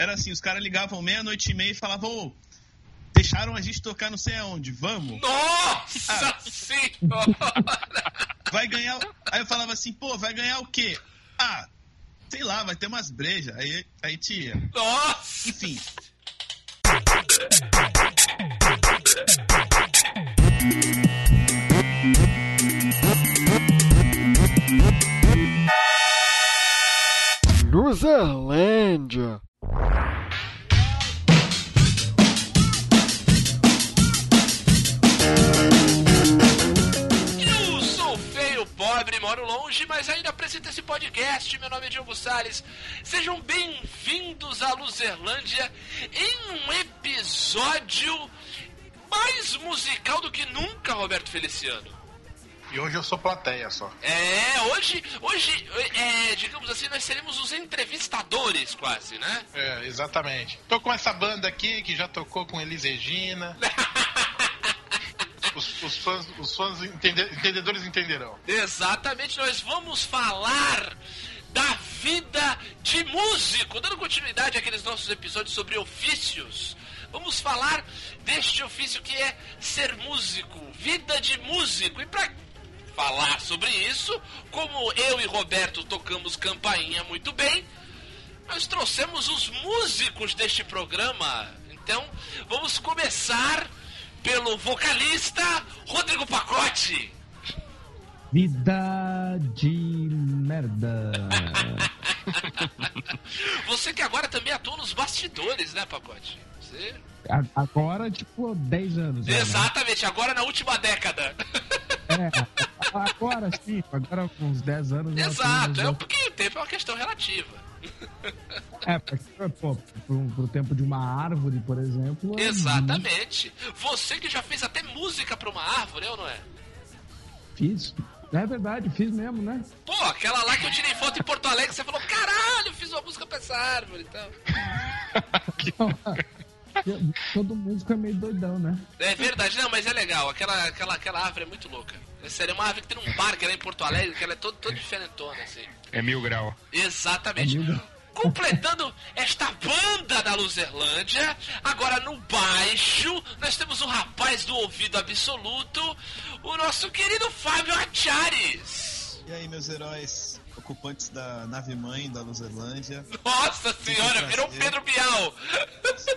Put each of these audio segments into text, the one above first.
era assim, os caras ligavam meia-noite e meia e falavam, ô, deixaram a gente tocar não sei aonde, vamos? Nossa Ah. senhora! Vai ganhar. Aí eu falava assim, pô, vai ganhar o quê? Ah, sei lá, vai ter umas brejas. Aí, aí tia. Nossa! Enfim. Luzerlândia. Eu sou feio, pobre, moro longe, mas ainda apresento esse podcast. Meu nome é Diogo Salles. Sejam bem-vindos à Luzerlândia em um episódio mais musical do que nunca, Roberto Feliciano. E hoje eu sou plateia só. É, hoje, hoje, é, digamos assim, nós seremos os entrevistadores, quase, né? É, exatamente. Tô com essa banda aqui que já tocou com Elis Regina. os, os fãs, os fãs entende- entendedores entenderão. Exatamente, nós vamos falar da vida de músico, dando continuidade àqueles nossos episódios sobre ofícios. Vamos falar deste ofício que é ser músico, vida de músico. E para falar sobre isso, como eu e Roberto tocamos campainha muito bem, nós trouxemos os músicos deste programa. Então, vamos começar pelo vocalista Rodrigo Pacote. Vida de merda. Você que agora também atua nos bastidores, né, Pacote? Você... Agora, tipo, 10 anos. né? Exatamente, agora na última década. É, agora sim, agora com uns 10 anos. eu Exato, é porque o tempo é uma questão relativa. É, porque, pô, pro, pro tempo de uma árvore, por exemplo. é Exatamente. Você que já fez até música pra uma árvore, é ou não é? Fiz. É verdade, fiz mesmo, né? Pô, aquela lá que eu tirei foto em Porto Alegre, você falou, caralho, eu fiz uma música pra essa árvore então. Todo músico é meio doidão, né? É verdade, não, mas é legal. Aquela, aquela, aquela árvore é muito louca. É sério, é uma árvore que tem um parque lá em Porto Alegre, que ela é toda todo diferentona, assim. É mil grau. Exatamente. É mil- Completando esta banda da Luzerlândia, agora no baixo, nós temos um rapaz do ouvido absoluto, o nosso querido Fábio Achares. E aí, meus heróis ocupantes da nave mãe da Luzerlândia. Nossa senhora, virou. Pedro Bial.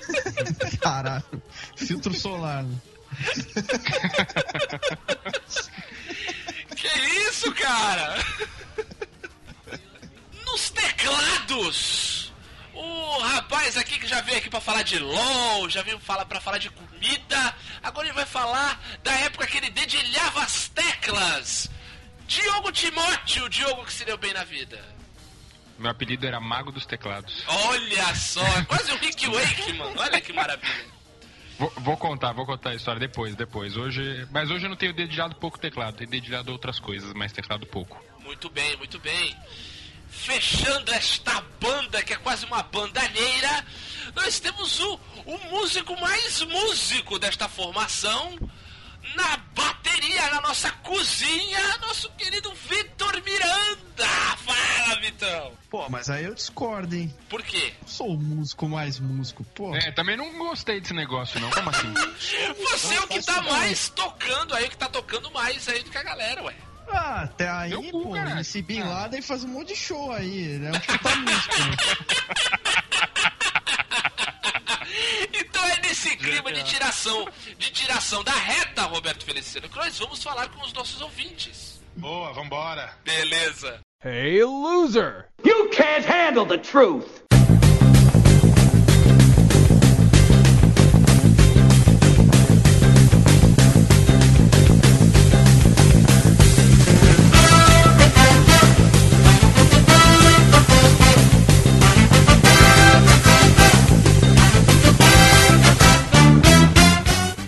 Caralho. Filtro solar. né? Que isso, cara? Nos teclados, o rapaz aqui que já veio aqui pra falar de LOL, já veio falar para falar de comida, agora ele vai falar da época que ele dedilhava as teclas. Diogo Timóteo, o Diogo que se deu bem na vida. Meu apelido era Mago dos Teclados. Olha só, é quase o Rick Wake, mano. Olha que maravilha. Vou, vou contar, vou contar a história depois, depois. Hoje, mas hoje eu não tenho dedilhado pouco teclado, tenho dedilhado outras coisas, mas teclado pouco. Muito bem, muito bem. Fechando esta banda, que é quase uma bandalheira, nós temos o, o músico mais músico desta formação. Na bateria, na nossa cozinha, nosso querido Vitor Miranda. Mas aí eu discordo, hein? Por quê? Eu sou o músico mais músico, pô. É, também não gostei desse negócio, não. Como assim? Você é o que tá mais tocando aí, o que tá tocando mais aí do que a galera, ué. Ah, até aí, Meu pô, cara. esse Bin Ah. Laden faz um monte de show aí. Ele é um puta músico. né? Então é nesse clima de tiração, de tiração da reta, Roberto Feliciano, que nós vamos falar com os nossos ouvintes. Boa, vambora. Beleza. Hey, loser! You can't handle the truth.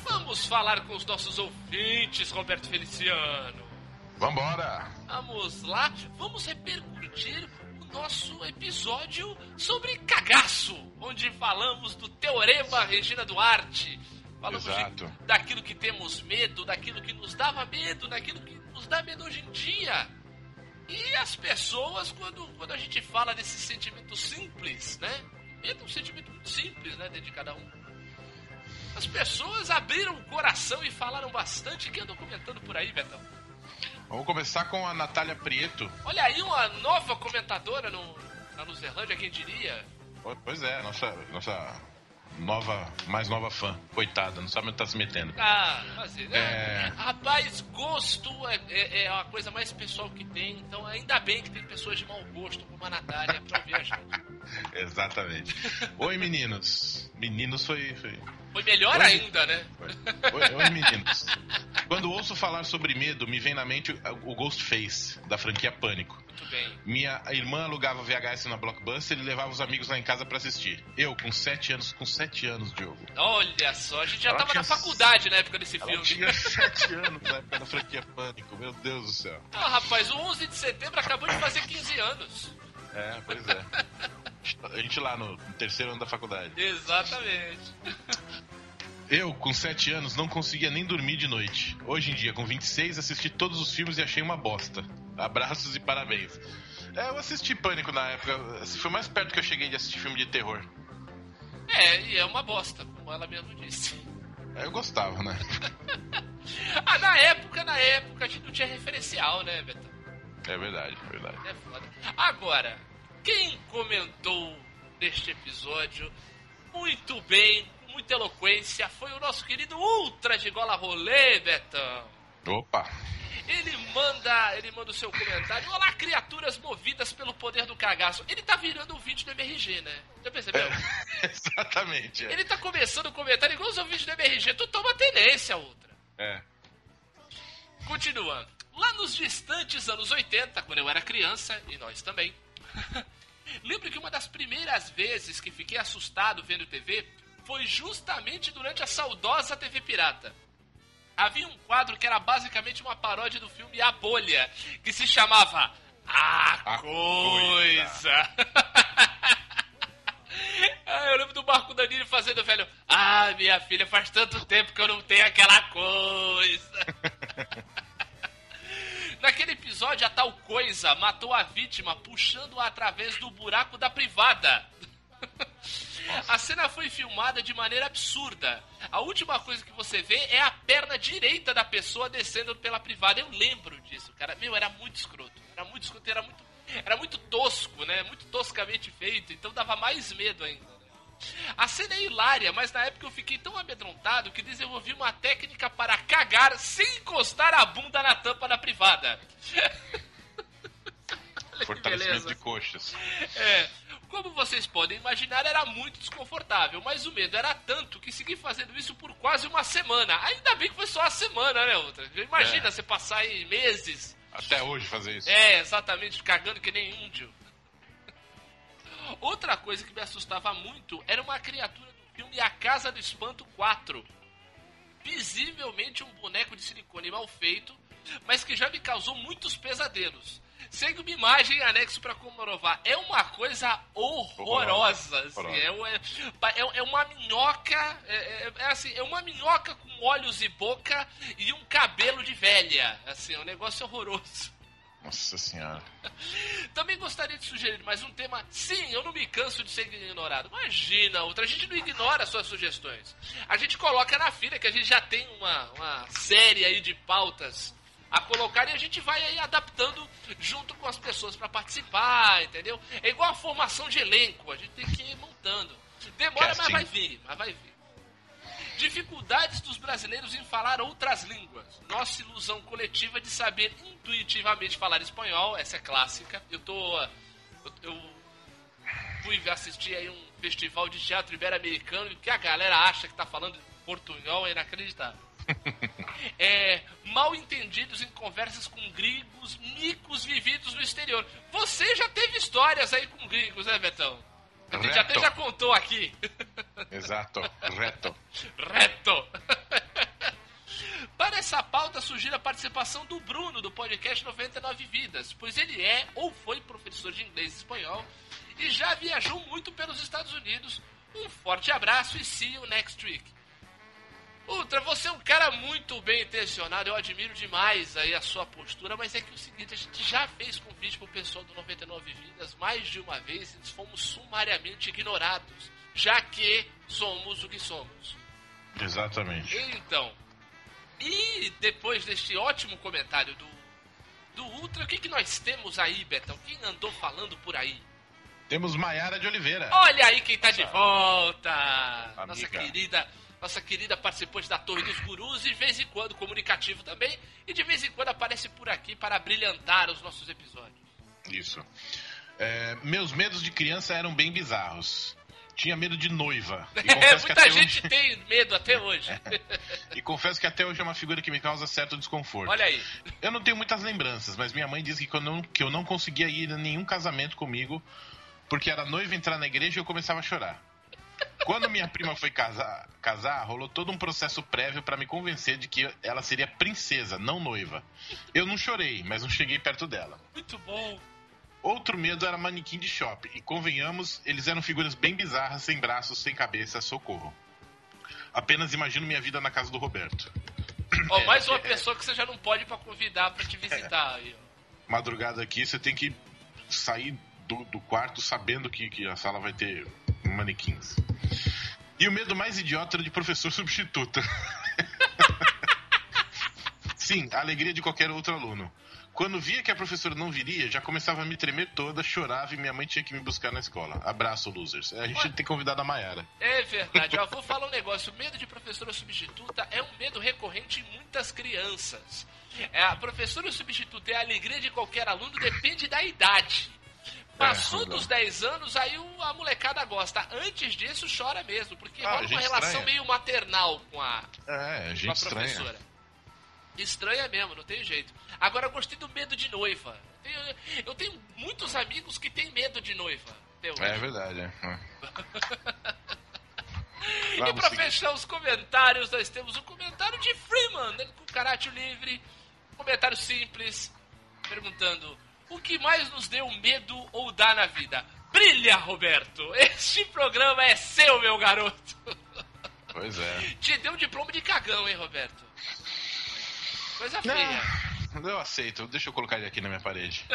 Vamos falar com os nossos ouvintes, Roberto Feliciano. Vambora. Vamos lá, vamos repercutir o nosso episódio sobre cagaço, onde falamos do Teorema Regina Duarte. Falamos de- Exato. daquilo que temos medo, daquilo que nos dava medo, daquilo que nos dá medo hoje em dia. E as pessoas, quando, quando a gente fala desse sentimento simples, né? medo é um sentimento muito simples, né, dentro de cada um. As pessoas abriram o coração e falaram bastante. Quem andou comentando por aí, Betão? Vamos começar com a Natália Prieto. Olha aí uma nova comentadora no, na Luzerlândia, quem diria? Pois é, nossa, nossa nova, mais nova fã. Coitada, não sabe onde tá se metendo. Ah, mas é. É. Rapaz, gosto é, é, é a coisa mais pessoal que tem. Então ainda bem que tem pessoas de mau gosto como a Natália pra ouvir a gente. Exatamente. Oi, meninos. Meninos foi. foi... Foi melhor ainda, né? Oi, meninos. Quando ouço falar sobre medo, me vem na mente o Ghostface, da franquia Pânico. Muito bem. Minha irmã alugava VHS na Blockbuster e levava os amigos lá em casa pra assistir. Eu, com 7 anos, com 7 anos, Diogo. Olha só, a gente já Ela tava na faculdade na época desse Ela filme. tinha 7 anos na época da franquia Pânico, meu Deus do céu. Ah, rapaz, o 11 de setembro acabou de fazer 15 anos. É, pois é. A gente lá no terceiro ano da faculdade. Exatamente. Eu, com 7 anos, não conseguia nem dormir de noite. Hoje em dia, com 26, assisti todos os filmes e achei uma bosta. Abraços e parabéns. É, eu assisti Pânico na época. Assim, foi mais perto que eu cheguei de assistir filme de terror. É, e é uma bosta, como ela mesmo disse. É, Eu gostava, né? Ah, na época, na época, a gente não tinha referencial, né, Betão? É verdade, é verdade. É foda. Agora, quem comentou neste episódio muito bem, com muita eloquência, foi o nosso querido Ultra de Gola Rolê, Betão. Opa! Ele manda, ele manda o seu comentário. Olá, criaturas movidas pelo poder do cagaço. Ele tá virando um vídeo do MRG, né? Já percebeu? Exatamente. É. Ele tá começando o comentário igual os vídeos do MRG. Tu toma tenência, Ultra. é. Continuando. Lá nos distantes anos 80, quando eu era criança, e nós também, lembro que uma das primeiras vezes que fiquei assustado vendo TV foi justamente durante a saudosa TV Pirata. Havia um quadro que era basicamente uma paródia do filme A Bolha, que se chamava A, A Coisa. Ah, eu lembro do Marco Danilo fazendo velho. Ah, minha filha, faz tanto tempo que eu não tenho aquela coisa. Naquele episódio, a tal coisa matou a vítima puxando-a através do buraco da privada. A cena foi filmada de maneira absurda. A última coisa que você vê é a perna direita da pessoa descendo pela privada. Eu lembro disso, cara. Meu, era muito escroto. Era muito escroto, era muito, era muito tosco, né? Muito toscamente feito. Então dava mais medo ainda. A cena é hilária, mas na época eu fiquei tão amedrontado que desenvolvi uma técnica para cagar sem encostar a bunda na tampa da privada. Fortalecimento de coxas. É, como vocês podem imaginar, era muito desconfortável, mas o medo era tanto que segui fazendo isso por quase uma semana. Ainda bem que foi só uma semana, né, outra? Imagina É. você passar aí meses. Até hoje fazer isso. É, exatamente, cagando que nem índio. Outra coisa que me assustava muito era uma criatura do filme A Casa do Espanto 4. Visivelmente um boneco de silicone mal feito, mas que já me causou muios pesadelos. Segue uma imagem em anexo para comprovar. É uma coisa horrorosa. assim, Horrorosa. é- é- é uma minhoca. É, é- é assim, é uma minhoca com olhos e boca e um cabelo de velha. Assim, é um negócio horroroso. Nossa senhora. Também gostaria de sugerir mais um tema. Sim, eu não me canso de ser ignorado. Imagina, outra. A gente não ignora suas sugestões. A gente coloca na fila que a gente já tem uma, uma série aí de pautas a colocar e a gente vai aí adaptando junto com as pessoas para participar, entendeu? É igual a formação de elenco. A gente tem que ir montando. Demora, mas Casting. vai vir, mas vai vir. Dificuldades dos brasileiros em falar outras línguas. Nossa ilusão coletiva de saber intuitivamente falar espanhol, essa é clássica. Eu tô. Eu, eu fui assistir aí um festival de teatro ibero-americano e o que a galera acha que tá falando portunhol é inacreditável. É, mal entendidos em conversas com gringos, micos vividos no exterior. Você já teve histórias aí com gringos, né, Betão? A gente até já contou aqui. Exato. Reto. Reto! Para essa pauta surgiu a participação do Bruno do podcast 99 Vidas, pois ele é ou foi professor de inglês e espanhol e já viajou muito pelos Estados Unidos. Um forte abraço e see you next week. Ultra, você é um cara muito bem intencionado, eu admiro demais aí a sua postura, mas é que é o seguinte, a gente já fez convite pro pessoal do 99 Vidas mais de uma vez e fomos sumariamente ignorados, já que somos o que somos. Exatamente. Então, e depois deste ótimo comentário do, do Ultra, o que, que nós temos aí, Betão? Quem andou falando por aí? Temos Maiara de Oliveira. Olha aí quem tá de volta! Amiga. Nossa querida, nossa querida participante da Torre dos Gurus e de vez em quando comunicativo também, e de vez em quando aparece por aqui para brilhantar os nossos episódios. Isso. É, meus medos de criança eram bem bizarros. Tinha medo de noiva. É, muita gente hoje, tem medo até hoje. e confesso que até hoje é uma figura que me causa certo desconforto. Olha aí. Eu não tenho muitas lembranças, mas minha mãe diz que, quando eu não, que eu não conseguia ir a nenhum casamento comigo, porque era noiva entrar na igreja e eu começava a chorar. Quando minha prima foi casar, casar rolou todo um processo prévio pra me convencer de que ela seria princesa, não noiva. Eu não chorei, mas não cheguei perto dela. Muito bom. Outro medo era manequim de shopping. E convenhamos, eles eram figuras bem bizarras, sem braços, sem cabeça, socorro. Apenas imagino minha vida na casa do Roberto. Ó, É, mais uma é. pessoa que você já não pode pra convidar pra te visitar ó. Madrugada aqui, você tem que sair do, do quarto sabendo que, que a sala vai ter manequins. E o medo mais idiota era de professor substituta. Sim, a alegria de qualquer outro aluno. Quando via que a professora não viria, já começava a me tremer toda, chorava e minha mãe tinha que me buscar na escola. Abraço, losers. A gente tem convidado a Maiara. É verdade, ó, vou falar um negócio. O medo de professora substituta é um medo recorrente em muitas crianças. É, a professora substituta é a alegria de qualquer aluno, depende da idade. Passou verdade. dos 10 anos, aí a molecada gosta. Antes disso, chora mesmo, porque Ah, rola uma relação estranha. meio maternal com a, É, com a gente estranha. professora. Estranha mesmo, não tem jeito. Agora eu gostei do medo de noiva. Eu tenho, eu tenho muitos amigos que têm medo de noiva. É verdade, é. E seguir. fechar os comentários, nós temos um comentário de Freeman, ele com caráter livre, um comentário simples, perguntando: O que mais nos deu medo ou dá na vida? Brilha, Roberto! Este programa é seu, meu garoto! Pois é. Te deu um diploma de cagão, hein, Roberto? Coisa feia. Não, eu aceito. Deixa eu colocar ele aqui na minha parede.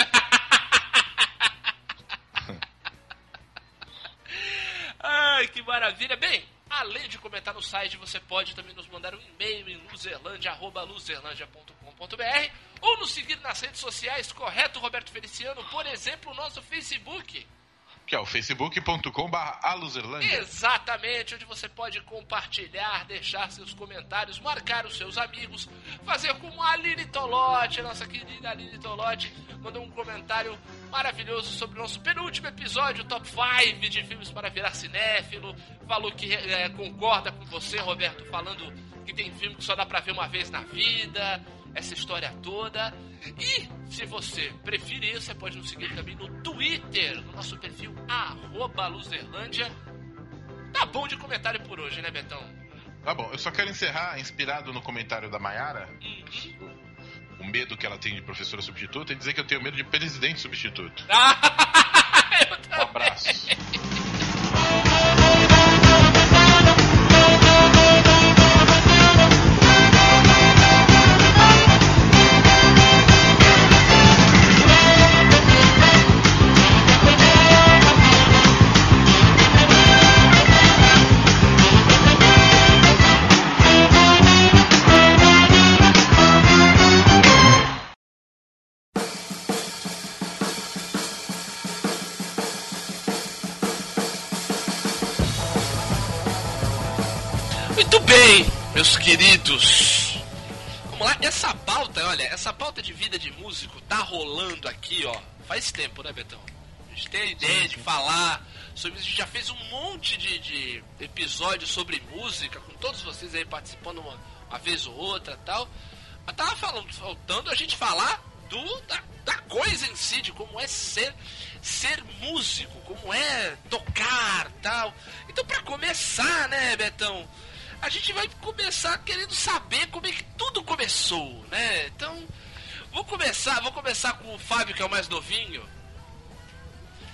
Ai, que maravilha. Bem, além de comentar no site, você pode também nos mandar um e-mail em luzerlandia.com.br ou nos seguir nas redes sociais, correto, Roberto Feliciano? Por exemplo, o nosso Facebook. Que é o facebook.com.br. Exatamente, onde você pode compartilhar, deixar seus comentários, marcar os seus amigos, fazer como a Aline Tolotti, nossa querida Aline Tolotti, mandou um comentário maravilhoso sobre o nosso penúltimo episódio, Top 5 de filmes para virar cinéfilo. Falou que eh, concorda com você, Roberto, falando que tem filme que só dá pra ver uma vez na vida, essa história toda. E se você preferir, você pode nos seguir também no Twitter, no nosso perfil arroba Luzerlândia. Tá bom de comentário por hoje, né, Betão? Tá bom, eu só quero encerrar, inspirado no comentário da Mayara, o medo que ela tem de professora substituta, e dizer que eu tenho medo de presidente substituto. Um abraço. meus queridos. Vamos lá, essa pauta, olha, essa pauta de vida de músico tá rolando aqui, ó, faz tempo, né, Betão? A gente tem a ideia de falar sobre isso, a gente já fez um monte de, de episódios sobre música, com todos vocês aí participando uma, uma vez ou outra tal. Mas tava falando, faltando a gente falar do, da, da coisa em si, de como é ser, ser músico, como é tocar tal. Então, pra começar, né, Betão? A gente vai começar querendo saber como é que tudo começou, né? Então, vou começar, vou começar com o Fábio, que é o mais novinho.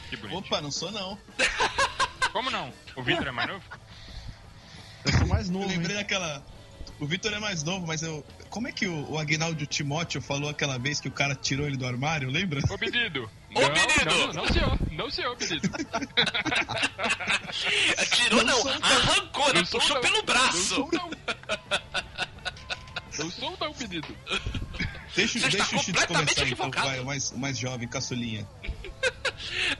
Que bonito. Opa, não sou não. Como não? O Vitor é mais novo? Eu sou mais Eu novo, hein? lembrei daquela. O Vitor é mais novo, mas eu. Como é que o, o Agnaldo Timóteo falou aquela vez que o cara tirou ele do armário, lembra? Ô, menino! Ô, não, menino! Não, não, senhor. Não, senhor, menino. Tirou não, não. arrancou, né? Não sou, Puxou não. pelo Não braço. sou, não. Não sou, não, menino. Deixa, Você está deixa o completamente começar, então, equivocado. vai, o mais, o mais jovem, caçulinha.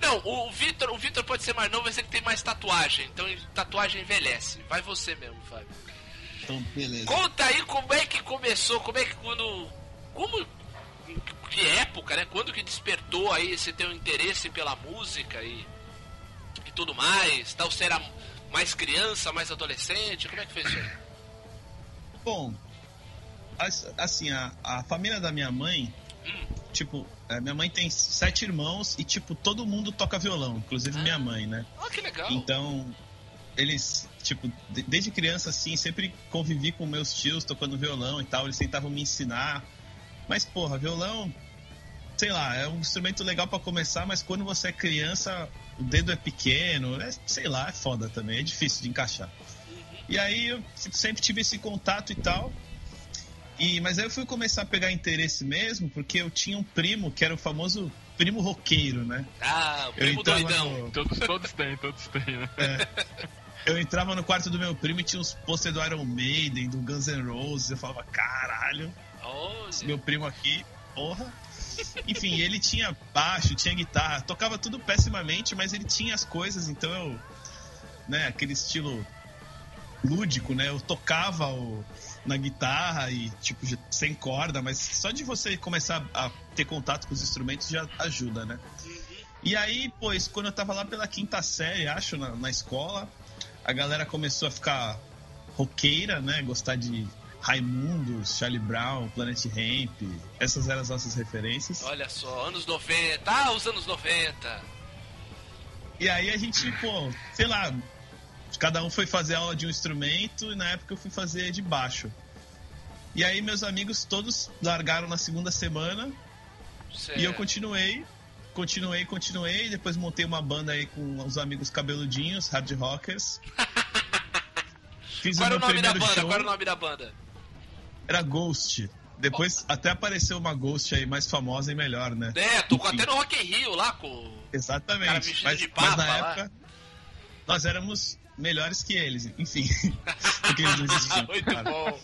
Não, o Vitor, o Vitor pode ser mais novo, mas ele tem mais tatuagem. Então tatuagem envelhece. Vai você mesmo, Fábio. Então, beleza. Conta aí como é que começou, como é que quando. Como. Que época, né? Quando que despertou aí esse teu interesse pela música e. e tudo mais? Tal, você era mais criança, mais adolescente? Como é que fez isso aí? Bom, as- assim, a, a família da minha mãe, tipo, é, minha mãe tem sete irmãos e, tipo, todo mundo toca violão, inclusive minha mãe, né? Ah, que legal. Então, eles, tipo, de- desde criança, assim, sempre convivi com meus tios tocando violão e tal, eles tentavam me ensinar. Mas, porra, violão, sei lá, é um instrumento legal pra começar, mas quando você é criança, o dedo é pequeno, é, sei lá, é foda também, é difícil de encaixar. E aí eu sempre tive esse contato e tal. E, mas aí eu fui começar a pegar interesse mesmo, porque eu tinha um primo que era o famoso primo roqueiro, né? Ah, o Eu primo entrava doidão. no- Todos, todos têm, todos têm, né? Eu entrava no quarto do meu primo e tinha uns pôster do Iron Maiden, do Guns N' Roses. Eu falava, caralho, Olha. meu primo aqui, porra. Enfim, ele tinha baixo, tinha guitarra, tocava tudo pessimamente, mas ele tinha as coisas, então eu. Né, aquele estilo lúdico, né? Eu tocava o- na guitarra e, tipo, sem corda, mas só de você começar a ter contato com os instrumentos já ajuda, né? E aí, pois, quando eu tava lá pela quinta série, acho, na, na escola, a galera começou a ficar roqueira, né? Gostar de Raimundos, Charlie Brown, Planet Ramp. Essas eram as nossas referências. Olha só, anos 90. Ah, os anos 90. E aí a gente, pô, sei lá, cada um foi fazer aula de um instrumento e na época eu fui fazer de baixo. E aí meus amigos todos largaram na segunda semana Certo. e eu continuei, continuei, continuei. Depois montei uma banda aí com os amigos cabeludinhos, hard rockers. Fiz Qual era o nome da banda? show, Qual era o nome da banda? Era Ghost. Depois até apareceu uma Ghost aí mais famosa e melhor, né? É, tocou até no Rock in Rio lá com. Cara Exatamente. vestido Mas, de mas na lá. época nós éramos melhores que eles, enfim. Porque eles não existiam. Muito claro. bom.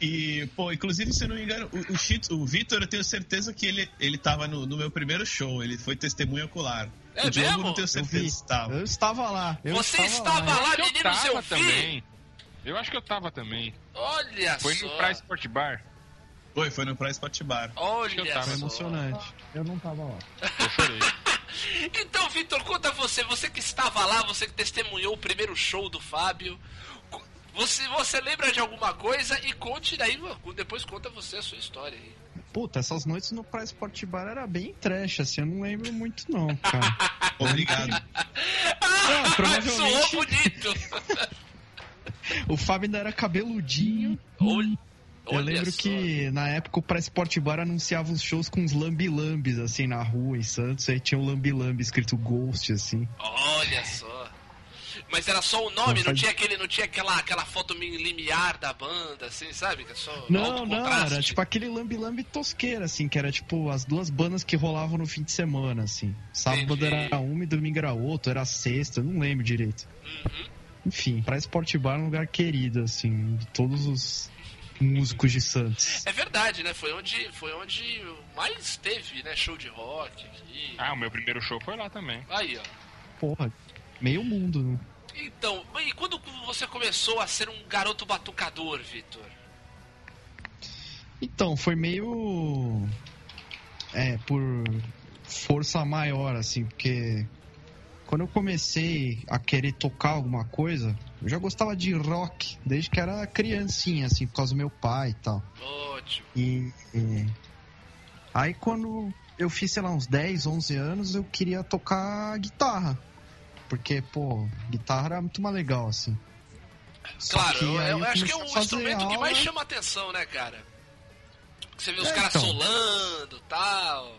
E, pô, inclusive, se eu não me engano, o, o, Chito- o Vitor, eu tenho certeza que ele, ele tava no, no meu primeiro show, ele foi testemunha ocular. É o Diogo mesmo? não tenho Eu certeza se estava. Eu estava lá. Eu Você estava lá, Eu eu menino, seu filho? também. Eu acho que eu tava também. Olha Foi só. no Price Sport Bar. Foi, foi no Price Spot Bar. Olha eu tava só. Emocionante. Eu não tava lá. Eu chorei. Então, Vitor, conta você, você que estava lá, você que testemunhou o primeiro show do Fábio. Você, você lembra de alguma coisa e conte daí, depois conta você a sua história aí. Puta, essas noites no Price Sport Bar era bem trash, assim, eu não lembro muito não, cara. Obrigado. Não, provavelmente Soou bonito. o Fábio ainda era cabeludinho. Olha, Eu lembro que na época o Price Sport Bar anunciava os shows com uns lambi-lambis, assim, na rua em Santos. Aí tinha um lambi-lambi escrito Ghost, assim. Olha só. Mas era só o nome, Não não tinha aquele, não tinha aquela, aquela foto meio limiar da banda, assim, sabe? Que é só Não, não, era tipo aquele lambi-lambi tosqueira, assim, que era tipo as duas bandas que rolavam no fim de semana, assim. Sábado Entendi. era uma e domingo era outra, era sexta, não lembro direito. Uhum. Enfim, pra Sport Bar é um lugar querido, assim, de todos os músicos de Santos. É verdade, né? Foi onde, foi onde mais teve, né? Show de rock aqui. Ah, o meu primeiro show foi lá também. Aí, ó. Porra, meio mundo, né? Então, e quando você começou a ser um garoto batucador, Vitor? Então, foi meio. É, por força maior, assim, porque quando eu comecei a querer tocar alguma coisa, eu já gostava de rock desde que era criancinha, assim, por causa do meu pai e tal. Ótimo. E, e- aí quando eu fiz, sei lá, uns 10, 11 anos, eu queria tocar guitarra. Porque, pô, guitarra era muito mais legal, assim. Só Claro, eu, eu acho que é o instrumento que mais aula. chama atenção, né, cara? Você vê os É, caras então. solando tal.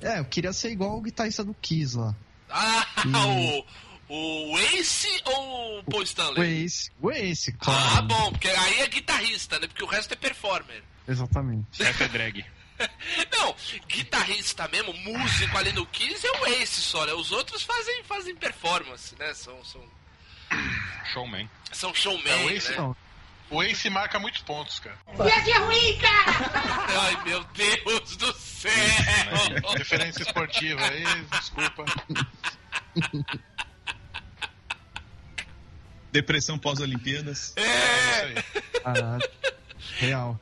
É, eu queria ser igual o guitarrista do Kiss lá. Ah, Hum. O Ace ou o Paul O Stanley? Ace. O Ace, Ah, claro. bom, porque aí é guitarrista, né? Porque o resto é performer. Exatamente. Essa é drag. Não, guitarrista mesmo, músico ali no Kiss é o Ace só, né? Os outros fazem, fazem performance, né? São, são, Showman. são showman, É, o Ace né? Não, O Ace marca muitos pontos, cara. Ai, meu Deus do céu! Referência esportiva aí, desculpa. Depressão pós-Olimpíadas. É, É isso aí. Real.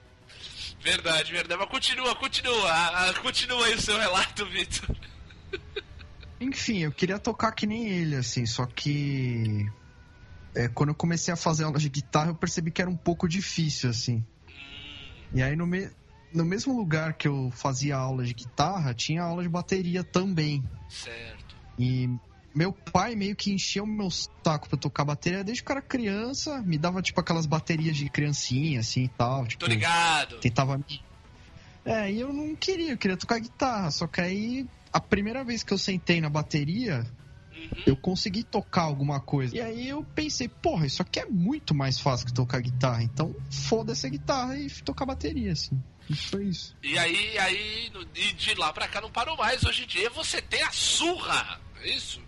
verdade, verdade. Mas continua, continua. Ah, ah, Continua aí o seu relato, Vitor. Enfim, eu queria tocar que nem ele, assim, só que. É, quando eu comecei a fazer aula de guitarra, eu percebi que era um pouco difícil, assim. E aí, no, me... no mesmo lugar que eu fazia aula de guitarra, tinha aula de bateria também. Certo. E meu pai meio que encheu o meu saco pra tocar bateria desde que eu era criança. Me dava, tipo, aquelas baterias de criancinha, assim e tal. Tipo, Tô ligado. tentava me. É, e eu não queria, eu queria tocar guitarra. Só que aí, a primeira vez que eu sentei na bateria, Uhum. eu consegui tocar alguma coisa. E aí eu pensei, porra, isso aqui é muito mais fácil que tocar guitarra. Então, foda-se a guitarra e tocar bateria, assim. Isso foi isso. E aí, aí, e de lá pra cá não parou mais. Hoje em dia você tem a surra. É isso?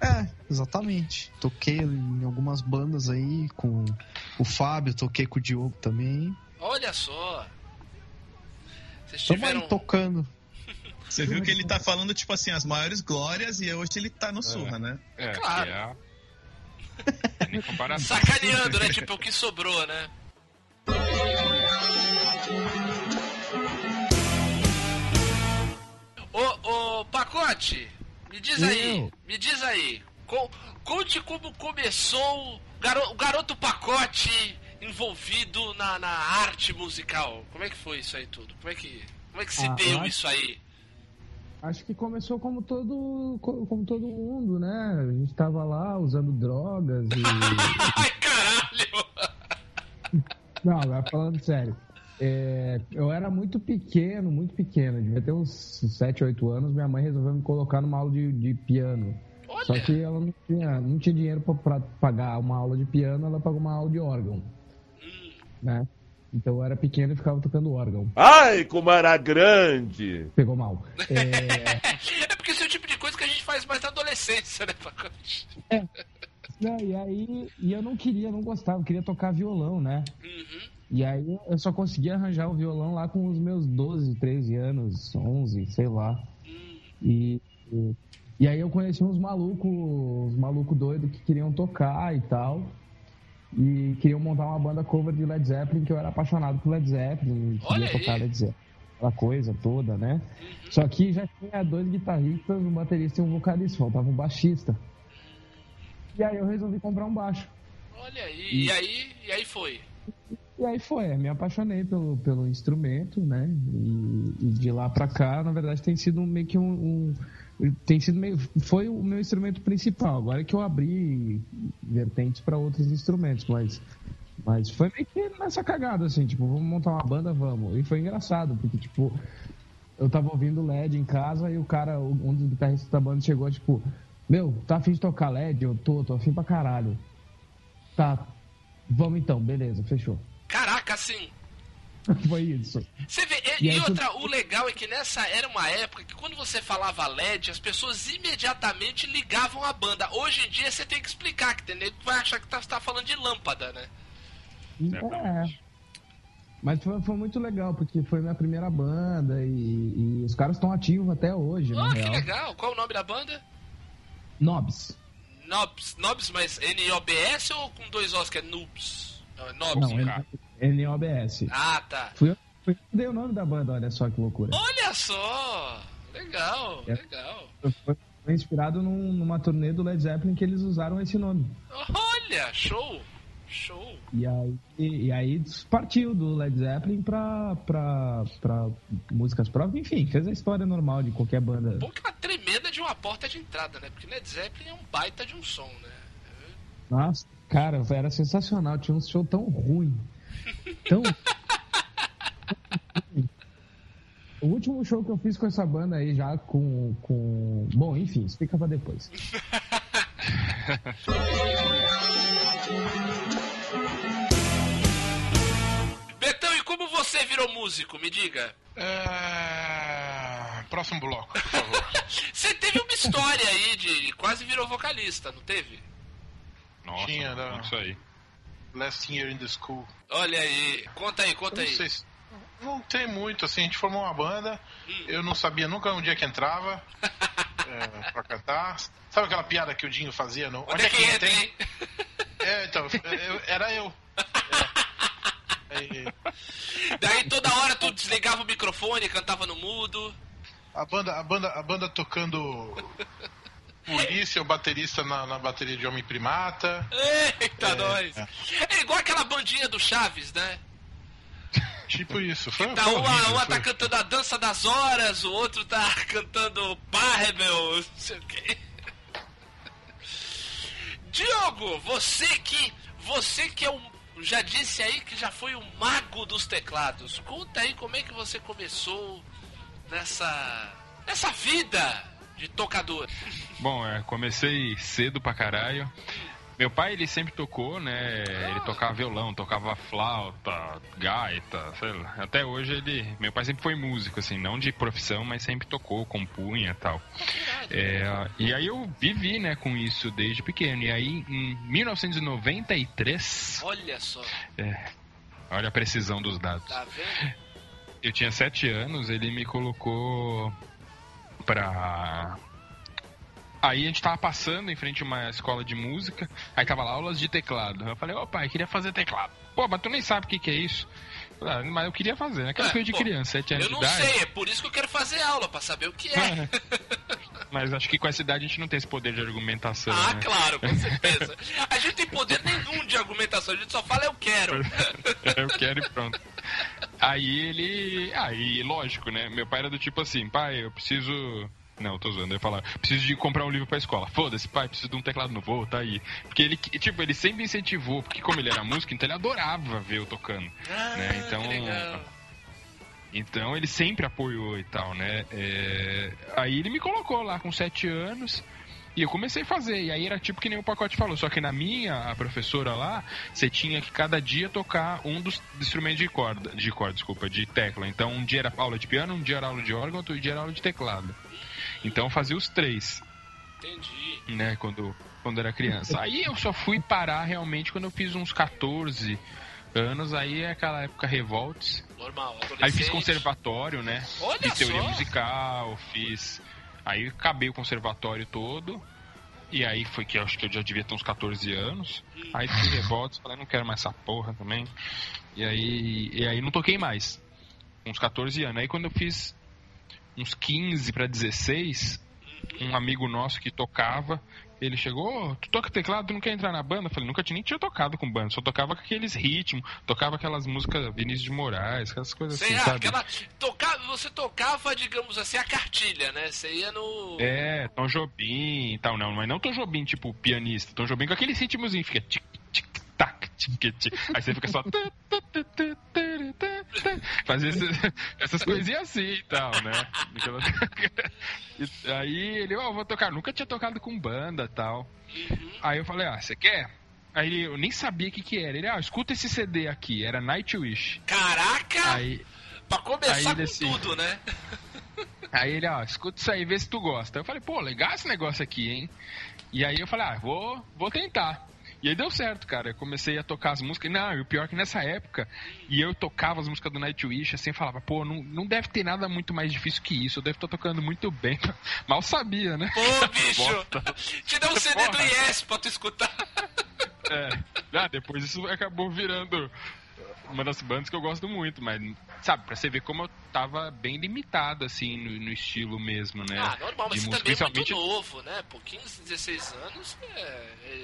É, exatamente. Toquei em algumas bandas aí com o Fábio, toquei com o Diogo também. Olha só. Vocês Tamo tiveram. aí tocando. Você viu que ele tá falando, tipo assim, as maiores glórias e hoje ele tá no surra, né? É, Claro. é. Sacaneando, né? Tipo, o que sobrou, né? Ô, ô, Pacote, me diz aí, Eu? me diz aí. co- conte como começou o garo- o garoto Pacote envolvido na, na arte musical. Como é que foi isso aí tudo? Como é que, como é que se Ah, eu deu acho- isso aí? Acho que começou como todo, co- como todo mundo, né? A gente tava lá usando drogas e. Ai, caralho! Não, agora falando sério. É, eu era muito pequeno, muito pequeno, devia ter uns 7, 8 anos. Minha mãe resolveu me colocar numa aula de, de piano. Olha, Só que ela não tinha, não tinha dinheiro pra, pra pagar uma aula de piano, ela pagou uma aula de órgão. Né? Então eu era pequeno e ficava tocando órgão. Ai, como era grande! Pegou mal. É, é porque esse é o tipo de coisa que a gente faz mais na adolescência, né, Pacote? não, e aí e eu não queria, não gostava, eu queria tocar violão, né? Uhum. E aí eu só conseguia arranjar o violão lá com os meus 12, 13 anos, 11, sei lá. E, e, e aí eu conheci uns malucos, uns malucos doidos que queriam tocar e tal. E queriam montar uma banda cover de Led Zeppelin, que eu era apaixonado por Led Zeppelin, queria tocar Led Zeppelin. Aquela coisa toda, né? Só que já tinha dois guitarristas, um baterista e um vocalista, faltava um baixista. E aí eu resolvi comprar um baixo. Olha aí, e aí, e aí foi. E aí foi, me apaixonei pelo, pelo instrumento, né? E, e de lá pra cá, na verdade, tem sido meio que um, um- tem sido meio, foi o meu instrumento principal. Agora é que eu abri vertentes pra outros instrumentos, mas, mas foi meio que nessa cagada, assim, tipo, vamos montar uma banda, vamos. E foi engraçado, porque, tipo, eu tava ouvindo LED em casa e o cara, um dos guitarristas da banda chegou, tipo, meu, tá afim de tocar LED? Eu tô, tô afim pra caralho. Tá, vamos então, beleza, fechou. Caraca, assim. Foi isso. Vê, e, E e tu- outra, o legal é que nessa era uma época que quando você falava LED, as pessoas imediatamente ligavam a banda. Hoje em dia você tem que explicar, que tem nego que vai achar que tá, você tá falando de lâmpada, né? É. Mas foi, foi muito legal, porque foi minha primeira banda e, e os caras estão ativos até hoje, na Oh, que real. legal. Qual o nome da banda? Nobs. Nobs, Nobs, mas N-O-B-S ou com dois Os, que é Noobs? Não, é Nobs, Não, né? cara. N-O-B-S. Ah, tá. Fui eu fui dei o nome da banda, olha só que loucura. Olha só! Legal, É. legal. Foi, foi inspirado num- numa turnê do Led Zeppelin que eles usaram esse nome. Olha, show! Show! E aí, e, aí partiu do Led Zeppelin pra, pra, pra músicas próprias. Enfim, fez a história normal de qualquer banda. É uma tremenda de uma porta de entrada, né? Porque Led Zeppelin é um baita de um som, né? Nossa, cara, era sensacional. Tinha um show tão ruim. Tão. o último show que eu fiz com essa banda aí, já com. com... Bom, enfim, explica pra depois. Betão, e como você virou músico? Me diga. É... Próximo bloco, por favor. Você teve uma história aí de quase virou vocalista, não teve? Nossa, Tinha, né? isso aí. Last year in the school. Olha aí, conta aí, conta não aí. sei se... Não tem muito, assim, a gente formou uma banda, eu não sabia nunca onde é que entrava é, pra cantar. Sabe aquela piada que o Dinho fazia? No... Onde é que entra, tem? hein? É, então, eu- era eu. É. Aí, Daí toda hora tu desligava o microfone, cantava no mudo. a, banda, a, banda, a banda tocando polícia, o baterista na, na bateria de Homem Primata. Eita, É, nós. é. É igual aquela bandinha do Chaves, né? Tipo isso. Foi, Tá, foi uma, uma tá cantando a dança das horas, o outro tá cantando Barbel, não sei o quê. Diogo, você que. Você que é um. Já disse aí que já foi o mago dos teclados. Conta aí como é que você começou nessa. nessa vida de tocador. Bom, é, comecei cedo pra caralho. Meu pai, ele sempre tocou, né? Ele tocava violão, tocava flauta, gaita, sei lá. Até hoje ele... Meu pai sempre foi músico, assim, não de profissão, mas sempre tocou, compunha e tal. É, e aí eu vivi, né, com isso desde pequeno. E aí, em 1993... Olha só, é, olha a precisão dos dados. tá vendo? Eu tinha sete anos, ele me colocou pra. Aí a gente tava passando em frente a uma escola de música, aí tava lá aulas de teclado. Eu falei, ô pai, queria fazer teclado. Pô, mas tu nem sabe o que, que é isso. "Ah, mas eu queria fazer, né? Aquela É, coisa de pô, criança, sete anos Eu não de idade. sei, é por isso que eu quero fazer aula, pra saber o que é. Mas acho que com essa idade a gente não tem esse poder de argumentação. Ah, né? claro, com certeza. A gente tem poder nenhum de argumentação, a gente só fala eu quero. eu quero e pronto. Aí ele. Aí, lógico, né? Meu pai era do tipo assim, pai, eu preciso. Não, tô zoando, eu ia falar, preciso de comprar um livro pra escola. Foda-se, pai, preciso de um teclado novo, tá aí. Porque ele, tipo, ele sempre incentivou, porque como ele era músico, então ele adorava ver eu tocando. Ah, né? Então. Então ele sempre apoiou e tal, né? É, Aí ele me colocou lá com sete anos. E eu comecei a fazer, e aí era tipo que nem o pacote falou, só que na minha, a professora lá, você tinha que cada dia tocar um dos instrumentos de corda, de corda, desculpa, de tecla. Então um dia era aula de piano, um dia era aula de órgão, outro dia era aula de teclado. Então eu fazia os três, Entendi. né, quando, quando era criança. Aí eu só fui parar realmente quando eu fiz uns 14 anos, aí é aquela época revolts. Normal, Aí fiz conservatório, né? Olha fiz teoria só. musical, fiz. Aí acabei o conservatório todo. E aí foi que eu acho que eu já devia ter uns 14 anos. Aí fiz revoltas, falei, não quero mais essa porra também. E aí, e aí não toquei mais. Uns 14 anos. Aí quando eu fiz uns 15 para 16, um amigo nosso que tocava, ele chegou, "Ô, tu toca teclado, tu não quer entrar na banda? Eu falei, nunca tinha, nem tinha tocado com banda, só tocava com aqueles ritmos, tocava aquelas músicas Vinícius de Moraes, aquelas coisas Sei assim, lá, sabe? aquela, toca, você tocava, digamos assim, a cartilha, né? Você ia no. É, Tom Jobim e tal, não, mas não Tom Jobim, tipo, pianista, Tom Jobim com aquele ritmozinho, fica tic, tic, tac, aí você fica só fazer esse- essas coisinhas assim e tal, né? E Aí ele, ó, vou tocar, nunca tinha tocado com banda tal. Aí eu falei, ah, você quer? Aí eu nem sabia o que que era. Ele, ah, escuta esse CD aqui, era Nightwish. Caraca! Aí, pra começar aí com assim- tudo, né? Aí ele, ó, escuta isso aí, vê se tu gosta. Eu falei, pô, legal esse negócio aqui, hein? E aí eu falei, ah, vou, vou tentar. E aí deu certo, cara. Eu comecei a tocar as músicas. Não, e o pior é que nessa época, e eu tocava as músicas do Nightwish, assim, eu falava, pô, não, não deve ter nada muito mais difícil que isso. Eu devo estar tocando muito bem. Mal sabia, né? Pô, bicho! Te deu um CD do Porra. Yes pra tu escutar. É. Ah, depois isso acabou virando uma das bandas que eu gosto muito, mas, sabe, pra você ver como eu tava bem limitado, assim, no, no estilo mesmo, né? Ah, normal, mas De você música, também é muito principalmente- novo, né? Por 15, 16 anos, é...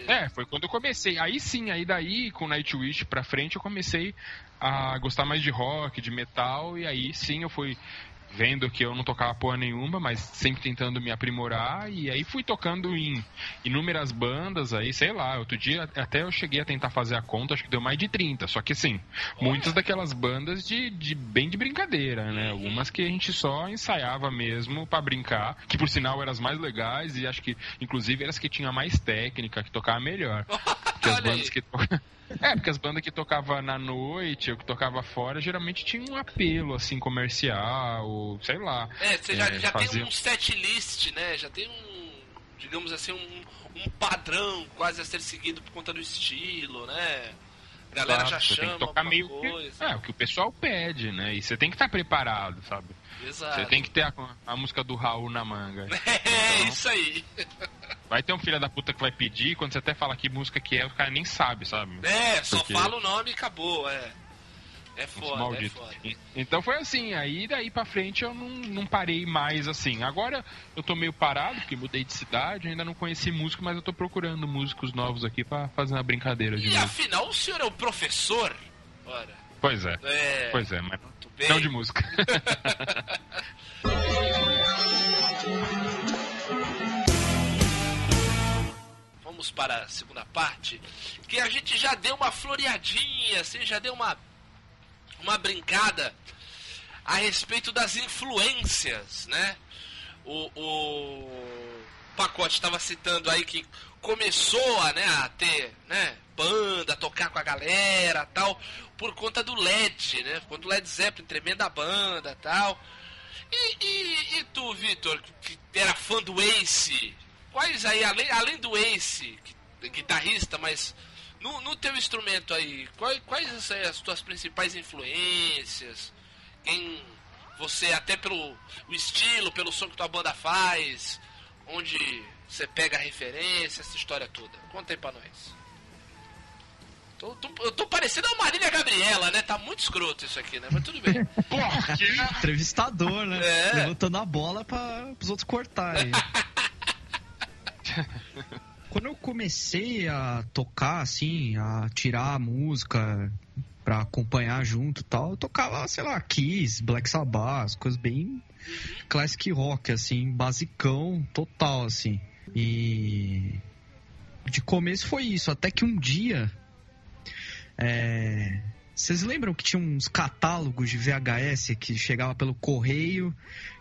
é- É, foi quando eu comecei. Aí sim, aí daí, com Nightwish pra frente, eu comecei a gostar mais de rock, de metal, e aí sim eu fui vendo que eu não tocava porra nenhuma, mas sempre tentando me aprimorar, e aí fui tocando em inúmeras bandas aí, sei lá, outro dia até eu cheguei a tentar fazer a conta, acho que deu mais de 30, só que assim, muitas daquelas bandas de, de bem de brincadeira, né? Algumas que a gente só ensaiava mesmo para brincar, que por sinal eram as mais legais e acho que inclusive eram as que tinham mais técnica, que tocava melhor. Que as bandas que É, porque as bandas que tocava na noite ou que tocava fora geralmente tinham um apelo assim comercial, sei lá. É, você já, É, já tem um set list, né? Já tem um, digamos assim, um, um padrão quase a ser seguido por conta do estilo, né? A galera já Exato, você chama tem que tocar meio coisa. que, é, o que o pessoal pede, né? E você tem que estar preparado, sabe? Exato. Você tem que ter a, a música do Raul na manga. É, Então, isso aí. Vai ter um filho da puta que vai pedir, quando você até fala que música que é, o cara nem sabe, sabe? É, só Porque- fala o nome e acabou, é. É foda, é malditos. foda. Então foi assim, aí daí pra frente eu não, não parei mais assim. Agora eu tô meio parado, porque mudei de cidade, ainda não conheci músico, mas eu tô procurando músicos novos aqui pra fazer uma brincadeira de E afinal, o senhor é o professor? Ora, Pois é, é. pois é, mas não de música. Vamos para a segunda parte, que a gente já deu uma floreadinha, assim, já deu uma, uma brincada a respeito das influências, né? O, o Pacote estava citando aí que começou a, né, a ter né, banda, tocar com a galera tal, por conta do LED, né? Quando o Led Zeppelin, tremenda banda tal. E, e, e tu, Vitor, que era fã do Ace, quais aí, além, além do Ace, que- guitarrista, mas no, no teu instrumento aí, quais, quais aí as tuas principais influências? Quem você, até pelo o estilo, pelo som que tua banda faz, onde você pega a referência, essa história toda. Conta aí pra nós. Tô, tô- eu tô parecendo a Marília Gabriela, né? Tá muito escroto isso aqui, né? Mas tudo bem. Porra, que... Entrevistador, né? É. Levantando a bola para os outros cortarem. Quando eu comecei a tocar, assim, a tirar a música pra acompanhar junto tal, eu tocava, sei lá, Kiss, Black Sabbath, coisas bem classic rock, assim, basicão total, assim. E de começo foi isso, até que um dia. é, Vocês lembram que tinha uns catálogos de VHS que chegava pelo correio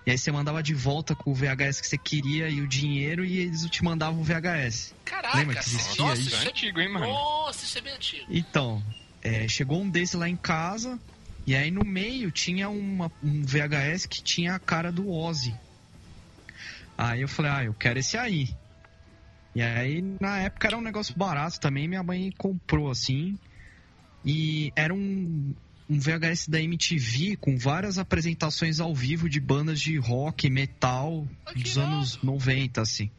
e aí você mandava de volta com o VHS que você queria e o dinheiro e eles te mandavam o VHS. Caraca, Lembra que existia nossa, isso? isso É antigo, hein, mano? Nossa, isso é bem antigo. Então, é, chegou um desse lá em casa e aí no meio tinha uma- um VHS que tinha a cara do Ozzy. Aí eu falei, ah, eu quero esse aí. E aí na época era um negócio barato também, minha mãe comprou assim. E era um, um VHS da MTV com várias apresentações ao vivo de bandas de rock, metal dos anos 90, assim.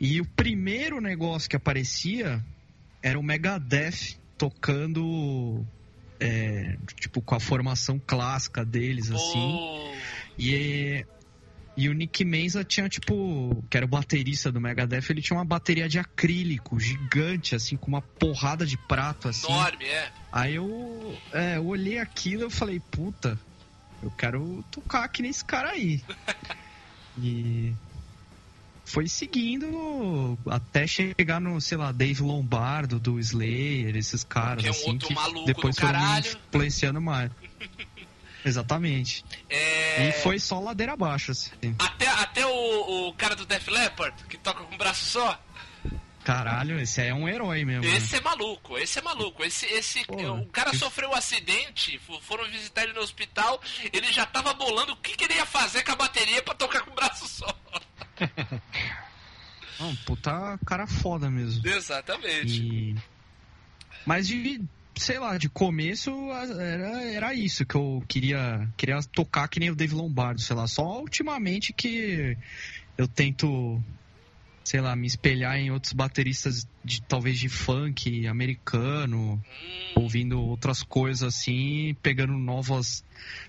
E o primeiro negócio que aparecia era o Megadeth tocando é, tipo com a formação clássica deles assim. Pô, e e o Nick Menza tinha tipo que era o baterista do Megadeth ele tinha uma bateria de acrílico gigante assim com uma porrada de prato assim enorme, é. aí eu é, eu olhei aquilo e falei puta eu quero tocar aqui nesse cara aí e foi seguindo até chegar no, sei lá, Dave Lombardo do Slayer, esses caras Que é um assim outro que maluco depois do caralho. influenciando mais. Exatamente. É, E foi só ladeira abaixo, assim. Até, até o, o cara do Def Leppard, que toca com um braço só. Caralho, esse aí é um herói mesmo. né? Esse é maluco, esse é maluco. Esse, esse, Porra. o cara sofreu um acidente, fo- foram visitar ele no hospital, ele já tava bolando o que, que ele ia fazer com a bateria pra tocar com o braço só. Não, puta cara foda mesmo. Exatamente. E... Mas de, sei lá, de começo era, era isso que eu queria, queria tocar que nem o Dave Lombardo, sei lá. Só ultimamente que eu tento, sei lá, me espelhar em outros bateristas de talvez de funk americano, ouvindo outras coisas assim, pegando novas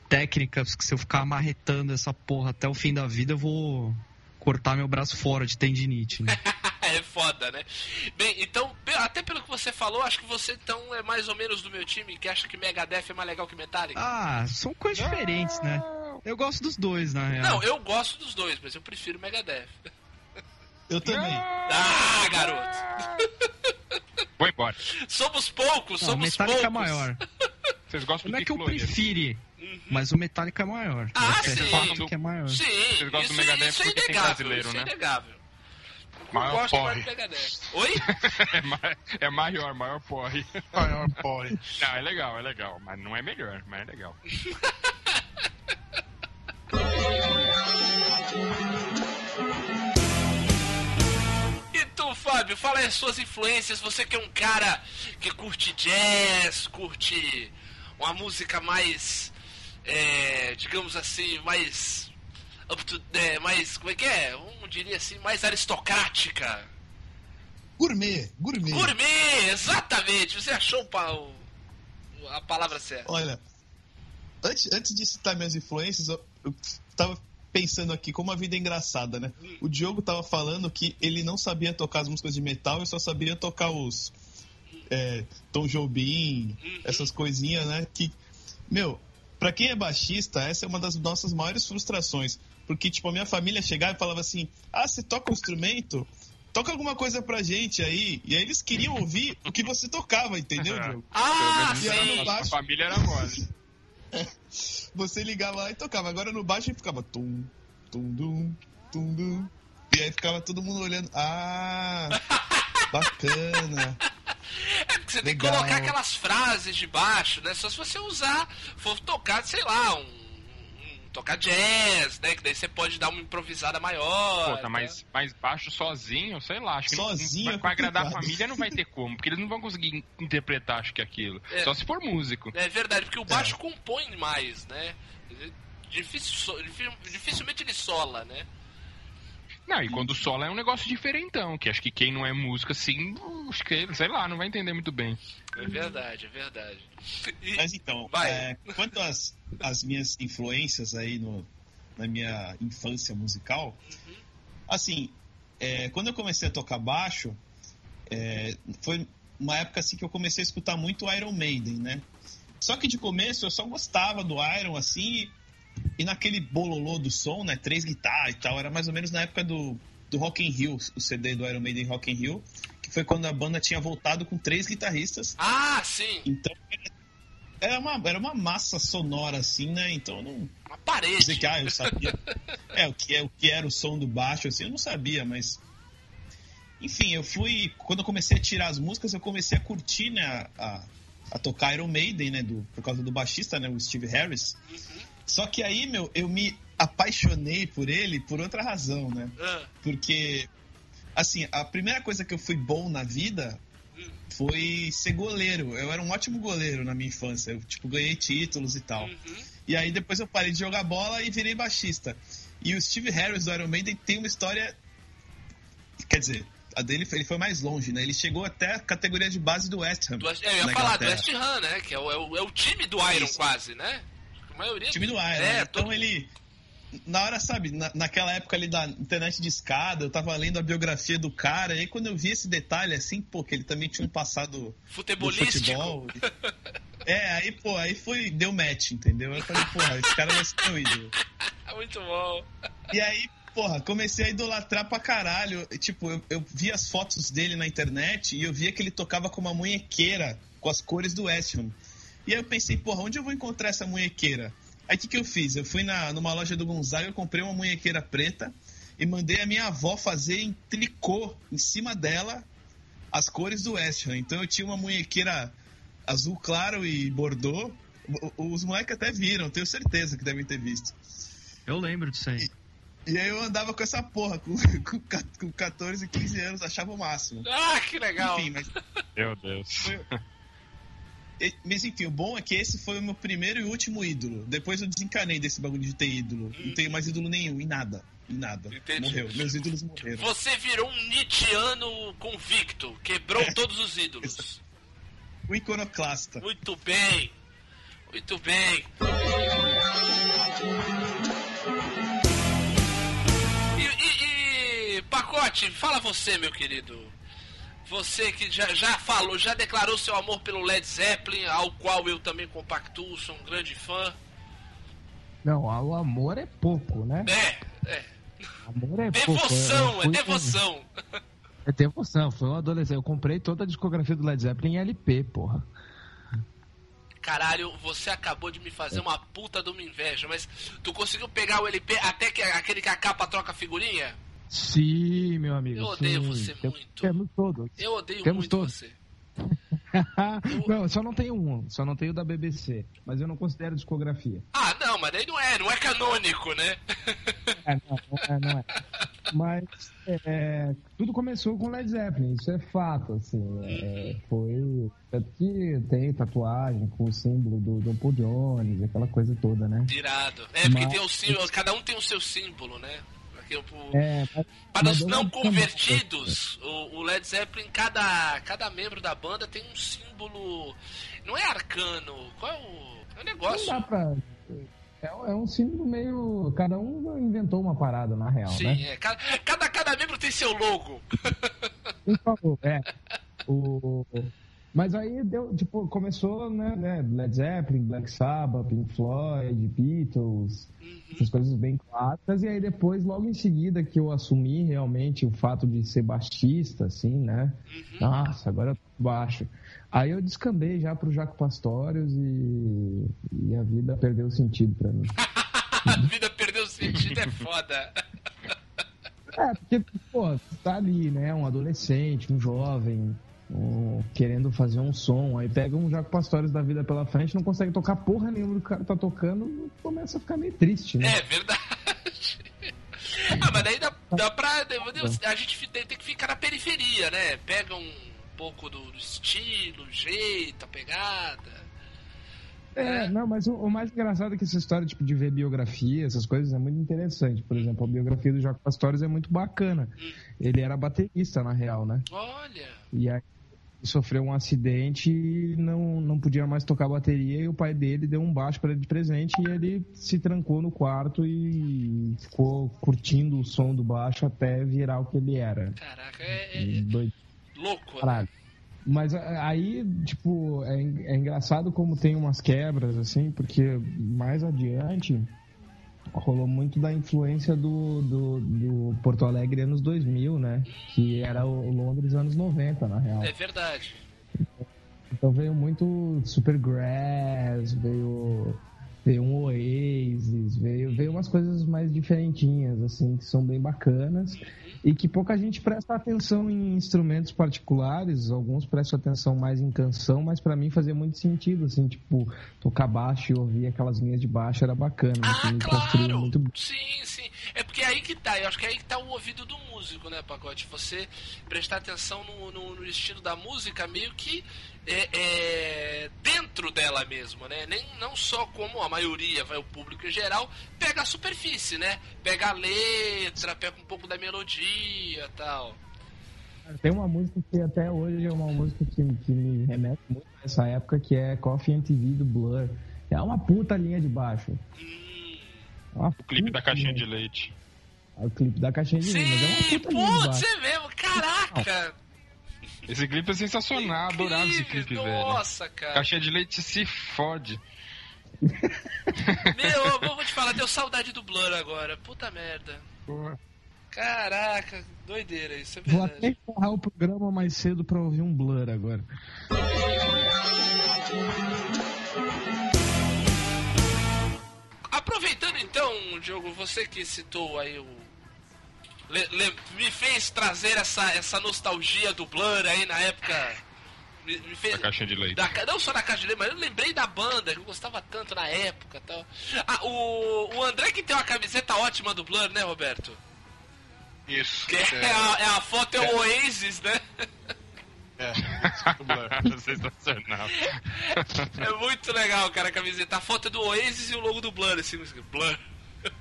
técnicas que se eu ficar amarretando essa porra até o fim da vida eu vou cortar meu braço fora de tendinite, né? é foda, né? Bem, então, até pelo que você falou, acho que você então é mais ou menos do meu time, que acha que Megadeth é mais legal que Metallica. Ah, são coisas diferentes, né? Eu gosto dos dois, na real. Não, eu gosto dos dois, mas eu prefiro Megadeth. Eu também. Ah, garoto! Vou embora. Somos poucos, Não, somos Metallica poucos. é maior. Vocês gostam Não do é que eu Pink Prefiro, mas o Metallica é maior. Ah, é sim. fato que é maior. Sim, Vocês gostam isso, do Megadeth isso é porque tem inegável, brasileiro, é né? inegável. Eu Maior gosto porre. Oi? é, ma- é maior, maior porre. Maior porre. Não, é legal, é legal. Mas não é melhor, mas é legal. E tu, Fábio, fala aí as suas influências. Você que é um cara que curte jazz, curte uma música mais, é, digamos assim, mais up to, é, mais, como é que é? Um diria assim, mais aristocrática. Gourmet, gourmet. Gourmet, exatamente. Você achou o a palavra certa. Olha, antes, antes de citar minhas influências, eu, eu tava pensando aqui como a vida é engraçada, né? O Diogo tava falando que ele não sabia tocar as músicas de metal e só sabia tocar os é, Tom Jobim, essas coisinhas, né? Que, meu, pra quem é baixista, essa é uma das nossas maiores frustrações. Porque, tipo, a minha família chegava e falava assim: Ah, você toca um instrumento? Toca alguma coisa pra gente aí. E aí eles queriam ouvir o que você tocava, entendeu, Diogo? Ah, E ela no bar- A baixo. família era mole. Você ligava lá e tocava. Agora no baixo ficava tum, tum, dum, tum, dum. E aí ficava todo mundo olhando. Ah, bacana. É porque você tem que Legal. colocar aquelas frases de baixo, né? Só se você usar, for tocar, sei lá, um, um- tocar jazz, né? Que daí você pode dar uma improvisada maior. Pô, tá né? mais, mais baixo sozinho, sei lá. Acho que não- Sozinho não, é vai agradar a família não vai ter como, porque eles não vão conseguir interpretar, acho que aquilo. É. Só se for músico. É verdade, porque o baixo compõe mais, né? Difícil, so- difi- dificilmente ele sola, né? Não, e quando sola é um negócio diferentão, que acho que quem não é músico assim, acho que, sei lá, não vai entender muito bem. É verdade, é verdade. E- Mas então, Vai. é, quanto às, às minhas influências aí no, na minha infância musical, assim, é, quando eu comecei a tocar baixo, é, foi uma época assim que eu comecei a escutar muito Iron Maiden, né? Só que de começo eu só gostava do Iron, assim, e naquele bololô do som, né? Três guitarras e tal, era mais ou menos na época do, do Rock in Rio, o CD do Iron Maiden Rock in Rio, que foi quando a banda tinha voltado com três guitarristas. Ah, sim, Então, era uma, era uma massa sonora, assim, né? Então, eu não uma parede. dizer que, ah, eu sabia. é, o que, é, o que era o som do baixo, assim, eu não sabia, mas. Enfim, eu fui. Quando eu comecei a tirar as músicas, eu comecei a curtir, né? A, a, a tocar Iron Maiden, né? Do, por causa do baixista, né? O Steve Harris. Só que aí, meu, eu me apaixonei por ele por outra razão, né? Ah, Porque, assim, a primeira coisa que eu fui bom na vida foi ser goleiro. Eu era um ótimo goleiro na minha infância. Eu, tipo, ganhei títulos e tal. uhum. E aí depois eu parei de jogar bola e virei baixista. E o Steve Harris do Iron Maiden tem uma história. Quer dizer, a dele foi- ele foi mais longe, né? Ele chegou até a categoria de base do West Ham. Do é, eu ia falar do. West Ham, né? Que é o, é o, é o time do Iron Isso. quase, né? Maioria. time do Iron. É, né? todo Então ele. Na hora, sabe, na, naquela época ali da internet de escada, eu tava lendo a biografia do cara, e aí quando eu vi esse detalhe, assim, pô, que ele também tinha um passado do futebolístico. futebol. É, aí, pô, aí foi, deu match, entendeu? Eu falei, porra, esse cara vai ser meu ídolo. Muito bom. E aí, porra, comecei a idolatrar pra caralho. Tipo, eu, eu vi as fotos dele na internet e eu via que ele tocava com uma munhequeira com as cores do West Ham. E aí eu pensei, porra, onde eu vou encontrar essa munhequeira? Aí o que, que eu fiz? Eu fui na, numa loja do Gonzaga, eu comprei uma munhequeira preta e mandei a minha avó fazer em tricô, em cima dela, as cores do West Ham. Então eu tinha uma munhequeira azul claro e bordô. Os moleques até viram, tenho certeza que devem ter visto. Eu lembro disso aí. E aí eu andava com essa porra, com, com, com 14, 15 anos, achava o máximo. Ah, que legal. Enfim, mas, Meu Deus. foi- e- mas enfim, o bom é que esse foi o meu primeiro e último ídolo. Depois eu desencanei desse bagulho de ter ídolo. Não tenho mais ídolo nenhum, em nada. Em nada. Entendi. Morreu. Meus ídolos morreram. Você virou um Nietzscheano convicto, quebrou todos os ídolos. O iconoclasta. Muito bem, muito bem. E, e- e, Pacote, fala você, meu querido. Você que já, já falou, já declarou seu amor pelo Led Zeppelin, ao qual eu também compactuo, sou um grande fã. Não, o amor é pouco, né? É, é. Amor é Devoção, pouco. é devoção. É devoção, foi um adolescente. Eu comprei toda a discografia do Led Zeppelin em LP, porra. Caralho, você acabou de me fazer uma puta de uma inveja, mas tu conseguiu pegar o LP até que aquele que a capa troca figurinha? Sim, meu amigo. Eu odeio sim. você muito. Temos todos. Eu odeio Temos muito todos. você. não, eu só não tenho um, só não tenho da BBC. Mas eu não considero discografia. Ah, não, mas daí não é, não é canônico, né? É, não, não é, não é. Mas é, tudo começou com Led Zeppelin, isso é fato, assim. é, foi. Tanto que tem tatuagem com o símbolo do John Paul Jones, aquela coisa toda, né? Tirado. É, porque Mas- tem o símbolo, cada um tem o seu símbolo, né? É, Para os não não tenho convertidos, o, o Led Zeppelin, cada, cada membro da banda tem um símbolo. Não é arcano, qual é o, é o Não negócio? dá pra. É, é um símbolo meio. Cada um inventou uma parada, na real, Sim, né? é. Cada, cada, cada membro tem seu logo. Por favor, é. O... Mas aí deu, tipo, começou, né, né, Led Zeppelin, Black Sabbath, Pink Floyd, Beatles, essas coisas bem clássicas, e aí depois, logo em seguida, que eu assumi realmente o fato de ser baixista, assim, né? Nossa, agora eu tô baixo. Aí eu descambei já pro Jaco Pastorius e, e a vida perdeu sentido pra mim. A vida perdeu sentido, é foda. É, porque, pô, tu tá ali, né? Um adolescente, um jovem, querendo fazer um som, aí pega um Jaco Pastores da vida pela frente, não consegue tocar porra nenhuma do que o cara tá tocando, começa a ficar meio triste, né? É verdade. Ah, mas daí dá, dá pra. A gente tem, tem que ficar na periferia, né? Pega um pouco do, do estilo, jeito, a pegada. É, não, mas o, o mais engraçado é que essa história tipo, de ver biografia, essas coisas, é muito interessante. Por exemplo, a biografia do Jaco Pastores é muito bacana. Ele era baterista, na real, né? Olha. E aí sofreu um acidente e não, não podia mais tocar bateria e o pai dele deu um baixo para ele de presente e ele se trancou no quarto e ficou curtindo o som do baixo até virar o que ele era. Caraca, é, é Doido. louco, né? Caralho. Mas a- aí, tipo, é, é engraçado como tem umas quebras, assim, porque mais adiante rolou muito da influência do, do, do Porto Alegre anos 2000, né? Que era o Londres anos 90, na real. É verdade. Então veio muito Supergrass, veio, veio um Oasis, veio, veio umas coisas mais diferentinhas, assim, que são bem bacanas e que pouca gente presta atenção em instrumentos particulares, alguns prestam atenção mais em canção, mas pra mim fazia muito sentido, assim, tipo, tocar baixo e ouvir aquelas linhas de baixo era bacana, né, Ah, construiu claro! muito Sim, sim. É porque é aí que tá. Eu acho que é aí que tá o ouvido do músico, né, Pacote? Você prestar atenção no, no, no estilo da música meio que é, é, dentro dela mesmo, né? Nem, não só como a maioria, vai o público em geral, pega a superfície, né? Pega a letra, pega um pouco da melodia tal. Tem uma música que até hoje é uma música que, que me remete muito a essa época, que é Coffee and TV do Blur. É uma puta linha de baixo. É uma O clipe da caixinha linha- de leite. É o clipe da caixinha de leite, é uma Sim, puta linha de putz, é mesmo, caraca! Esse clipe é sensacional, adorava esse clipe, velho. Nossa, cara. Caixinha de leite se fode. Meu, eu vou te falar, deu saudade do Blur agora. Puta merda. Caraca, doideira, isso é Vou até encerrar o programa mais cedo pra ouvir um Blur agora. Aproveitando então, Diogo, você que citou aí o. le- le- me fez trazer essa, essa nostalgia do Blur aí na época. Me, me fez. Da caixinha de leite. da não só da caixa de leite, mas eu lembrei da banda, que eu gostava tanto na época e tal. Ah, o, o André que tem uma camiseta ótima do Blur, né, Roberto? Isso. Que é, a, é a foto é o Oasis, né? é. Sensacional. É muito legal, cara, a camiseta. A foto é do Oasis e o logo do Blur, assim, Blur.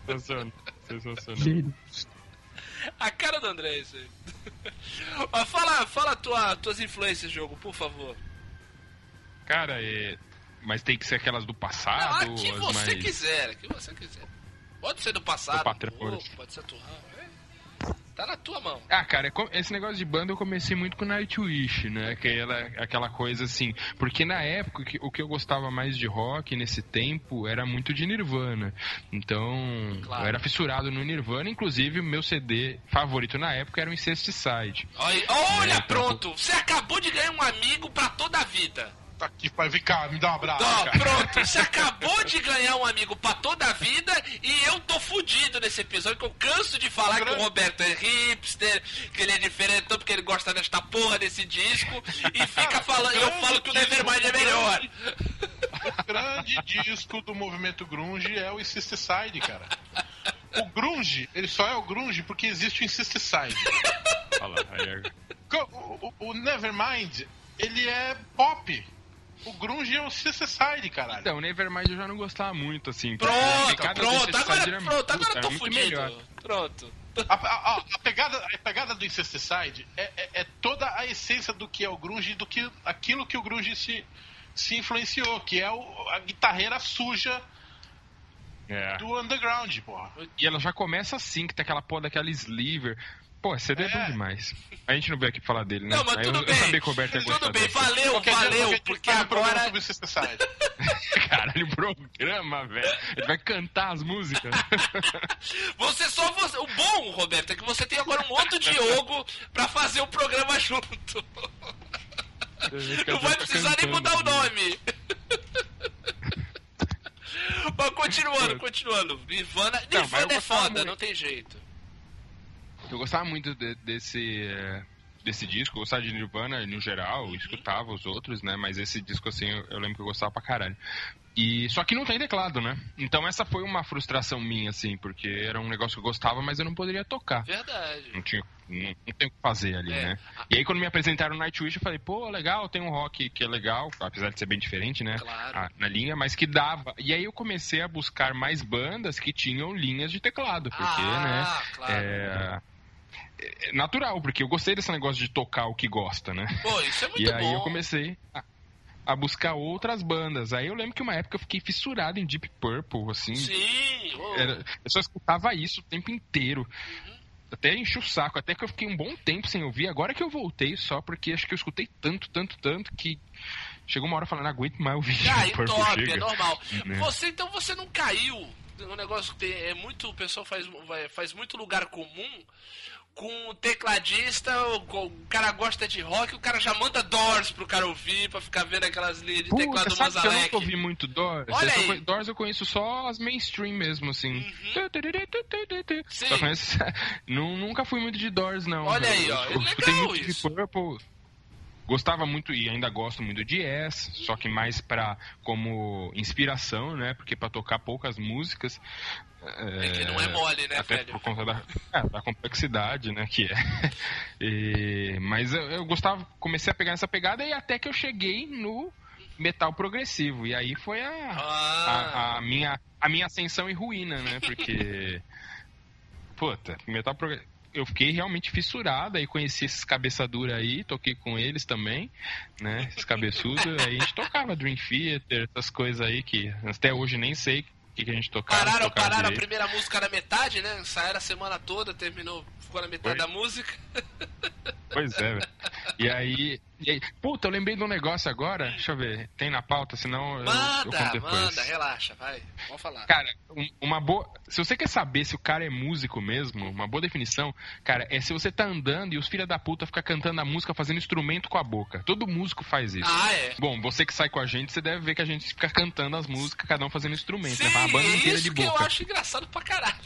Sensacional. Sensacional. A cara do André, isso aí. Mas fala, fala tua, tuas influências, jogo, por favor. Cara, é. Mas tem que ser aquelas do Não, passado, a que você mais. quiser, que você quiser. Pode ser do passado, Do patrão, novo, hoje. pode ser atual. É. Tá na tua mão. Ah, cara, co- esse negócio de banda eu comecei muito com Nightwish, né? Aquela, aquela coisa assim. Porque na época o que- eu gostava mais de rock nesse tempo era muito de Nirvana. Então, Claro. eu era fissurado no Nirvana. Inclusive, o meu CD favorito na época era o Incesticide. Olha, olha, É, pronto. Você acabou de ganhar um amigo pra toda a vida. Tá aqui, pai. Vem cá, me dá um abraço, Ó, cara. pronto, você acabou de ganhar um amigo pra toda a vida e eu tô fudido nesse episódio, que eu canso de falar que o Roberto é hipster, que ele é diferente porque ele gosta desta porra desse disco e fica falando, eu falo que o Nevermind é melhor. O grande disco do movimento grunge é o Incesticide, cara. O grunge, ele só é o grunge porque existe o Incesticide. Olha lá, aí- O, o- o Nevermind, ele é pop. O grunge é o Incesticide, caralho. Então, Nevermind eu já não gostava muito, assim. a Pronto, pronto, agora, era- pronto, agora puta, eu tô fudido. melhor. Pronto. A, a- a- a pegada, a pegada do Incesticide é, é- é toda a essência do que é o grunge e do que aquilo que o grunge se, se influenciou, que é o- a guitarreira suja É. do underground, porra. E ela já começa assim, que tem aquela porra daquela sliver. Pô, CD é, É. bom demais. A gente não veio aqui falar dele, né? Não, mas Aí tudo eu, bem. Eu sabia que o Roberto ia gostar Tudo bem, dessa. valeu, Qualquer dia- valeu, dia porque um agora... sobre. Caralho, programa, velho. Ele vai cantar as músicas. Você só você. O bom, Roberto, é que você tem agora um outro Diogo pra fazer o programa junto. Não vai precisar nem mudar o nome. Mas continuando, continuando. Nirvana, Não, mas eu Nirvana é foda, muito. não tem jeito. Eu gostava muito de- desse. eh, Desse disco, eu gostava de Nirvana no geral, Uhum. escutava os outros, né? Mas esse disco, assim, eu, eu lembro que eu gostava pra caralho. E, só que não tem teclado, né? Então essa foi uma frustração minha, assim, porque era um negócio que eu gostava, mas eu não poderia tocar. Verdade. Não tinha. Não, não tem o que fazer ali, É. né? E aí quando me apresentaram Nightwish, eu falei, pô, legal, tem um rock que é legal, apesar de ser bem diferente, né? Claro. Ah, na linha, mas que dava. E aí eu comecei a buscar mais bandas que tinham linhas de teclado, porque, né? ah, claro. É, é natural, porque eu gostei desse negócio de tocar o que gosta, né? Pô, isso é muito E aí bom. eu comecei a, a buscar outras bandas. Aí eu lembro que uma época eu fiquei fissurado em Deep Purple, assim. Sim. Era- eu só escutava isso o tempo inteiro. Até enchi o saco, até que eu fiquei um bom tempo sem ouvir. Agora que eu voltei só, porque acho que eu escutei tanto, tanto, tanto que chegou uma hora falando, não aguento mais ouvir Ah, Deep Purple, top, chega. é normal. Né? Você, então, você não caiu. Um negócio que tem, é muito. O pessoal faz, faz muito lugar comum com o tecladista, o, cara gosta de rock, o cara já manda Doors pro cara ouvir, pra ficar vendo aquelas linhas de Puta, teclado do sabe que eu Mazalek. nunca ouvi muito Doors? Olha Eu aí. Uhum. Doors eu conheço só as mainstream mesmo, assim. Sim. Só conheço... Nunca fui muito de Doors, não. Olha aí, ó, Eu, é legal isso. Purple. Gostava muito e ainda gosto muito de Yes, só que mais pra, como inspiração, né? Porque pra tocar poucas músicas. É que não é mole, né, até velho? por conta da, é, da complexidade, né, que é. E- mas eu, eu gostava, comecei a pegar essa pegada e até que eu cheguei no metal progressivo. E aí foi a, Ah, a, a minha, a minha ascensão e ruína, né? Porque. Puta, metal progressivo. Eu fiquei realmente fissurado, aí conheci esses cabeçadura aí, toquei com eles também, né? Esses cabeçudos, aí a gente tocava Dream Theater, essas coisas aí que até hoje nem sei o que, que a gente tocava. pararam, tocava pararam a direito. primeira música na metade, né? Saíram a semana toda, terminou, ficou na metade Foi. da música. Pois é, velho. E aí, aí. Puta, eu lembrei de um negócio agora. Deixa eu ver. Tem na pauta, senão eu, eu Manda, manda, relaxa, vai. Vamos falar. Cara, um- uma boa. Se você quer saber se o cara é músico mesmo, uma boa definição, cara, é se você tá andando e os filha da puta ficam cantando a música fazendo instrumento com a boca. Todo músico faz isso. Ah, é. Bom, você que sai com a gente, você deve ver que a gente fica cantando as músicas, cada um fazendo instrumento, Sim, né? A banda inteira isso de que eu boca. acho engraçado pra caralho.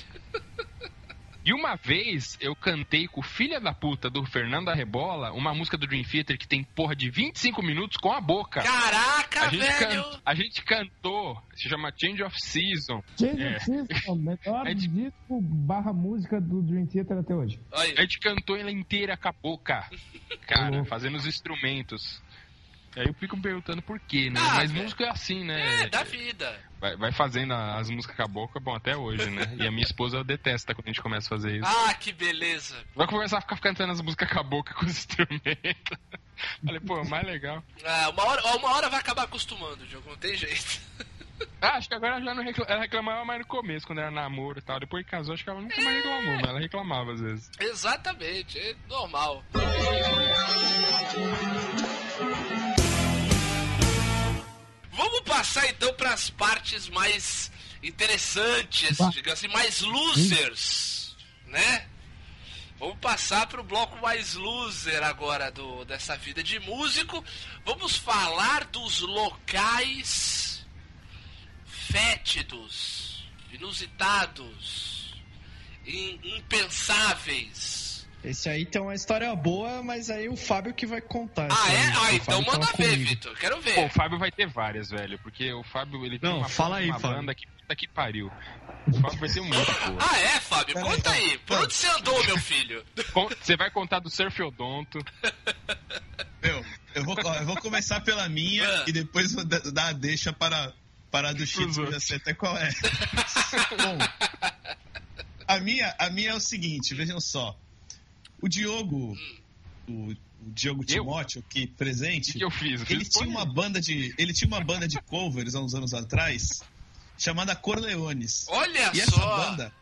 E uma vez eu cantei com o filha da puta do Fernando Arrebola uma música do Dream Theater que tem porra de 25 minutos com a boca. Caraca, A gente, velho. can- a gente cantou, se chama Change of Season. Change É. of System, melhor gente- disco barra música do Dream Theater até hoje. A gente cantou ela inteira com a boca. Cara, fazendo os instrumentos. Aí eu fico perguntando por quê, né? Ah, Mas velho. música é assim, né? É, da vida. Vai, vai fazendo as músicas com a boca, bom, até hoje, né? E a minha esposa detesta quando a gente começa a fazer isso. Ah, que beleza. Vai começar a ficar cantando as músicas com a boca com os instrumentos. Falei, pô, é mais legal. Ah, uma hora, uma hora vai acabar acostumando, Diogo, não tem jeito. Ah, acho que agora ela já não recla- ela reclamava mais no começo, quando era namoro e tal. Depois que casou, acho que ela nunca mais reclamou, mas ela reclamava às vezes. Exatamente, é normal. Vamos passar então para as partes mais interessantes, digamos assim, mais losers, né? Vamos passar para o bloco mais loser agora do, dessa vida de músico. Vamos falar dos locais fétidos, inusitados, im- impensáveis. Esse aí tem uma história boa, mas aí o Fábio que vai contar. Ah, é? Ah, então manda ver. Vitor. Quero Pô, o ver. Fábio vai ter várias, velho, porque o Fábio, ele tem Não, uma, fala aí, uma Fábio. banda que puta que pariu. O Fábio vai ter um monte, pô. Ah, é, Fábio? Conta aí. Por onde você andou, meu filho? Você vai contar do Surf Odonto. Meu, eu vou, ó, eu vou começar pela minha Ah. e depois vou da- dar a deixa para, para a do que eu já sei até qual é. Bom, a minha, a minha é o seguinte, vejam só. O Diogo, o, o Diogo Timóteo, aqui O presente, que, que eu fiz? Eu ele fiz tinha uma banda de. Ele tinha uma banda de covers há uns anos atrás, chamada Corleones. Olha E essa só. banda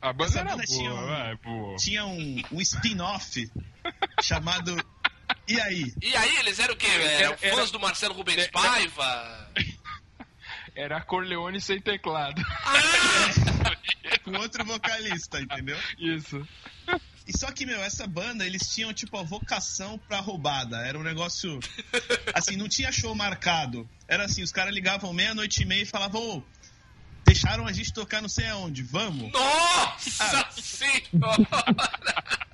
A banda essa era banda boa, tinha um- vai, boa. tinha um, um spin-off chamado. E aí? E aí, eles eram o quê? Eram Era- era- fãs do Marcelo Rubens era- Paiva? Era Corleone sem teclado. Com outro vocalista, entendeu? Isso. E só que, meu, essa banda, eles tinham, tipo, a vocação pra roubada. Era um negócio. Assim, não tinha show marcado. Era assim, os caras ligavam meia-noite e meia e falavam, ô, deixaram a gente tocar não sei aonde, vamos? Nossa Ah. senhora!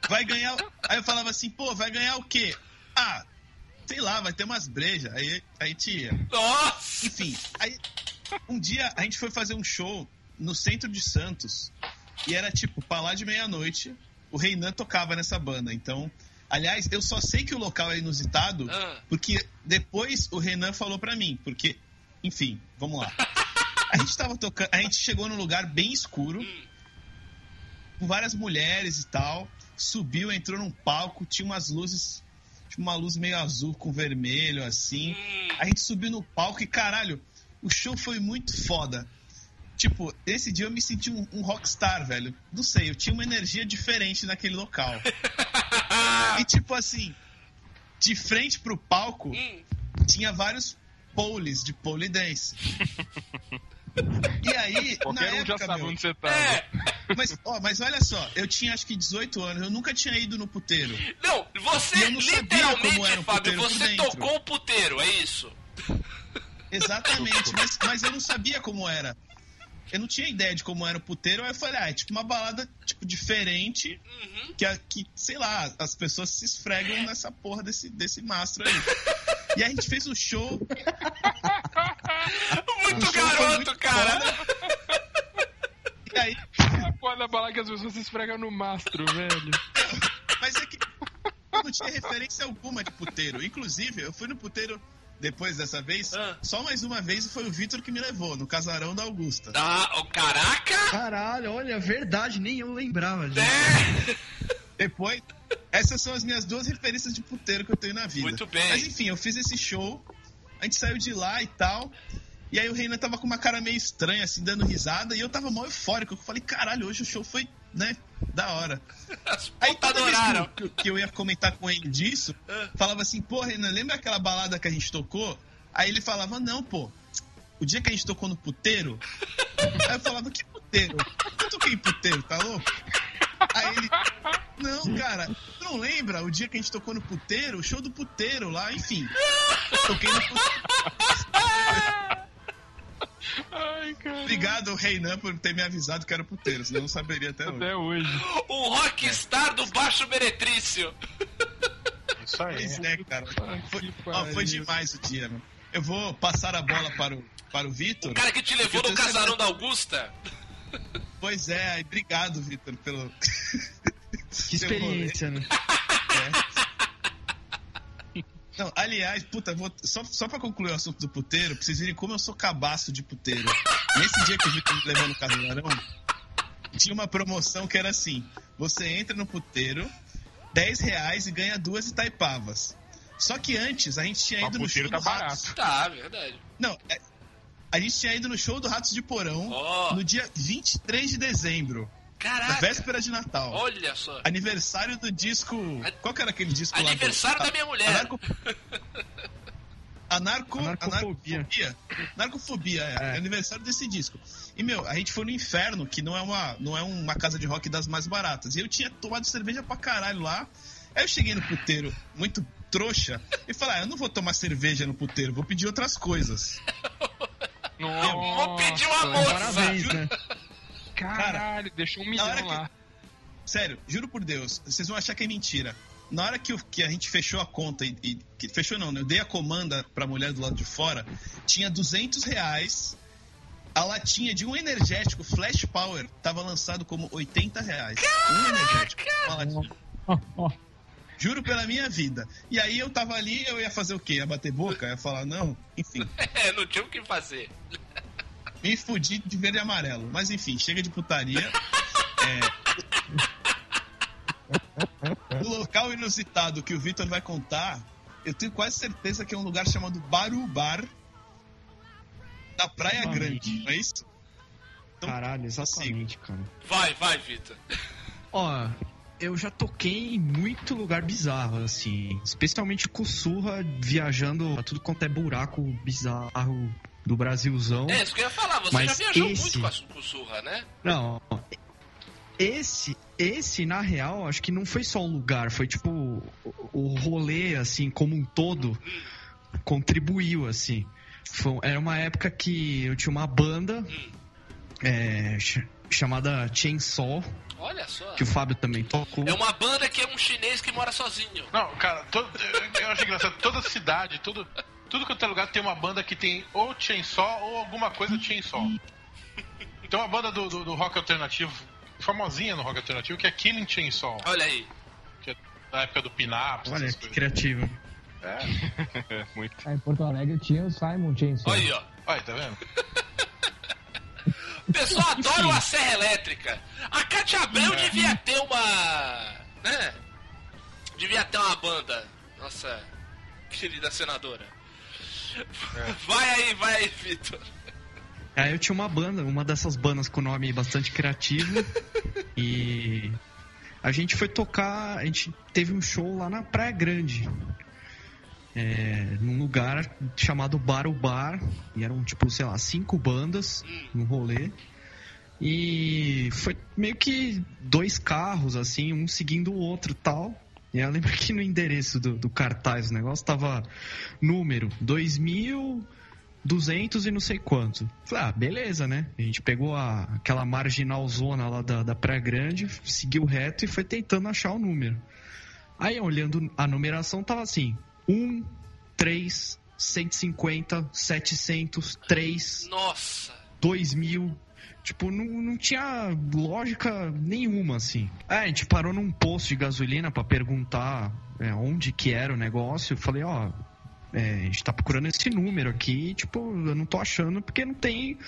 Vai ganhar. Aí eu falava assim, pô, vai ganhar o quê? Ah, sei lá, vai ter umas brejas. Aí a gente ia. Nossa! Enfim, aí um dia a gente foi fazer um show no centro de Santos e era tipo, pra lá de meia-noite, o Reinan tocava nessa banda. Então, aliás, eu só sei que o local é inusitado Ah. porque depois o Renan falou pra mim, porque, enfim, vamos lá. A gente tava tocando, a gente chegou num lugar bem escuro, com várias mulheres e tal, subiu, entrou num palco, tinha umas luzes, tinha uma luz meio azul com vermelho assim. A gente subiu no palco e caralho, o show foi muito foda. Tipo, esse dia eu me senti um, um rockstar, velho. Não sei, eu tinha uma energia diferente naquele local. e tipo assim, de frente pro palco, Hum. tinha vários poles de pole dance. E aí, Qualquer na um já época, sabe meu, onde você tá. É. mas, ó, mas olha só, eu tinha acho que 18 anos, eu nunca tinha ido no puteiro. Não, você eu não sabia como literalmente, era um Fábio, você tocou o puteiro, é isso? Exatamente, mas, mas eu não sabia como era. Eu não tinha ideia de como era o puteiro, aí eu falei, ah, é tipo uma balada tipo, diferente, Uhum. que, a- que, sei lá, as pessoas se esfregam nessa porra desse, desse mastro aí. E a gente fez o show, Muito show foi garoto, muito cara! e aí A porra da bala que as pessoas se esfregam no mastro, velho. Mas é que eu não tinha referência alguma de puteiro. Inclusive, eu fui no puteiro depois dessa vez, Ah. só mais uma vez, e foi o Vitor que me levou, no casarão da Augusta. Ah, oh, caraca! Caralho, olha, verdade, nem eu lembrava, gente. É. Depois, essas são as minhas duas referências de puteiro que eu tenho na vida. Muito bem. Mas enfim, eu fiz esse show, a gente saiu de lá e tal. E aí o Renan tava com uma cara meio estranha, assim, dando risada, e eu tava mó eufórico. Eu falei, caralho, hoje o show foi, né, da hora. As Aí toda adoraram. que, eu- que eu ia comentar com ele disso, Ah. falava assim, pô, Renan, lembra aquela balada que a gente tocou? Aí ele falava, não, pô, o dia que a gente tocou no puteiro. Aí eu falava, que puteiro? Eu toquei puteiro, tá louco? Aí ele, não, cara, tu não lembra o dia que a gente tocou no puteiro? O show do puteiro lá, enfim. Toquei no puteiro. Ai, cara. Obrigado, Reinan, por ter me avisado que era puteiro, senão eu não saberia até hoje. Até hoje. O rockstar do baixo meretrício. Isso aí. Pois é, cara. Ai, Foi, ó, foi demais o dia, mano. Eu vou passar a bola para o, para o Vitor. O cara que te levou no casarão da Augusta. Pois é, obrigado, Vitor, pelo. Que experiência, né? Não, aliás, puta, vou, só, só pra concluir o assunto do puteiro, pra vocês verem como eu sou cabaço de puteiro. Nesse dia que o Vitor me levou no casarão, tinha uma promoção que era assim: você entra no puteiro, 10 reais e ganha duas Itaipavas. Só que antes a gente tinha ido no show puteiro do tá Ratos. barato. Tá, verdade. Não, é- A gente tinha ido no show do Ratos de Porão Ó. no dia 23 de dezembro, Caraca. véspera de Natal. Olha só. Aniversário do disco. Qual que era aquele disco lá? do- Aniversário da minha mulher. Anarco... Anarco... Anarcofobia. Anarcofobia. Narcofobia, é. É. aniversário desse disco. E, meu, a gente foi no Inferno, que não é, uma, não é uma casa de rock das mais baratas. E eu tinha tomado cerveja pra caralho lá. Aí eu cheguei no puteiro, muito trouxa, e falei, ah, eu não vou tomar cerveja no puteiro, vou pedir outras coisas. Nossa, Vou pedir uma moça. Parabéns, né? Caralho, deixou um milhão que- lá. Sério, juro por Deus, vocês vão achar que é mentira. Na hora que, eu- que a gente fechou a conta e, e- que fechou não, né? Eu dei a comanda pra mulher do lado de fora, tinha 200 reais. A latinha de um energético Flash Power tava lançado como 80 reais. Um energético. Uma latinha. Juro pela minha vida. E aí eu tava ali, eu ia fazer o quê? Ia bater boca? Ia falar, não? Enfim, É, não tinha o que fazer. Me fudi de verde e amarelo. Mas enfim, chega de putaria. É... O local inusitado que o Vitor vai contar, eu tenho quase certeza que é um lugar chamado Barubar, na Praia Ah, Grande, não é isso? Caralho, exatamente, cara. Vai, vai, Vitor. Ó, eu já toquei em muito lugar bizarro, assim. Especialmente com surra, viajando a tudo quanto é buraco bizarro do Brasilzão. É, isso que eu ia falar. Você Mas já viajou esse- muito com a com o Surra, né? Não, esse, esse, na real, acho que não foi só um lugar, foi tipo o, o rolê, assim, como um todo, contribuiu, assim. Foi- era uma época que eu tinha uma banda é, ch- chamada Chainsaw, Olha só. que o Fábio também tocou. É uma banda que é um chinês que mora sozinho. Não, cara, todo- eu, eu acho engraçado. Toda cidade, tudo, tudo que é lugar tem uma banda que tem ou Chainsaw ou alguma coisa Chainsaw. Tem uma banda do, do, do rock alternativo, famosinha no rock alternativo, que é Killing Chainsaw, Olha aí. que é da época do Pinaps, Olha que coisas. criativo. É, É, muito. Aí em Porto Alegre tinha o Simon Chainsaw. Olha aí, ó. olha, tá vendo? O pessoal adora a serra elétrica. A Cátia Abreu devia ter uma. né? Devia ter uma banda. Nossa querida senadora. Vai aí, vai aí, Vitor. Aí eu tinha uma banda, uma dessas bandas com nome bastante criativo. e a gente foi tocar, a gente teve um show lá na Praia Grande. É, num lugar chamado Bar o Bar. E eram, tipo, sei lá, cinco bandas no rolê. E foi meio que dois carros, assim, um seguindo o outro tal. E eu lembro que no endereço do, do cartaz o negócio tava número 2000. 200 e não sei quanto. Falei, ah, beleza, né? A gente pegou a, aquela marginal zona lá da, da Praia Grande, seguiu reto e foi tentando achar o número. Aí, olhando a numeração, tava assim: 1, 3, 150, 700, 3, Nossa. 2000. Tipo, não, não tinha lógica nenhuma, assim. É, a gente parou num posto de gasolina pra perguntar é, onde que era o negócio. Eu falei, ó, é, a gente tá procurando esse número aqui, tipo, eu não tô achando porque não tem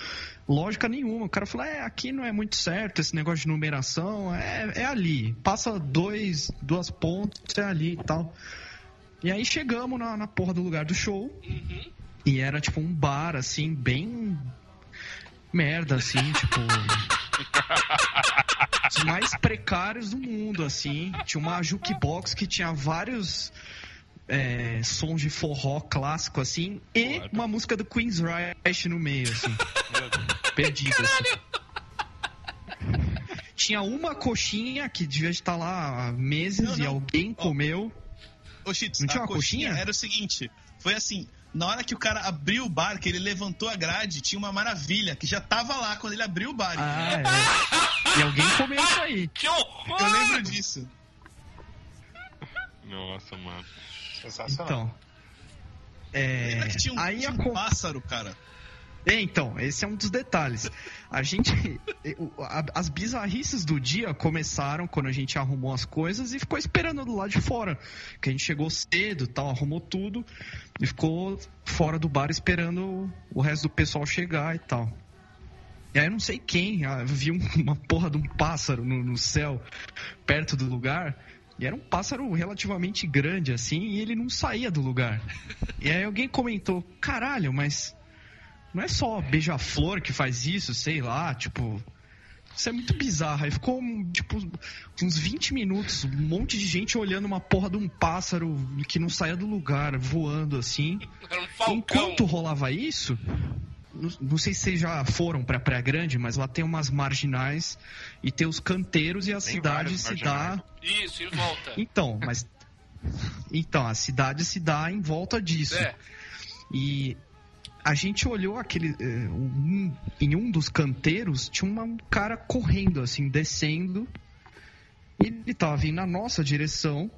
lógica nenhuma. O cara falou, é, aqui não é muito certo esse negócio de numeração, é, é ali. Passa dois, duas pontes, é ali e tal. E aí chegamos na, na porra do lugar do show. E era tipo um bar, assim, bem merda, assim, tipo. os mais precários do mundo, assim. Tinha uma jukebox que tinha vários é, sons de forró clássico, assim, e uma música do Queen's Rush no meio, assim. Perdido, assim. Tinha uma coxinha que devia estar lá há meses Não, e não. alguém comeu. Ô, Cheetos, Não tinha uma coxinha? Era o seguinte, foi assim, na hora que o cara abriu o bar, que ele levantou a grade, tinha uma maravilha, que já tava lá quando ele abriu o bar. Ah, é. E alguém comeu isso aí. Que horror! Eu lembro disso. Nossa, mano. Sensacional. Então. É, Lembra que tinha um, aí tinha a um con- pássaro, cara. É, então, esse é um dos detalhes. A gente. As bizarrices do dia começaram quando a gente arrumou as coisas e ficou esperando do lado de fora. Que a gente chegou cedo tal, arrumou tudo e ficou fora do bar esperando o resto do pessoal chegar e tal. E aí não sei quem ah, viu uma porra de um pássaro no, no céu perto do lugar. E era um pássaro relativamente grande assim e ele não saía do lugar. E aí alguém comentou: caralho, mas não é só beija-flor que faz isso, sei lá, tipo. Isso é muito bizarro. Aí ficou, tipo, uns 20 minutos, um monte de gente olhando uma porra de um pássaro que não saía do lugar, voando assim. Era um falcão. Enquanto rolava isso, não, não sei se vocês já foram pra Praia Grande, mas lá tem umas marginais e tem os canteiros e a Tem cidade se marginais. dá. Isso, em volta. Então, mas. Então, a cidade se dá em volta disso. É. E a gente olhou aquele. eh, um- em um dos canteiros tinha uma- um cara correndo, assim, descendo. Ele tava vindo na nossa direção.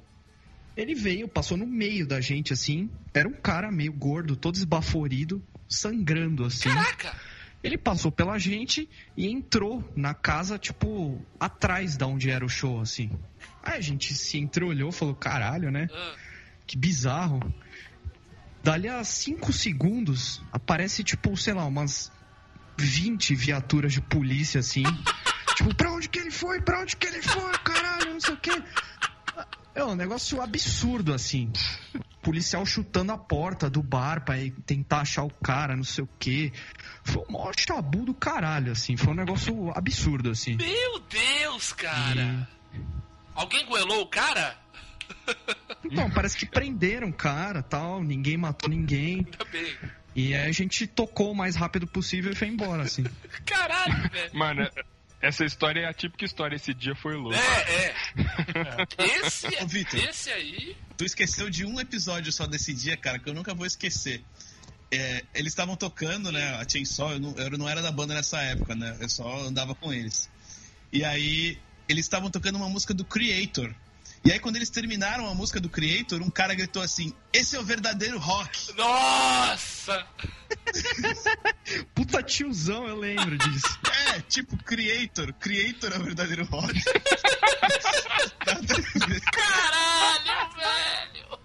Ele veio, passou no meio da gente, assim. Era um cara meio gordo, todo esbaforido, sangrando, assim. Caraca! Ele passou pela gente e entrou na casa, tipo, atrás da onde era o show, assim. Aí a gente se entreolhou, falou, caralho, né? Ah, Que bizarro. Dali a 5 segundos, aparece, tipo, sei lá, umas 20 viaturas de polícia, assim. tipo, pra onde que ele foi? Pra onde que ele foi? Caralho, não sei o quê. É um negócio absurdo, assim. Policial chutando a porta do bar pra tentar achar o cara, não sei o quê. Foi um maior chabu do caralho, assim. Foi um negócio absurdo, assim. Meu Deus, cara! Alguém goelou o cara? Então, parece que prenderam o cara tal, ninguém matou ninguém. Também. E aí a gente tocou o mais rápido possível e foi embora, assim. Caralho, velho. Mano, essa história é a típica história. Esse dia foi louco. É, é. Esse, Ô, Vitor. esse aí. Tu esqueceu de um episódio só desse dia, cara, que eu nunca vou esquecer. É, eles estavam tocando, né, a Chainsaw, eu não, eu não era da banda nessa época, né, eu só andava com eles. E aí, eles estavam tocando uma música do Creator. E aí, quando eles terminaram a música do Creator, um cara gritou assim, esse é o verdadeiro rock. Nossa! Puta tiozão, eu lembro disso. É, tipo, Creator, Creator é o verdadeiro rock. Caralho, velho!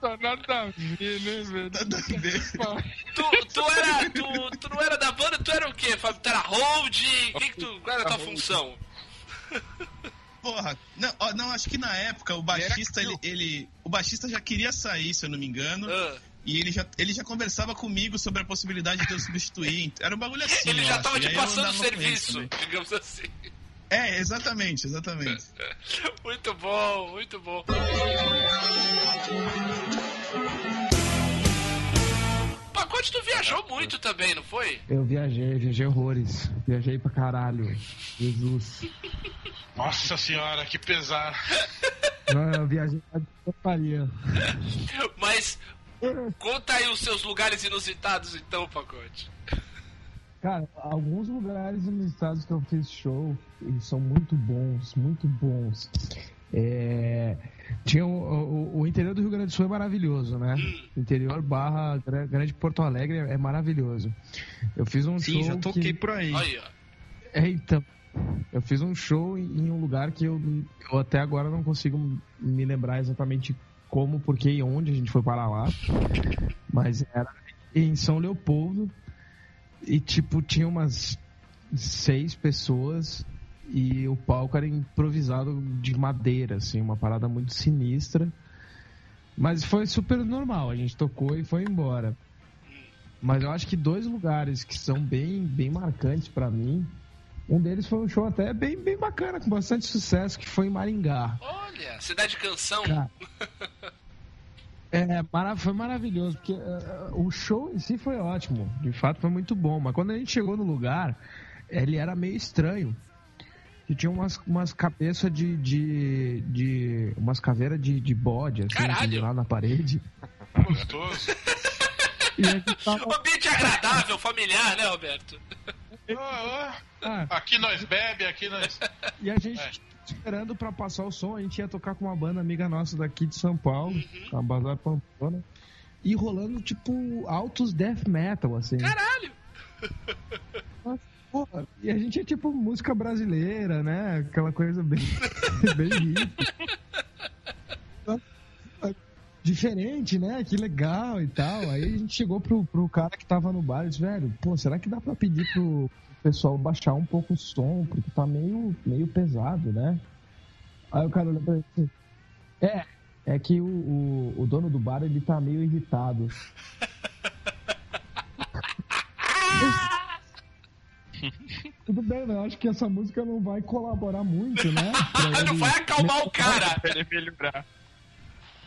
Tá nada a ver, né, velho? nada a ver. Tu, tu, era, tu, tu não era da banda, tu era o quê? Fábio? Tu era hold? Que que tu, qual era a tua função? Porra, não, não, acho que na época o baixista, ele, ele- O baixista já queria sair, se eu não me engano. Ah, E ele já, ele já conversava comigo sobre a possibilidade de eu substituir. Era um bagulho assim. ele já tava te eu passando serviço, digamos assim. É, exatamente, exatamente. Muito bom, muito bom. Pacote, tu viajou muito também, não foi? Eu viajei, viajei horrores. Viajei pra caralho. Jesus. Nossa senhora, que pesar. Não, eu viajei pra putaria. Mas conta aí os seus lugares inusitados então, Pacote. Cara, alguns lugares nos estados que eu fiz show eles são muito bons, muito bons. É, tinha o, o- o interior do Rio Grande do Sul é maravilhoso, né? Interior barra Gra- Grande Porto Alegre é maravilhoso. Eu fiz um Sim, show já toquei que... por aí. Aí, ó. É, então. Eu fiz um show em em um lugar que eu, eu até agora não consigo me lembrar exatamente como, porquê e onde a gente foi parar lá. Mas era em São Leopoldo. E, tipo, tinha umas seis pessoas. E o palco era improvisado de madeira, assim, uma parada muito sinistra. Mas foi super normal, a gente tocou e foi embora. Mas eu acho que dois lugares que são bem, bem marcantes pra mim. Um deles foi um show até bem, bem bacana, com bastante sucesso, que foi em Maringá. Olha, Cidade Canção. Cara, É, foi maravilhoso, porque eh, o show em si foi ótimo, de fato foi muito bom, mas quando a gente chegou no lugar, ele era meio estranho. E tinha umas, umas cabeças de, de, de. umas caveiras de, de bode, assim, Caralho! lá na parede. Gostoso. E a gente tava. Ambiente agradável, familiar, né, Roberto? Ah, aqui nós bebe, aqui nós. E a gente esperando pra passar o som, a gente ia tocar com uma banda amiga nossa daqui de São Paulo, Uhum. a Bazar Pamplona, e rolando tipo altos death metal, assim. Caralho! Porra, e a gente é tipo música brasileira, né? Aquela coisa bem, bem hippie. Diferente, né? Que legal e tal. Aí a gente chegou pro, pro cara que tava no bar e disse, velho, pô, será que dá pra pedir pro pessoal baixar um pouco o som? Porque tá meio, meio pesado, né? Aí o cara olhou pra ele e disse, é, é que o, o, o dono do bar ele tá meio irritado. tudo bem, né? Eu acho que essa música não vai colaborar muito, né? Não vai acalmar o cara. Pra ele melhorar.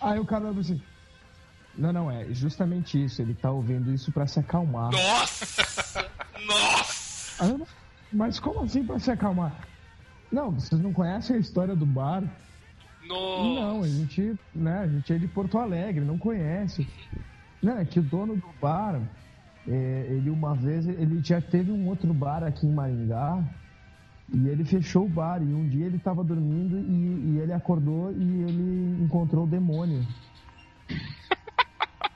Aí o cara vai assim. Não, não, é justamente isso. Ele tá ouvindo isso pra se acalmar. Nossa! Nossa! Mas como assim pra se acalmar? Não, vocês não conhecem a história do bar? Nossa! Não, a gente, né, a gente é de Porto Alegre, não conhece. Não, é que o dono do bar, é, ele uma vez, ele já teve um outro bar aqui em Maringá e ele fechou o bar e um dia ele tava dormindo e, e ele acordou e ele encontrou o demônio.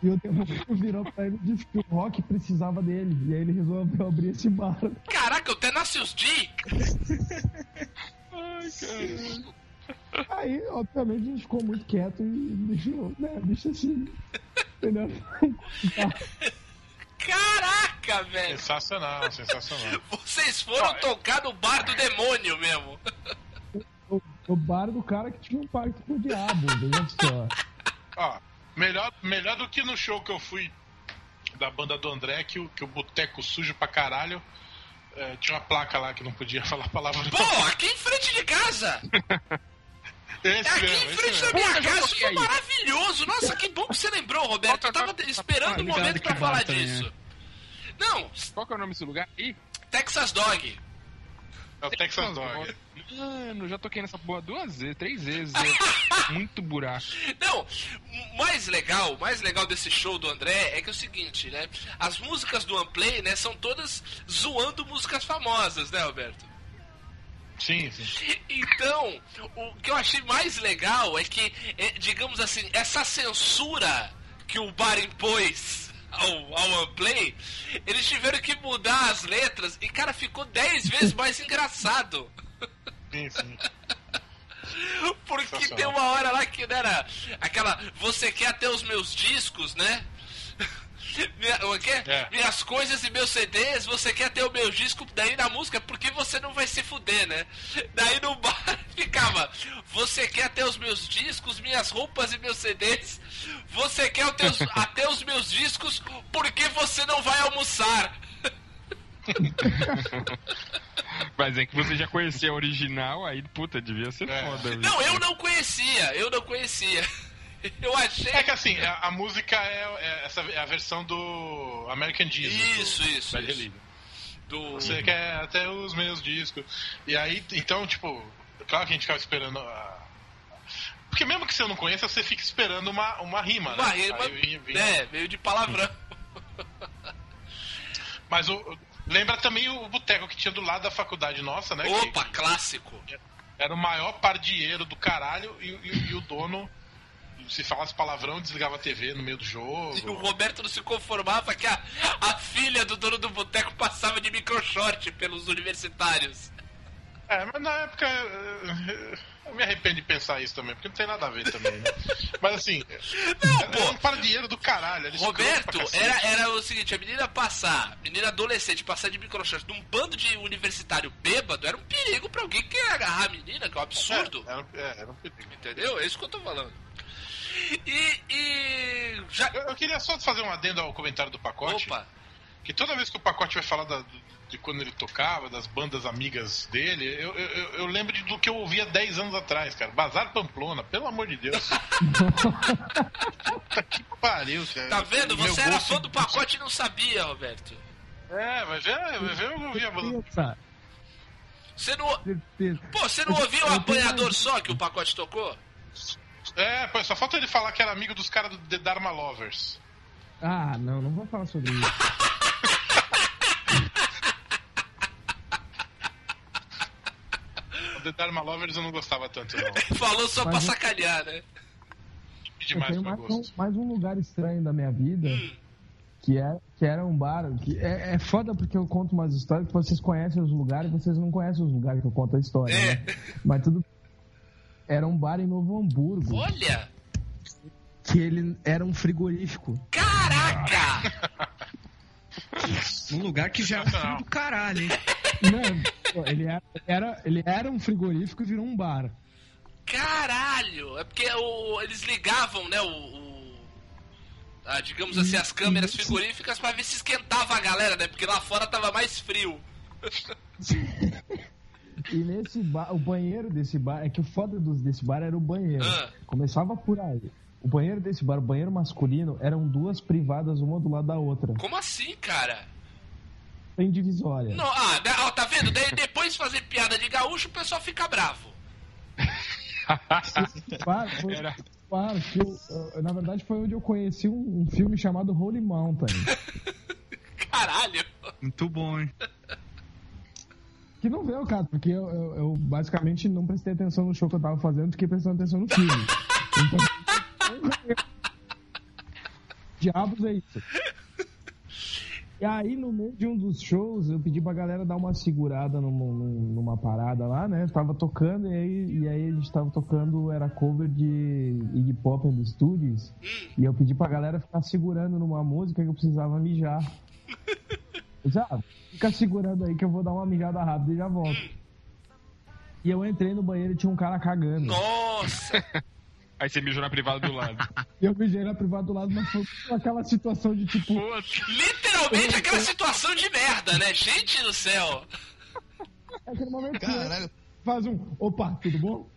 E o demônio virou pra ele e disse que o rock precisava dele. E aí ele resolveu abrir esse bar. Caraca, o Tenacious D! Aí, obviamente, a gente ficou muito quieto e deixou, né, deixa assim. Entendeu? Caraca, velho! Sensacional, sensacional. Vocês foram tocar no bar do demônio mesmo. O, o bar do cara que tinha um pacto com o diabo, veja só. Ó, melhor, melhor do que no show que eu fui da banda do André, que o, que o boteco sujo pra caralho. é, tinha uma placa lá que não podia falar palavra. Pô, aqui em frente de casa! Esse Aqui mesmo, em frente da minha casa, isso toquei foi maravilhoso! Nossa, que bom que você lembrou, Roberto. Eu tava esperando Ah, o momento pra falar disso. Não, Qual que é o nome desse lugar? Ih, Texas Dog. É o Texas Dog. Mano, já toquei nessa porra duas vezes, três vezes. é muito buraco. Não, o mais legal, mais legal desse show do André é que é o seguinte, né? As músicas do Unplay, né, são todas zoando músicas famosas, né, Alberto? Sim, sim. Então, o que eu achei mais legal é que, é, digamos assim, essa censura que o bar impôs ao, ao Unplay, eles tiveram que mudar as letras e, cara, ficou 10 vezes mais engraçado. sim, sim. Porque tem uma hora lá que não era aquela. Você quer ter os meus discos, né? Minha, o quê? É. Minhas coisas e meus CDs, você quer ter o meu disco, daí na música, porque você não vai se fuder, né? Daí no bar ficava, você quer ter os meus discos, minhas roupas e meus CDs, você quer ter os, até os meus discos, porque você não vai almoçar. Mas é que você já conhecia a original, aí, puta, devia ser É. foda. viu? Não, eu não conhecia, eu não conhecia. Eu achei. É que assim, a, a música é, é essa, é a versão do American Diesel. Isso, do isso, Bad isso. Religion. Do... Você quer até os meus discos. E aí, então, tipo, claro que a gente ficava esperando. a- Porque mesmo que você não conheça, você fica esperando uma, uma rima, Uma né? rima, vinha- vinha- né, meio de palavrão. Mas o, lembra também o boteco que tinha do lado da faculdade nossa, né? Que- Opa, clássico. Era o maior pardieiro do caralho e, e- e o dono, se falasse palavrão, desligava a TV no meio do jogo. E o Roberto não se conformava que a, a filha do dono do boteco passava de microshort pelos universitários. É, mas na época eh, eu me arrependo de pensar isso também, porque não tem nada a ver também, né? Mas assim, Não, era pô. um pardieiro do caralho. era Roberto, era, era o seguinte, a menina passar, menina adolescente passar de microshort num bando de universitário bêbado era um perigo pra alguém que queria agarrar a menina, que é um absurdo. É, era, é, era um perigo. Entendeu? É isso que eu tô falando. E. e já. Eu, eu queria só fazer um adendo ao comentário do pacote. Opa! Que toda vez que o pacote vai falar da- de quando ele tocava, das bandas amigas dele, eu, eu, eu- lembro de- do que eu ouvia 10 anos atrás, cara. Bazar Pamplona, pelo amor de Deus. Puta que pariu, cara. Tá vendo? Meu Você era fã do pacote e não sabia, Roberto. É, vai ver, vai ver, eu ouvia. Certeza, Você não. Pô, você não ouviu o apanhador só que o pacote tocou? É, pô, só falta ele falar que era amigo dos caras do The Dharma Lovers. Ah, não, não vou falar sobre isso. O The Dharma Lovers eu não gostava tanto, não. Falou só pra Mas- sacanear, né? Eu Demais tenho pro mais um, gosto. mais um lugar estranho da minha vida, que, é, que era um bar. Que é, é foda porque eu conto umas histórias que vocês conhecem os lugares e vocês não conhecem os lugares que eu conto a história, É. né? Mas tudo. Era um bar em Novo Hamburgo, Olha! que ele era um frigorífico. Caraca! Num lugar que já é um frio do caralho, hein? Não, ele, era, era- ele era um frigorífico e virou um bar. Caralho! É porque o- eles ligavam, né, o. o- ah, digamos assim, as câmeras frigoríficas pra ver se esquentava a galera, né? Porque lá fora tava mais frio. E nesse bar, o banheiro desse bar, é que o foda dos, desse bar era o banheiro. Ah. Começava por aí. O banheiro desse bar, o banheiro masculino, eram duas privadas, uma do lado da outra. Como assim, cara? Em divisória. Não, ah, da- ó, tá vendo? Daí depois de fazer piada de gaúcho, o pessoal fica bravo. Claro, foi, Era- eu- na verdade foi onde eu conheci um, um filme chamado Holy Mountain. Caralho. Muito bom, hein? Que não veio, cara, porque eu, eu- eu basicamente não prestei atenção no show que eu tava fazendo, fiquei prestando atenção no filme. Então, diabos é isso. E aí, no meio de um dos shows, eu pedi pra galera dar uma segurada numa, num- numa parada lá, né? Tava tocando, e aí, e aí a gente tava tocando, era cover de Iggy Pop and Studios. E eu pedi pra galera ficar segurando numa música que eu precisava mijar. Já, fica segurando aí que eu vou dar uma mijada rápida e já volto. E eu entrei no banheiro e tinha um cara cagando. Nossa. Aí você mijou na privada do lado. Eu mijei na privada do lado, mas foi aquela situação de tipo. Literalmente aquela situação de merda, né? Gente do céu. Aquele momento que Caralho, faz um. Opa, tudo bom?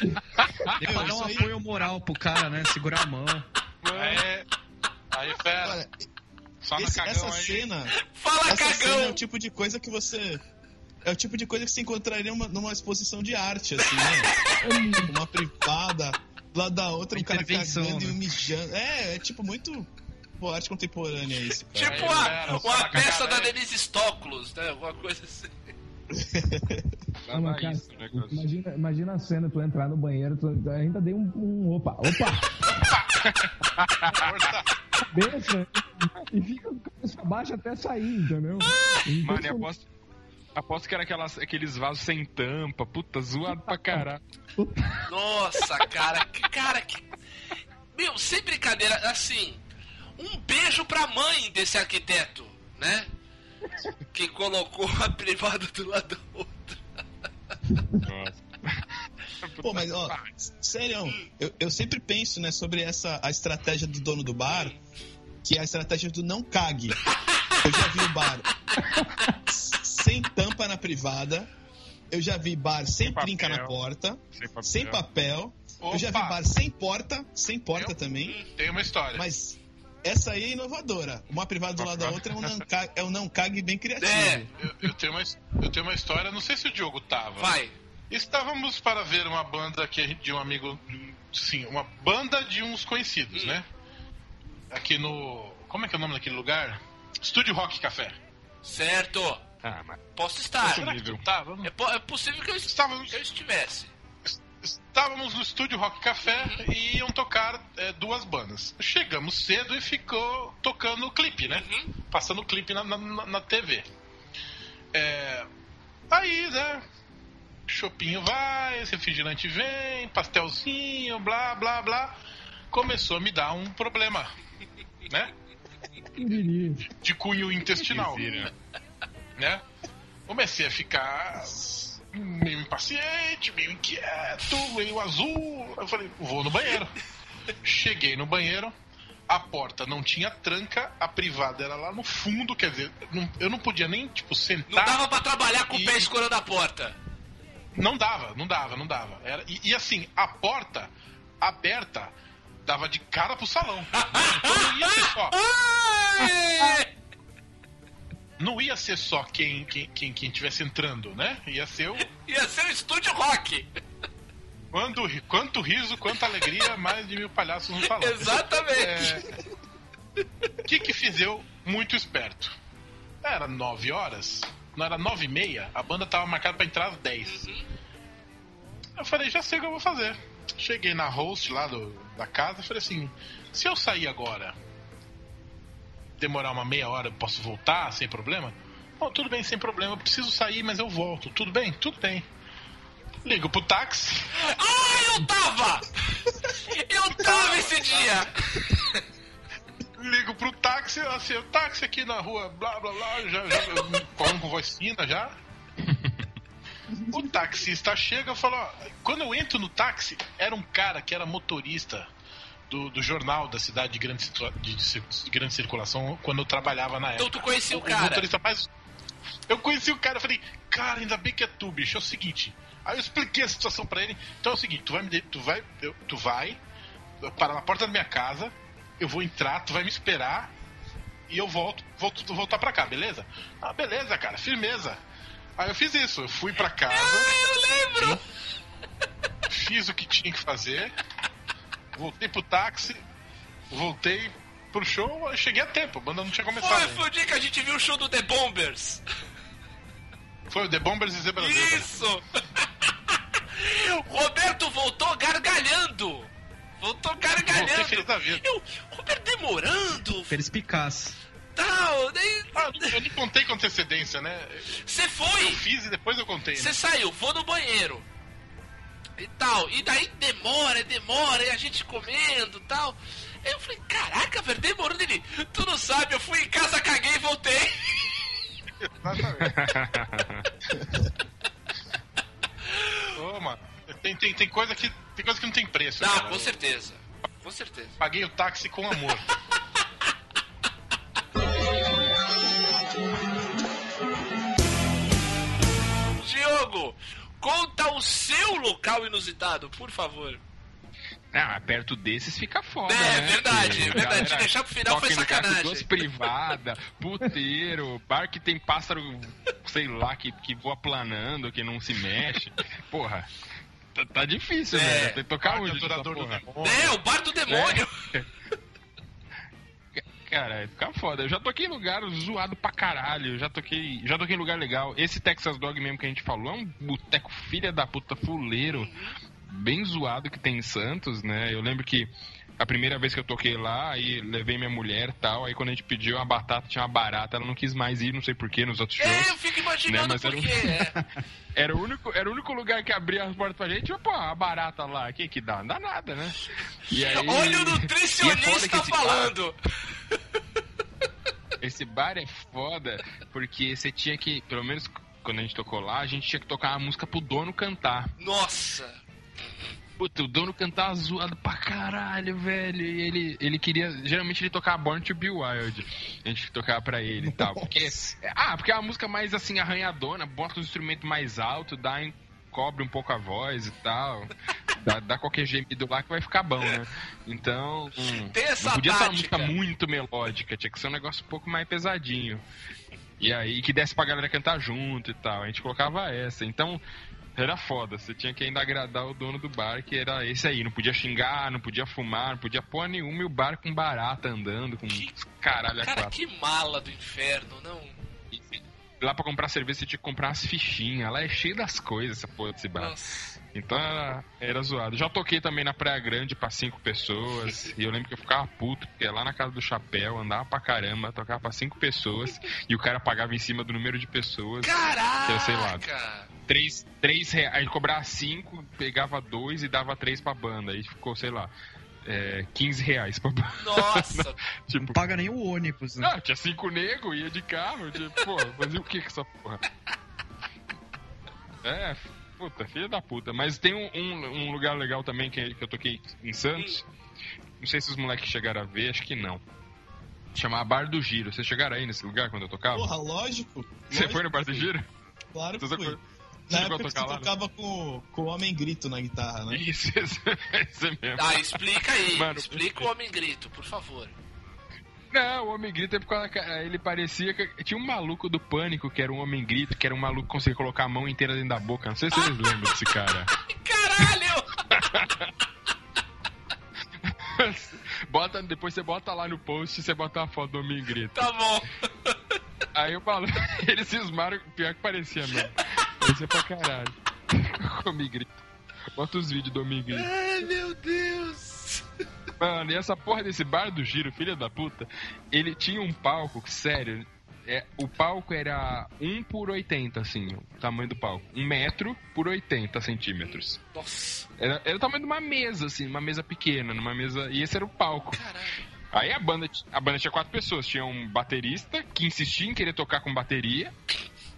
Deu pra dar um apoio moral pro cara, né? Segurar a mão. Aí, aí fera. olha, No esse- cagão essa aí. cena. Fala, Essa cena é cagão. o tipo de coisa que você. É o tipo de coisa que você encontraria numa, numa exposição de arte, assim, né? Uma privada, do lado da outra, um cara cagando e né? um mijando. É, é tipo muito. Pô, arte contemporânea isso, cara. Tipo a, pera, uma fala, peça cagada da. Denise Stoklos, né? Alguma coisa assim. Não, mas, cara, isso, negócio. imagina, imagina a cena, tu entrar no banheiro, tu ainda dei um, um opa, opa, Cabeça, e fica com a cabeça baixa até sair, entendeu? Mano, eu aposto, aposto que era aquelas, aqueles vasos sem tampa. Puta, zoado pra caralho. Nossa, cara, que cara que. Meu, sem brincadeira, assim. Um beijo pra mãe desse arquiteto, né? Que colocou a privada do lado do outro. Nossa. Pô, mas ó, sério, eu, eu sempre penso, né, sobre essa a estratégia do dono do bar, que é a estratégia do não cague. Eu já vi o bar sem tampa na privada, eu já vi bar sem, Sem trinca papel. na porta, Sem papel. sem papel, eu já vi bar sem porta, sem porta Eu- também, Tem uma história. mas essa aí é inovadora. Uma privada do lado da outra é um não cague, é um não cague bem criativo. É, Eu, eu tenho uma, eu tenho uma história, não sei se o Diogo tava. vai. Estávamos para ver uma banda que de um amigo. Sim, uma banda de uns conhecidos, Hum. né? Aqui no. Como é que é o nome daquele lugar? Estúdio Rock Café. Certo. Ah, mas Posso estar. Será que tu tava? É, po- é possível que eu, est- Estávamos, que eu estivesse. estávamos no Estúdio Rock Café e iam tocar é, duas bandas. Chegamos cedo e ficou tocando o clipe, né? Uhum. Passando o clipe na, na, na- na TV. É, aí, né? Chopinho vai, refrigerante vem, pastelzinho, blá, blá, blá. Começou a me dar um problema, né? De cunho intestinal, né? Comecei a ficar meio impaciente, meio inquieto, meio azul. Eu falei, vou no banheiro. Cheguei no banheiro, a porta não tinha tranca, a privada era lá no fundo, quer dizer, não- eu não podia nem, tipo, Não sentar. dava pra trabalhar com o E- pé escorando a porta. Não dava, não dava, não dava. Era, e, e assim, a porta aberta dava de cara pro salão. Então não ia ser só, não ia ser só quem quem quem, quem tivesse entrando, né? Ia ser o Ia ser um estúdio rock. quanto, ri- quanto riso, quanta alegria, mais de mil palhaços no salão. Exatamente. O que que fiz eu muito esperto? Era nove horas, não era nove e meia, a banda tava marcada pra entrar às 10. Eu falei, já sei o que eu vou fazer. Cheguei na host lá do, da casa falei assim, se eu sair agora, demorar uma meia hora, eu posso voltar sem problema? Bom, tudo bem, sem problema, eu preciso sair, mas eu volto. Tudo bem? Tudo bem. Ligo pro táxi. Ah, eu tava! Eu tava esse dia! Ligo pro táxi, assim, o táxi aqui na rua, blá blá blá, já, já com voz fina já. O taxista chega e fala, ó, quando eu entro no táxi, era um cara que era motorista do, do jornal da cidade de grande, de, de grande circulação quando eu trabalhava na Então época. tu conhecia o O cara. motorista mais. Eu conheci o cara, eu falei, cara, ainda bem que é tu, bicho. É o seguinte. Aí eu expliquei a situação pra ele. Então é o seguinte, tu vai me tu vai, eu- tu vai parar na porta da minha casa, eu vou entrar, tu vai me esperar e eu volto, volto voltar pra cá, beleza? Ah, beleza, cara, firmeza. Aí eu fiz isso, eu fui pra casa, Ah, eu lembro! fiz o que tinha que fazer, voltei pro táxi, voltei pro show, eu cheguei a tempo, a banda não tinha começado. Foi, foi o dia que a gente viu o show do The Bombers. Foi o The Bombers e Zebra Zebra. Isso! Roberto voltou gargalhando. Voltou Voltei gargalhando. feliz da vida. Eu, Roberto demorando, Perspicaz. tal. Daí Ah, eu não contei com antecedência, né? você Eu foi, fiz e depois eu contei, você né? saiu, vou no banheiro. E tal. E daí demora, demora, e a gente comendo tal. Aí eu falei, caraca, velho, demorando ele. Tu não sabe, eu fui em casa, caguei e voltei. Ô, mano, tem, tem, tem, coisa que, tem coisa que não tem preço. Não, cara. com certeza. Com certeza. Paguei o táxi com amor. Diogo, conta o seu local inusitado, por favor. Ah, perto desses fica foda, É, né? verdade, é verdade. galera Deixar pro final foi sacanagem. Duas privadas, puteiro, bar que tem pássaro, sei lá, que, que voa planando, que não se mexe. Porra, tá, tá difícil, É. né? Tem que tocar onde? Demônio. É, o bar do demônio. Cara, fica foda. Eu já toquei em lugar zoado pra caralho. Eu já toquei, já toquei em lugar legal. Esse Texas Dog mesmo que a gente falou é um boteco filha da puta fuleiro, bem zoado que tem em Santos, né? Eu lembro que a primeira vez que eu toquei lá, aí levei minha mulher e tal, aí quando a gente pediu uma batata, tinha uma barata, ela não quis mais ir, não sei porquê, nos outros É, shows. eu fico imaginando Né, mas por era um- quê. é. Era o único, era o único lugar que abria as portas pra gente, pô, a barata lá, o que que dá? Não dá nada, né? E aí- Olha o e é nutricionista bar- falando. Esse bar é foda porque você tinha que, pelo menos quando a gente tocou lá, a gente tinha que tocar uma música pro dono cantar. Nossa. Puta, o dono cantava zoado pra caralho, velho. E ele, ele queria. Geralmente ele tocava Born to Be Wild. A gente tocava pra ele e tal. Porque, ah, porque é uma música mais assim, arranhadona, bota os instrumentos mais alto, dá, cobre um pouco a voz e tal. Dá, dá qualquer gemido lá que vai ficar bom, né? Então. hum, Tem essa não podia ser uma tática. música muito melódica, tinha que ser um negócio um pouco mais pesadinho. E aí que desse pra galera cantar junto e tal. A gente colocava essa. Então, era foda. Você tinha que ainda agradar o dono do bar, que era esse aí. Não podia xingar, não podia fumar, não podia pôr nenhuma. E o bar com barata andando, com caralho a Cara, quatro. que mala do inferno, não. Lá pra comprar cerveja você tinha que comprar umas fichinhas. Lá é cheio das coisas essa porra desse bar. Nossa. Então era, era zoado. Já toquei também na Praia Grande pra cinco pessoas. e eu lembro que eu ficava puto, porque lá na casa do chapéu, andava pra caramba, tocava pra cinco pessoas. e o cara pagava em cima do número de pessoas. Caraca! Eu sei lá. Três, três reais. Aí cobrava cinco, pegava dois e dava três pra banda. Aí ficou, sei lá, é, 15 reais pra banda. Nossa, Não tipo, paga nem o ônibus, né? não, tinha cinco nego, ia de carro. Tipo, pô, fazia o que com essa porra? É, puta, filha da puta. Mas tem um, um, um lugar legal também que, que eu toquei em Santos. Não sei se os moleques chegaram a ver, acho que não. Chamava Bar do Giro. Vocês chegaram aí nesse lugar quando eu tocava? Porra, lógico. Você lógico foi no Bar do que Giro? Claro que Você fui. tocou- Na Você época que tocar você lá, né? tocava com, com o Homem Grito na guitarra, né? Isso, isso, isso mesmo. ah, explica aí. Mano, explica o Homem Grito, por favor. Não, o Homem Grito é por causa que ele parecia que. Tinha um maluco do pânico que era um Homem Grito, que era um maluco que conseguia colocar a mão inteira dentro da boca. Não sei se vocês lembram desse cara. Caralho! bota, depois você bota lá no post e você bota uma foto do Homem Grito. Tá bom. Aí o maluco, eles cismaram, pior que parecia mesmo. Parecia pra caralho. Homem Grito. Bota os vídeos do Homem Grito. Ai, meu Deus. Mano, e essa porra desse bar do giro, filha da puta, ele tinha um palco, que, sério, é, o palco era 1 por 80, assim, o tamanho do palco. 1 metro por 80 centímetros. Nossa. Era, era o tamanho de uma mesa, assim, uma mesa pequena, numa mesa. E esse era o palco. Caralho. Aí a banda, a banda tinha quatro pessoas. Tinha um baterista que insistia em querer tocar com bateria,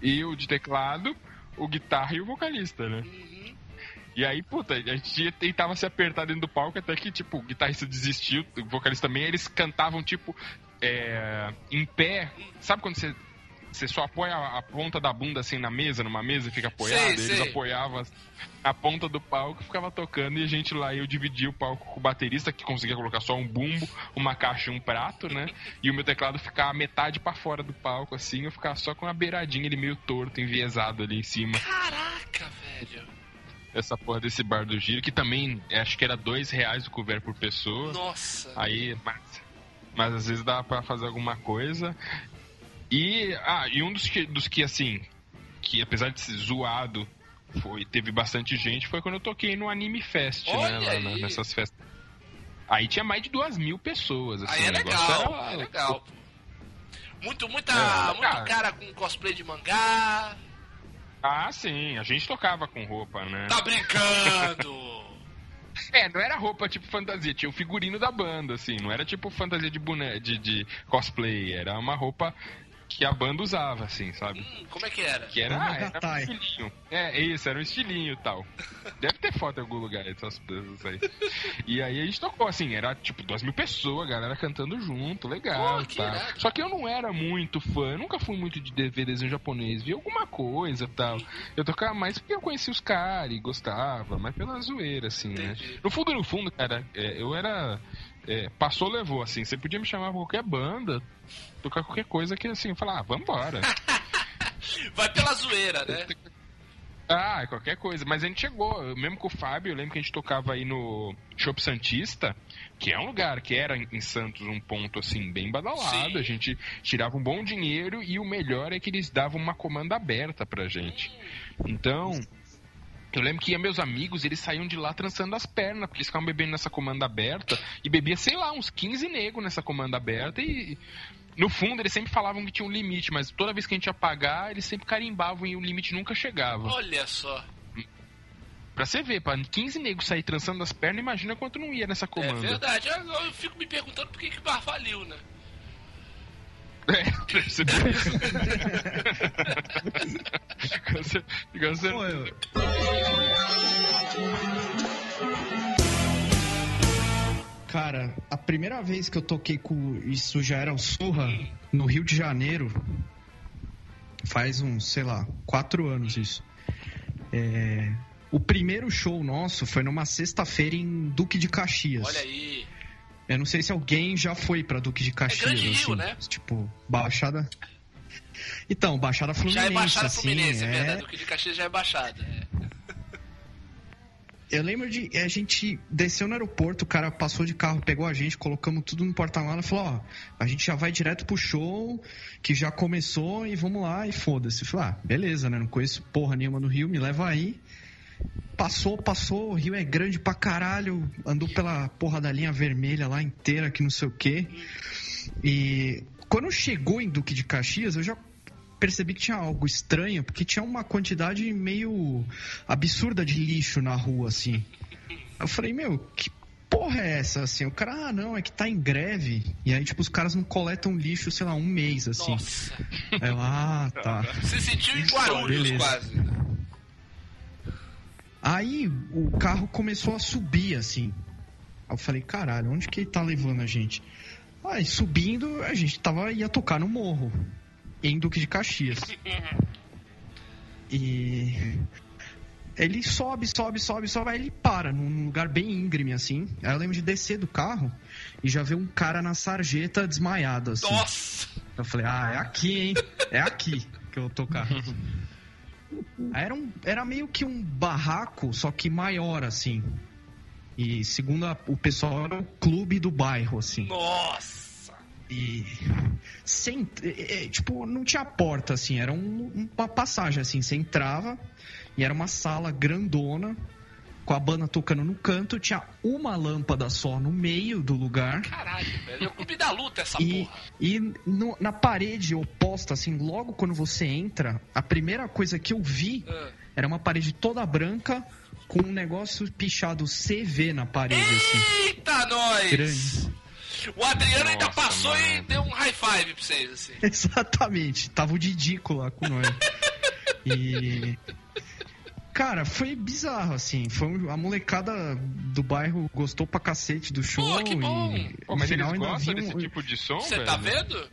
e o de teclado, o guitarra e o vocalista, né? E aí, puta, a gente tentava se apertar dentro do palco até que, tipo, o guitarrista desistiu, o vocalista também, eles cantavam, tipo, é, em pé. Sabe quando você você só apoia a ponta da bunda assim na mesa, numa mesa e fica apoiado. Sei, eles sei. apoiavam a ponta do palco e ficava tocando e a gente lá, eu dividia o palco com o baterista que conseguia colocar só um bumbo, uma caixa e um prato, né? E o meu teclado ficava metade pra fora do palco, assim, eu ficava só com uma beiradinha, ele meio torto, enviesado ali em cima. Caraca, velho. Essa porra desse bar do giro, que também acho que era dois reais o couvert por pessoa. Nossa. Aí, mas, mas às vezes dá pra fazer alguma coisa. E, ah, e um dos que, dos que assim, que apesar de ser zoado, foi, teve bastante gente, foi quando eu toquei no Anime Fest, né? Olha Lá na- nessas festas. Aí tinha mais de duas mil pessoas, assim, Aí é legal, era- é legal. Muito, muita, É, muito cara. cara com cosplay de mangá. Ah, sim, a gente tocava com roupa, né? Tá brincando! É, não era roupa tipo fantasia, tinha o figurino da banda, assim, não era tipo fantasia de boné, de, de cosplay, era uma roupa que a banda usava, assim, sabe? Hum, como é que era? Que era, ah, era um gatai. estilinho. É, isso, era um estilinho e tal. Deve ter foto em algum lugar dessas coisas aí. E aí a gente tocou, assim, era tipo duas mil pessoas, a galera cantando junto, legal Pô, e que irado. Só que eu não era muito fã, eu nunca fui muito de ver desenho japonês, vi alguma coisa e tal. Eu tocava mais porque eu conhecia os caras e gostava, mas pela zoeira, assim, né? Entendi. No fundo, no fundo, cara, é, eu era. É, passou, levou, assim. Você podia me chamar pra qualquer banda, tocar qualquer coisa que, assim, falar, ah, vambora. Vai pela zoeira, né? Ah, qualquer coisa. Mas a gente chegou, eu- mesmo com o Fábio, eu lembro que a gente tocava aí no Shop Santista, que é um lugar que era em em Santos um ponto assim bem badalado. Sim. A gente tirava um bom dinheiro e o melhor é que eles davam uma comanda aberta pra gente. Então, eu lembro que ia meus amigos, eles saíam de lá trançando as pernas, porque eles ficavam bebendo nessa comanda aberta e bebia, sei lá, uns 15 negros nessa comanda aberta e no fundo eles sempre falavam que tinha um limite, mas toda vez que a gente ia pagar, eles sempre carimbavam e o limite nunca chegava. Olha só. Pra você ver, pra 15 negros sair trançando as pernas, imagina quanto não ia nessa É comanda. verdade. Eu, eu fico me perguntando por que, que o bar faliu, né? É, percebeu isso? Eu- Cara, a primeira vez que eu toquei com. Isso já era o Surra, no Rio de Janeiro. Faz uns, sei lá, quatro anos isso. É, o primeiro show nosso foi numa sexta-feira em Duque de Caxias. Olha aí. Eu não sei se alguém já foi pra Duque de Caxias. Grande Rio, assim, né? Tipo, Baixada. Então, Baixada Fluminense. Já é Baixada assim, Fluminense, é é- verdade. O que de Caxias já é Baixada. é. Eu lembro de a gente desceu no aeroporto, o cara passou de carro, pegou a gente, colocamos tudo no porta-mala e falou: Ó, a gente já vai direto pro show, que já começou e vamos lá e foda-se. Falei: Ah, beleza, né? Não conheço porra nenhuma no Rio, me leva aí. Passou, passou, o Rio é grande pra caralho, andou pela porra da linha vermelha lá inteira, que não sei o quê. E quando chegou em Duque de Caxias, eu já percebi que tinha algo estranho, porque tinha uma quantidade meio absurda de lixo na rua, assim. Eu falei, meu, que porra é essa, assim? O cara, ah, não, é que tá em greve. E aí, tipo, os caras não coletam lixo, sei lá, um mês, assim. Nossa. Aí eu, ah, tá. Você sentiu em Guarulhos Beleza. quase. né? Aí o carro começou a subir, assim. Aí eu falei, caralho, onde que ele tá levando a gente? Aí subindo, a gente tava, ia tocar no morro, em Duque de Caxias. E ele sobe, sobe, sobe, sobe, aí ele para num lugar bem íngreme, assim. Aí eu lembro de descer do carro e já ver um cara na sarjeta desmaiado, assim. Nossa. Eu falei, ah, é aqui, hein? É aqui que eu vou tocar. Era, um, era meio que um barraco, só que maior, assim. E segundo a- o pessoal, era o clube do bairro, assim. Nossa. E. Sem, é, é, tipo, não tinha porta, assim, era um- uma passagem, assim. Você entrava e era uma sala grandona, com a banda tocando no canto, tinha uma lâmpada só no meio do lugar. Caralho, velho. É o clube da luta essa E, porra. e no- na parede oposta, assim, logo quando você entra, a primeira coisa que eu vi Ah. era uma parede toda branca com um negócio pichado CV na parede, assim. Eita, nós! Grande. O Adriano ainda Nossa, passou e mano. deu um high five pra vocês, assim. Exatamente. Tava o Didico lá com nós. E. Cara, foi bizarro, assim. Foi um- a molecada do bairro gostou pra cacete do show. Pô, que bom. E Pô, no mas final eles ainda gostam vi um- desse tipo de som, Você tá vendo?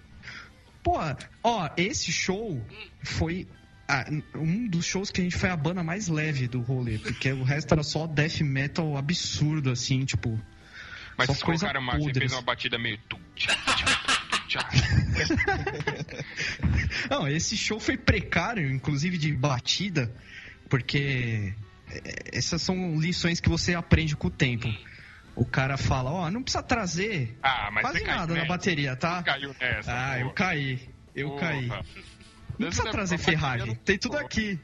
Pô, ó, esse show foi ah, um dos shows que a gente foi a banda mais leve do rolê, porque o resto era só death metal absurdo, assim, tipo. Mas vocês colocaram uma, você fez uma batida meio. Não, esse show foi precário, inclusive de batida, porque é, essas são lições que você aprende com o tempo. O cara fala, ó, não precisa trazer Ah, quase nada na bateria, tá? Caiu nessa. Ah, eu porra. caí. Eu Porra. caí. Não precisa trazer bateria tem tudo aqui.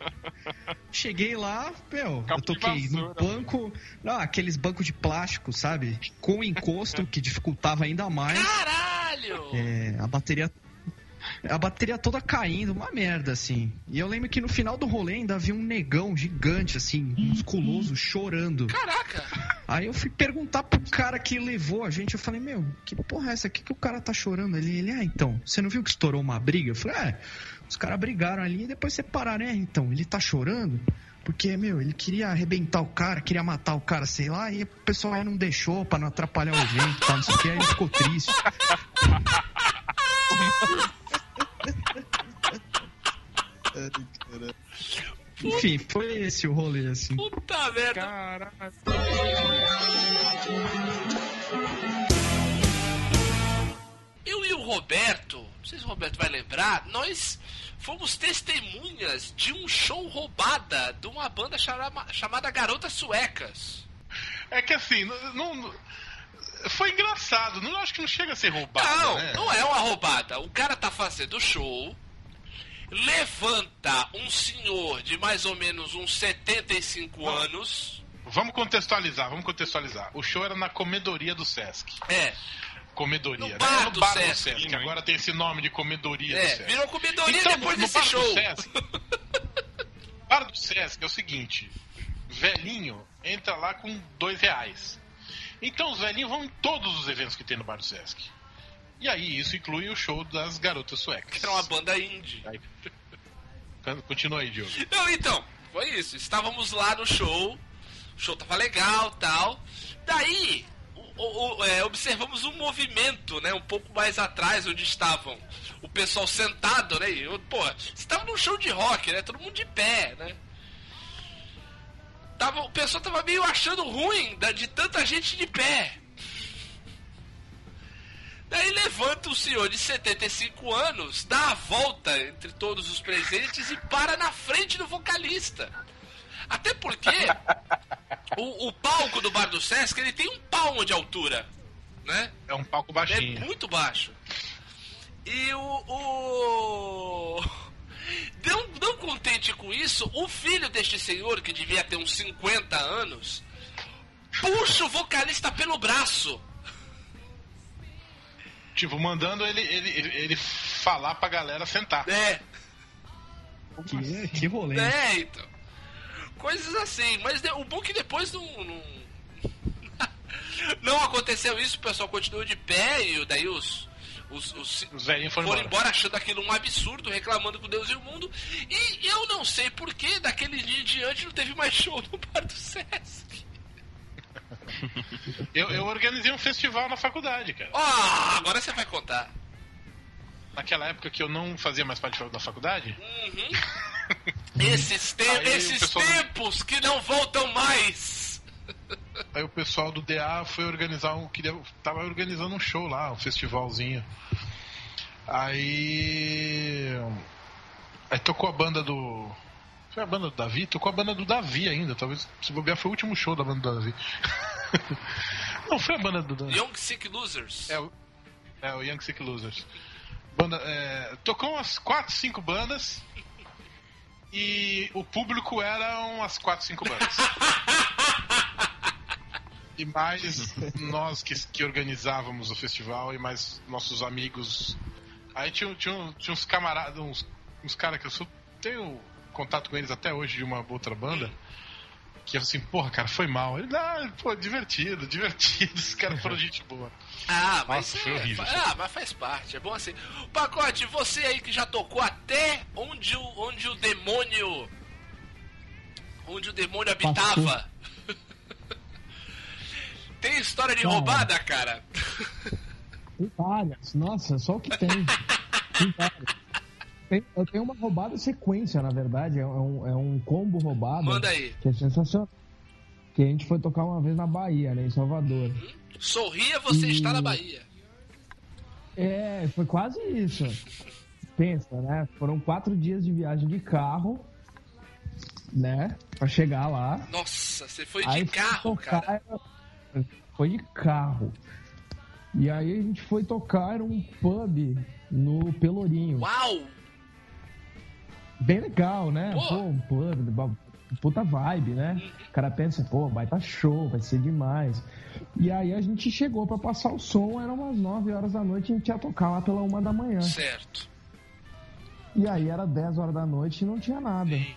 Cheguei lá, meu, Cabo eu toquei no banco, não, aqueles bancos de plástico, sabe? Com encosto, que dificultava ainda mais. Caralho! É, a bateria. A bateria toda caindo, uma merda, assim. E eu lembro que no final do rolê ainda havia um negão gigante, assim, musculoso, chorando. Caraca! Aí eu fui perguntar pro cara que levou a gente, eu falei, meu, que porra é essa? Que que o cara tá chorando ali? Ele, ah, então, você não viu que estourou uma briga? Eu falei, é, os caras brigaram ali e depois separaram, é, então, ele tá chorando? Porque, meu, ele queria arrebentar o cara, queria matar o cara, sei lá, e o pessoal aí não deixou pra não atrapalhar o evento, tá, não sei o que, aí ele ficou triste. Enfim, foi esse o rolê, assim. Puta merda! Caralho. Eu e o Roberto, não sei se o Roberto vai lembrar, nós fomos testemunhas de um show roubada de uma banda chama- chamada Garotas Suecas. É que assim, não, não- foi engraçado. Não acho que não chega a ser roubado, não, né? não é uma roubada. O cara tá fazendo show, levanta um senhor de mais ou menos uns 75 anos. Vamos contextualizar, vamos contextualizar. O show era na comedoria do Sesc. É, Comedoria, No né? bar no do bar Sesc. do Sesc. Agora tem esse nome de comedoria do é, Sesc. virou comedoria Então, depois no desse bar do show. Sesc, bar do Sesc é o seguinte: velhinho entra lá com dois reais. Então os velhinhos vão em todos os eventos que tem no bar do Sesc. E aí isso inclui o show das garotas suecas. Era uma banda indie. Aí- Continua aí, Diogo. Não, então, foi isso. Estávamos lá no show, o show tava legal tal. Daí, o- o- é, observamos um movimento, né? Um pouco mais atrás, onde estavam o pessoal sentado, né? E pô, estava num show de rock, né? Todo mundo de pé, né? Tava, o pessoal tava meio achando ruim da- de tanta gente de pé. Daí levanta um senhor de 75 anos, dá a volta entre todos os presentes e para na frente do vocalista. Até porque o, o palco do Bar do Sesc ele tem um palmo de altura, né? É um palco É baixinho. muito baixo. E o. o... Não, não contente com isso, o filho deste senhor, que devia ter uns 50 anos, puxa o vocalista pelo braço. Tipo, mandando ele, ele, ele, ele falar pra galera sentar. É, Que, que rolê. é, então. Coisas assim. Mas o bom é que depois não. Não, não aconteceu isso, o pessoal continuou de pé e daí os. Os, os, Os velhinhos foram, foram embora. embora achando aquilo um absurdo, reclamando com Deus e o mundo. E eu não sei por que daquele dia em diante não teve mais show no Bar do Sesc. Eu, eu organizei um festival na faculdade, cara. Ah, agora você vai contar. Naquela época que eu não fazia mais parte da faculdade, Esses, te- Aí esses tempos que não voltam mais. Aí o pessoal do DA foi organizar um. Queria, tava organizando um show lá, um festivalzinho. Aí. Aí tocou a banda do. Foi a banda do Davi? Tocou a banda do Davi ainda. Talvez se bobear foi o último show da banda do Davi. Não, foi a banda do Davi. Young Sick Losers. É o, é o Young Sick Losers. Banda, é, tocou umas 4, 5 bandas e o público era umas 4, 5 bandas. e mais nós que, que organizávamos o festival e mais nossos amigos. Aí tinha, tinha, tinha uns camaradas, uns, uns caras que eu sou, tenho contato com eles até hoje de uma outra banda. Que assim, porra, cara, foi mal. Ele, ah, pô, divertido, divertido. Os caras foram gente boa. Ah, mas, Nossa, foi é, horrível, ah, mas faz parte, é bom assim. Pacote, você aí que já tocou até onde o, onde o demônio. Onde o demônio habitava. Tem história de Cara. roubada, cara? Tem várias. Nossa, só o que tem. Tem vários. Tem- eu tenho uma roubada sequência, na verdade. É um, é um combo roubado. Manda aí. Que é sensacional. Que a gente foi tocar uma vez na Bahia, né? Em Salvador. Sorria, você E- está na Bahia. É, foi quase isso. Pensa, né? Foram quatro dias de viagem de carro, né? Pra chegar lá. Nossa, você foi de Aí carro, foi tocar, cara. Foi de carro. E aí a gente foi tocar um pub no Pelourinho. Uau! Bem legal, né? Pô. Pô, um pub, puta vibe, né? O cara pensa, pô, vai tá show, vai ser demais. E aí a gente chegou pra passar o som, eram umas 9 horas da noite, a gente ia tocar lá pela uma da manhã. Certo. E aí era 10 horas da noite e não tinha nada. Eita.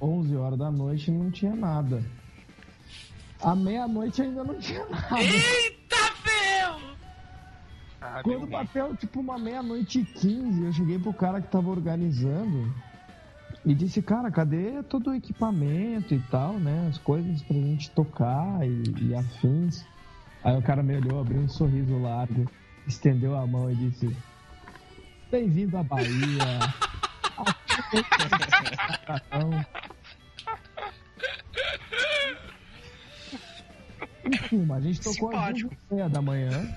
11 horas da noite e não tinha nada. À meia-noite ainda não tinha nada. Eita, ferro! Ah, Quando bateu tipo uma meia-noite e 15, eu cheguei pro cara que tava organizando e disse, cara, cadê todo o equipamento e tal, né? As coisas pra gente tocar e, e afins. Aí o cara me olhou, abriu um sorriso largo, estendeu a mão e disse, bem-vindo à Bahia. Enfim, a gente tocou às duas Simpático. e meia da manhã.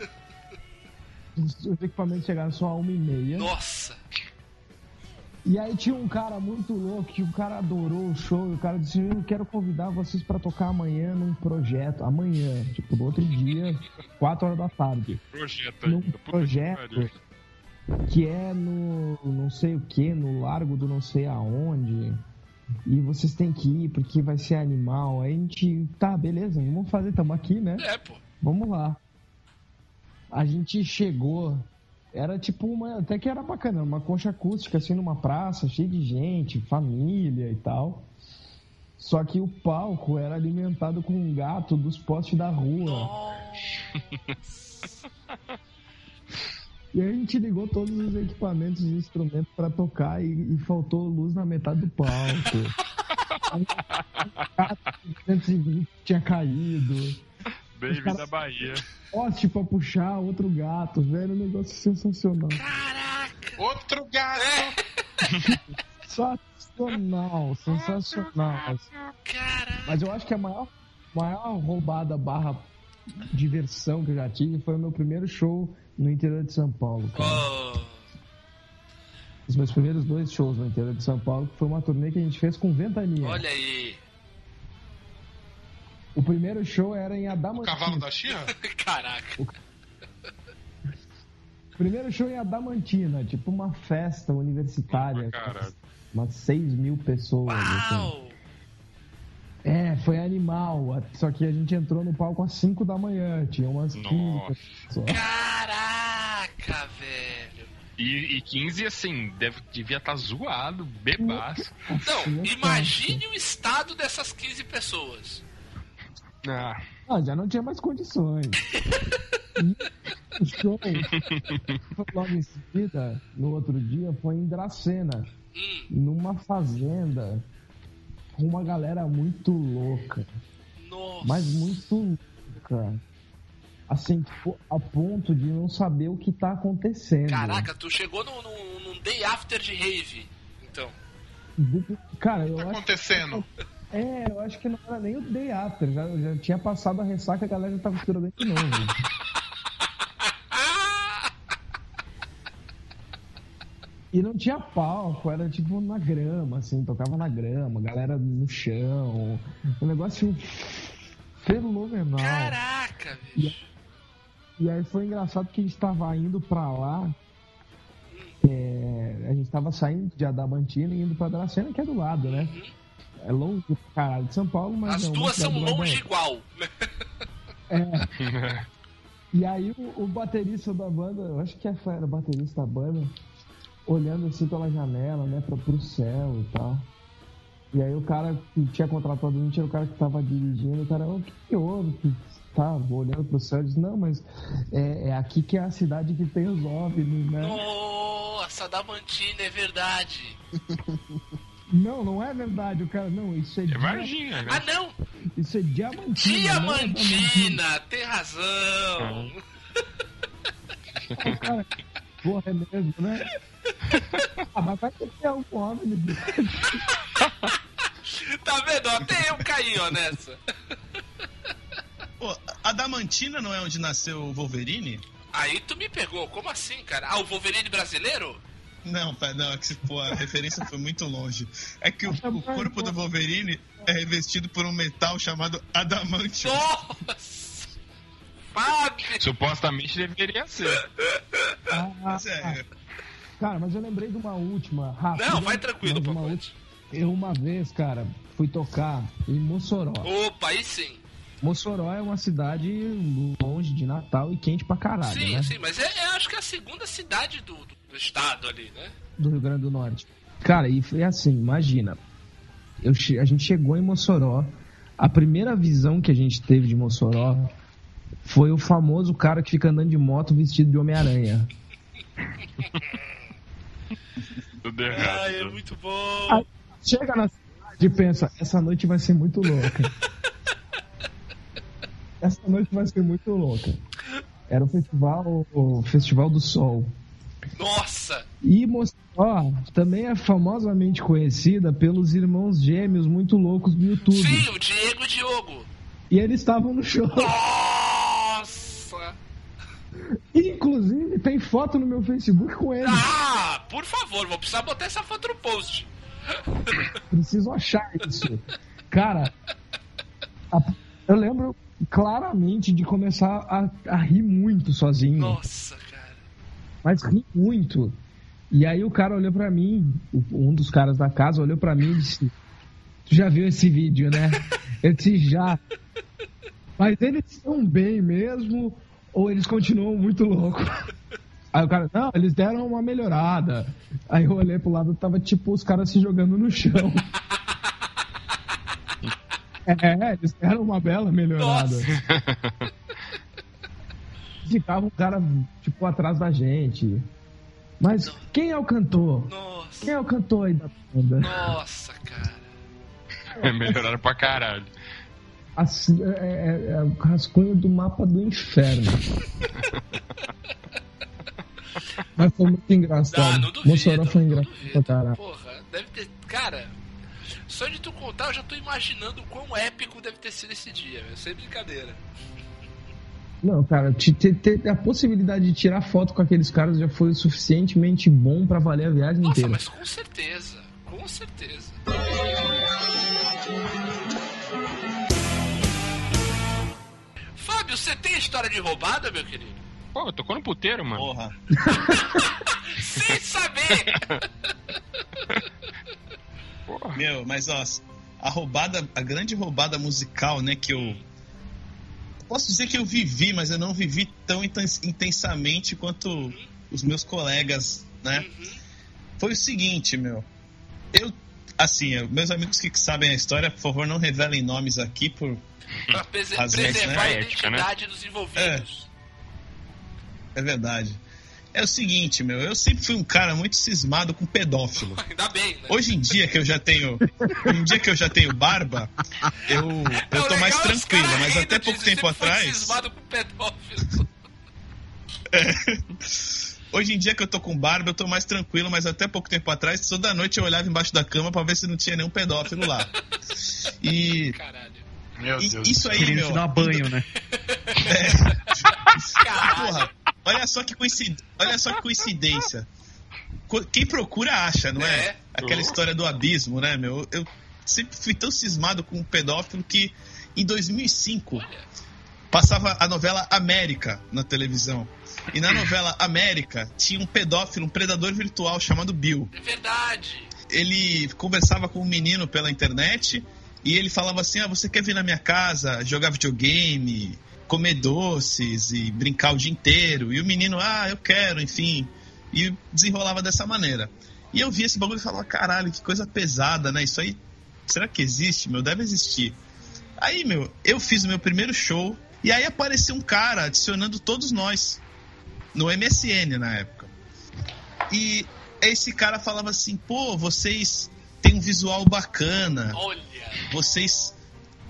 Os os equipamentos chegaram só a uma e meia. Nossa! E aí tinha um cara muito louco que o cara adorou o show. E o cara disse: Eu quero convidar vocês pra tocar amanhã num projeto. Amanhã, tipo, no outro dia, 4 horas da tarde. Projeto Num ainda. Projeto que é no não sei o que, no largo do não sei aonde. E vocês têm que ir porque vai ser animal. Aí a gente, tá, beleza, vamos fazer, tamo aqui, né? É, pô. Vamos lá. A gente chegou. Era tipo uma. Até que era bacana, uma concha acústica, assim, numa praça, cheia de gente, família e tal. Só que o palco era alimentado com um gato dos postes da rua. E aí a gente ligou todos os equipamentos e instrumentos pra tocar e, e faltou luz na metade do palco. Aí, o gato de 220 tinha caído Bem-vindo à Bahia. poste pra puxar outro gato, velho, um negócio sensacional. Caraca! Outro gato! Sensacional, sensacional. Caraca! Mas eu acho que a maior, maior roubada barra diversão que eu já tive foi o meu primeiro show no interior de São Paulo, cara. Oh, Os meus primeiros dois shows no interior de São Paulo, que foi uma turnê que a gente fez com Ventania. olha aí. O primeiro show era em O Adamantina. cavalo da Xirra? Caraca. Primeiro show em Adamantina, tipo uma festa universitária. Caralho. Umas 6 mil pessoas. assim. É, foi animal. Só que a gente entrou no palco às 5 da manhã. Tinha umas 15 Nossa. pessoas. Caraca, velho. E, e 15, assim, deve, devia estar zoado, bebaço. Não, Nossa, imagine o estado dessas 15 pessoas. Ah, Ah, já não tinha mais condições. E o show foi logo em seguida, no outro dia, foi em Dracena, Hum, numa fazenda, uma galera muito louca. nossa. Mas muito louca. Assim, tipo, a ponto de não saber o que tá acontecendo. Caraca, tu chegou num, num, num day after de rave. Então. Cara, eu Tá acho acontecendo. É, eu acho que não era nem o day after. Já, já tinha passado a ressaca e a galera já tava pirando de novo. E não tinha palco, era tipo na grama, assim, tocava na grama, galera no chão. Um negócio fenomenal. Caraca, bicho. E aí foi engraçado que a gente tava indo pra lá. é, a gente tava saindo de Adamantina e indo pra Dracena, que é do lado, né? É longe pra caralho de São Paulo, mas As é uma duas são longe igual. É. E aí o, o baterista da banda, eu acho que é, era o baterista da banda, olhando assim pela janela, né, pra, pro céu e tal. E aí o cara que tinha contratado a gente era o cara que tava dirigindo, o cara, o que, que houve? Que tá olhando pro céu e disse, não, mas é, é aqui que é a cidade que tem os OVNIs, né? Nossa, Damantina, é verdade. Não, não é verdade, o cara, não, isso é, é dia- Varginha, né? Ah, não! isso é diamantina. é Diamantina. Diamantina, tem razão. O cara, Porra, é mesmo, né? ah, mas vai ter que ter um homem. né? Tá vendo? Até eu caí, ó, nessa. Pô, a Damantina não é onde nasceu o Wolverine? Aí tu me pegou, como assim, cara? Ah, o Wolverine brasileiro? Não, pera, não, é que pô, a referência foi muito longe. É que o, o corpo do Wolverine é revestido por um metal chamado adamantium. Nossa! Fábio! Supostamente deveria ser. Ah, Mas é, Cara, mas eu lembrei de uma última, rápida. Não, vai tranquilo, uma papai. última. Eu uma vez, cara, fui tocar em Mossoró. Opa, aí sim. Mossoró é uma cidade longe de Natal e quente pra caralho, sim, né? sim, mas é, é, acho que é a segunda cidade do, do, do estado ali, né? Do Rio Grande do Norte. Cara, e foi assim, imagina. Eu, a gente chegou em Mossoró. A primeira visão que a gente teve de Mossoró foi o famoso cara que fica andando de moto vestido de Homem-Aranha. Tudo errado. Ai, é muito bom. Ah. Chega na cidade e pensa, essa noite vai ser muito louca. essa noite vai ser muito louca. Era o festival, o Festival do Sol. Nossa! E Mossoró também é famosamente conhecida pelos irmãos gêmeos muito loucos do YouTube. Sim, o Diego e o Diogo. E eles estavam no show. Nossa! Inclusive, tem foto no meu Facebook com eles. Ah, por favor, vou precisar botar essa foto no post. Preciso achar isso. Cara, a- eu lembro claramente de começar a, a rir muito sozinho. Nossa, cara. Mas ri muito. E aí o cara olhou pra mim, um dos caras da casa olhou pra mim e disse: Tu já viu esse vídeo, né? Eu disse: Já. Mas eles estão bem mesmo ou eles continuam muito loucos? Aí o cara, não, eles deram uma melhorada. Aí eu olhei pro lado, tava tipo os caras se jogando no chão. É, eles deram uma bela melhorada. Nossa. Ficava um cara, tipo, atrás da gente. Mas quem é o cantor? Nossa. Quem é o cantor aí da banda? Nossa, cara. Melhoraram pra caralho. Assim, é, é- é o rascunho do mapa do inferno. Mas foi muito engraçado. Ah, não duvido. Mossoró foi não engraçado duvido. pra caralho. Porra, deve ter. Cara, só de tu contar, eu já tô imaginando o quão épico deve ter sido esse dia, velho. Sem brincadeira. Não, cara, te- te- ter a possibilidade de tirar foto com aqueles caras já foi o suficientemente bom pra valer a viagem Nossa, inteira. mas com certeza. Com certeza. Você tem história de roubada, meu querido? Pô, eu tocou no puteiro, mano. porra. Sem saber! Porra. Meu, mas ó, a roubada, a grande roubada musical, né, que eu posso dizer que eu vivi, mas eu não vivi tão intens- intensamente quanto os meus colegas, né? Foi o seguinte, meu. Eu assim, eu- meus amigos que sabem a história, por favor, não revelem nomes aqui por Pra Razões, preservar né? a né? identidade dos envolvidos. é verdade. É o seguinte, meu, eu sempre fui um cara muito cismado com pedófilo. Ainda bem, né? Hoje em dia que eu já tenho, um dia que eu já tenho barba, eu, É, eu tô mais é tranquilo, mas até pouco disso, tempo atrás. cismado com pedófilo. Hoje em dia que eu tô com barba, eu tô mais tranquilo, mas até pouco tempo atrás, toda noite eu olhava embaixo da cama pra ver se não tinha nenhum pedófilo lá. E, Caralho. Meu e Deus. isso aí, meu. te dar banho, né? Caralho. Porra, olha só que coincidência. Olha só que coincidência. Co- Quem procura acha, não é? É. Aquela história do abismo, né, meu? Eu sempre fui tão cismado com um pedófilo que em 2005 passava a novela América na televisão. E na novela América tinha um pedófilo, um predador virtual chamado Bill. É verdade. Ele conversava com um menino pela internet e ele falava assim: Ah, você quer vir na minha casa jogar videogame, comer doces e brincar o dia inteiro? E o menino, ah, eu quero, enfim. E desenrolava dessa maneira. E eu vi esse bagulho e falava: caralho, que coisa pesada, né? Isso aí, será que existe? Meu, deve existir. Aí, meu, eu fiz o meu primeiro show e aí apareceu um cara adicionando todos nós no MSN na época. E esse cara falava assim: pô, vocês têm um visual bacana, Olha. vocês.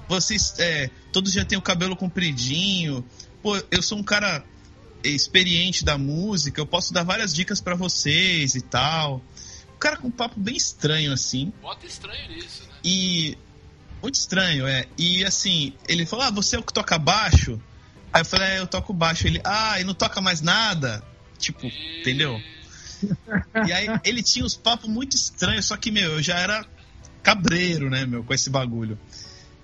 Vocês é, todos já têm o cabelo compridinho. Pô, eu sou um cara experiente da música, eu posso dar várias dicas pra vocês e tal. O cara com um papo bem estranho, assim. Bota estranho nisso, né? E. Muito estranho, é. E assim, ele falou: Ah, você é o que toca baixo? Aí eu falei: É, eu toco baixo. Ele, ah, e não toca mais nada? Tipo, entendeu? E aí ele tinha uns papos muito estranhos, só que, meu, eu já era cabreiro, né, meu, com esse bagulho.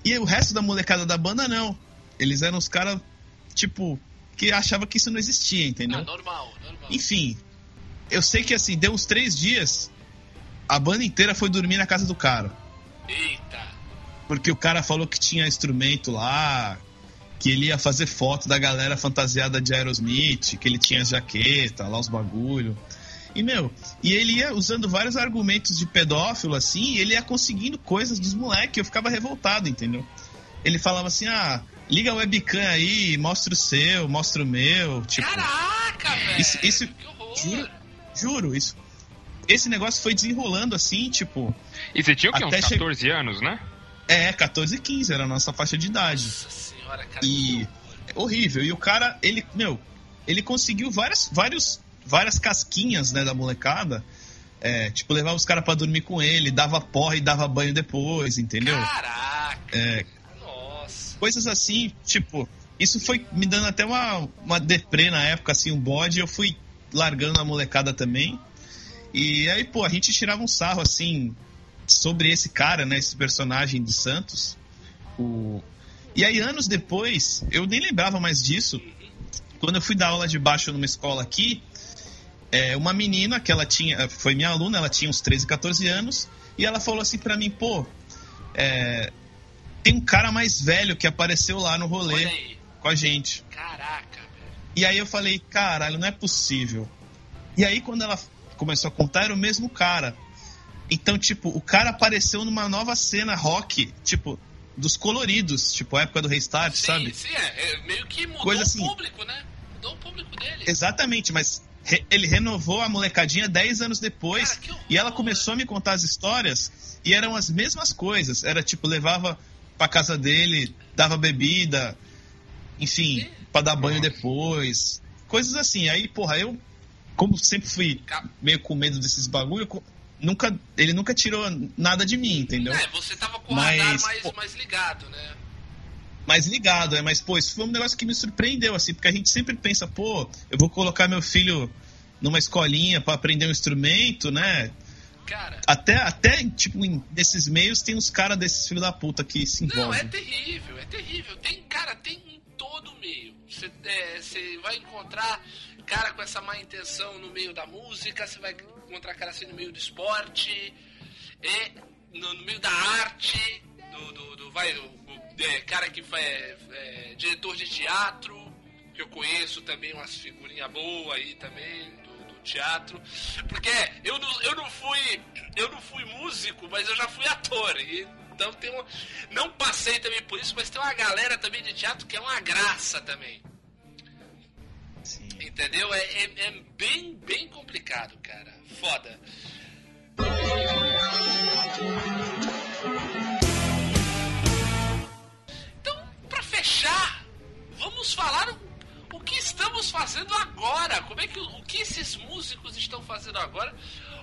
E o resto da molecada da banda, não. Eles eram os caras, tipo, que achava que isso não existia, entendeu? Ah, normal, normal. Enfim, eu sei que assim, deu uns três dias, a banda inteira foi dormir na casa do cara. Eita. Porque o cara falou que tinha instrumento lá, que ele ia fazer foto da galera fantasiada de Aerosmith, que ele tinha jaqueta, lá os bagulho. E, meu, e ele ia usando vários argumentos de pedófilo, assim, e ele ia conseguindo coisas dos moleques. Eu ficava revoltado, entendeu? Ele falava assim, ah, liga a webcam aí, mostra o seu, mostra o meu. Tipo, Caraca, velho. Isso- isso- Que horror. juro, juro, isso. Esse negócio foi desenrolando assim, tipo, E você tinha o quê? Uns che- 14 anos, né? é, 14 e 15 era a nossa faixa de idade. Nossa senhora, cara. E é horrível. E o cara, ele, meu, ele conseguiu várias, vários, várias casquinhas, né, da molecada. É, tipo, levava os caras pra dormir com ele, dava porra e dava banho depois, entendeu? Caraca. É, Nossa. coisas assim, tipo, isso foi me dando até uma, uma deprê na época, assim, um bode, eu fui largando a molecada também. E aí, pô, a gente tirava um sarro, assim, sobre esse cara, né, esse personagem de Santos. O... E aí, anos depois, eu nem lembrava mais disso, quando eu fui dar aula de baixo numa escola aqui, é, uma menina que ela tinha, foi minha aluna, ela tinha uns 13, 14 anos, e ela falou assim pra mim, pô, é, tem um cara mais velho que apareceu lá no rolê com a gente. Caraca, velho. E aí eu falei, caralho, não é possível. E aí quando ela começou a contar, era o mesmo cara. Então, tipo, o cara apareceu numa nova cena rock, tipo, dos coloridos, tipo, a época do Restart, Sim, sabe? sim, é, é meio que mudou Coisa o assim. público, né? Mudou o público dele. Exatamente, mas re- ele renovou a molecadinha 10 anos depois Cara, horror, e ela começou a me contar as histórias e eram as mesmas coisas. Era tipo, levava pra casa dele, dava bebida, enfim, pra dar banho depois. Coisas assim. Aí, porra, eu, como sempre fui meio com medo desses bagulho, nunca, ele nunca tirou nada de mim, entendeu? É, você tava com o Mas, radar mais, pô- mais ligado, né? mais ligado, é, mas pô, isso foi um negócio que me surpreendeu, assim, porque a gente sempre pensa, pô, eu vou colocar meu filho numa escolinha pra aprender um instrumento, né? Cara, Até, até tipo, nesses meios tem uns caras desses filhos da puta que se não, é envolvem. terrível, é terrível. Tem, cara, tem em todo meio. Você é, você vai encontrar cara com essa má intenção no meio da música, você vai encontrar cara assim no meio do esporte, é, no, no meio da arte, do, do, do- vai, o, é, cara que é, é, diretor de teatro, que eu conheço também umas figurinhas boas aí também do, teatro. Porque eu não, eu não fui. Eu não fui músico, mas eu já fui ator. E, então tem uma, Não passei também por isso, mas tem uma galera também de teatro que é uma graça também. Entendeu? É, é, é bem, bem complicado, cara. Foda. Então, pra fechar, vamos falar o, o que estamos fazendo agora. Como é que o que esses músicos estão fazendo agora?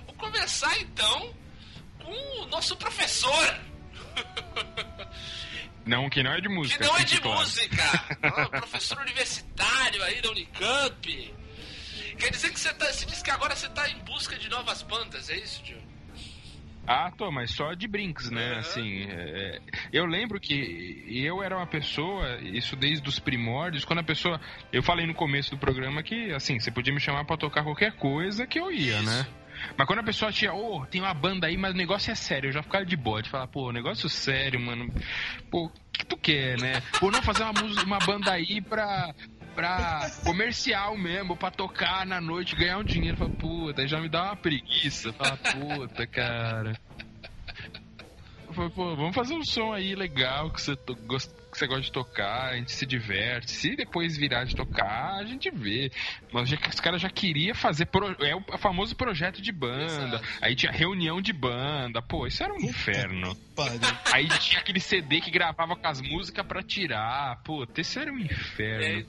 Vou começar então com o nosso professor. Não, que não é de Que música. não é de claro. música. Professor universitário aí da Unicamp. Quer dizer que você tá. Você disse que agora você tá em busca de novas bandas, é isso, Tio? Ah, tô, mas só de brinks, né? Aham. Assim, é, eu lembro que eu era uma pessoa, isso desde os primórdios, quando a pessoa. Eu falei no começo do programa que, assim, você podia me chamar pra tocar qualquer coisa que eu ia, Isso. né? Mas quando a pessoa tinha, ô, tem uma banda aí, mas o negócio é sério, eu já ficava de bode, falar, pô, negócio sério, mano. Pô, o que tu quer, né? Pô, não fazer uma, uma banda aí pra. Pra comercial mesmo, pra tocar na noite, ganhar um dinheiro. Fala, puta, já me dá uma preguiça. Fala, puta, cara. Falei, pô, vamos fazer um som aí legal que você, to- gos- que você gosta de tocar, a gente se diverte. Se depois virar de tocar, a gente vê. Mas já, os caras já queriam fazer. pro- é o famoso projeto de banda. Exato. Aí tinha reunião de banda. Pô, isso era um inferno. Pariu. Aí tinha aquele CD que gravava com as músicas pra tirar. Puta, isso era um inferno.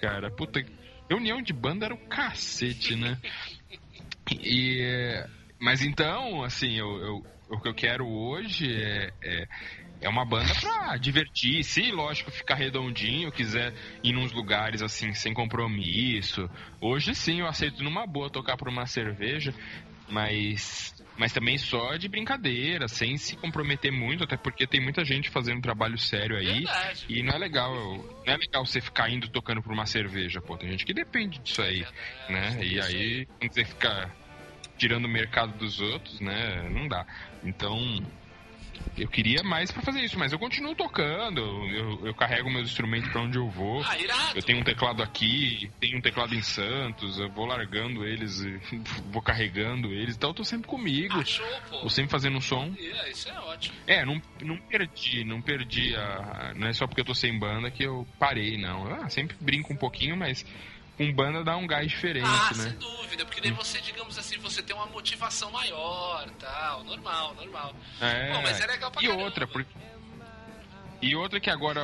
Cara, puta. reunião de banda era o cacete, né? E, é, mas então, assim, eu, eu- o que eu quero hoje é, é, é uma banda pra divertir. Se, lógico, ficar redondinho, quiser ir nos lugares assim, sem compromisso. Hoje sim, eu aceito numa boa tocar por uma cerveja, mas. Mas também só de brincadeira, sem se comprometer muito, até porque tem muita gente fazendo trabalho sério aí. Verdade. E não é legal, não é legal você ficar indo tocando por uma cerveja, pô. Tem gente que depende disso aí, né? E aí, quando você fica tirando o mercado dos outros, né? Não dá. Então, eu queria mais pra fazer isso, mas eu continuo tocando, eu, eu carrego meus instrumentos pra onde eu vou. Ah. Eu tenho um teclado aqui, tenho um teclado em Santos, eu vou largando eles, e vou carregando eles, então eu tô sempre comigo. Ah, show. Tô sempre fazendo um som. É, isso é ótimo. É, não, não perdi, não perdi a- Não é só porque eu tô sem banda que eu parei, não. Ah, sempre brinco um pouquinho, mas com banda dá um gás diferente, Ah, né? sem dúvida, porque daí você, digamos assim, você tem uma motivação maior, tal, normal, normal. É. Pô, mas é legal pra e caramba. outra, porque. E outra que agora.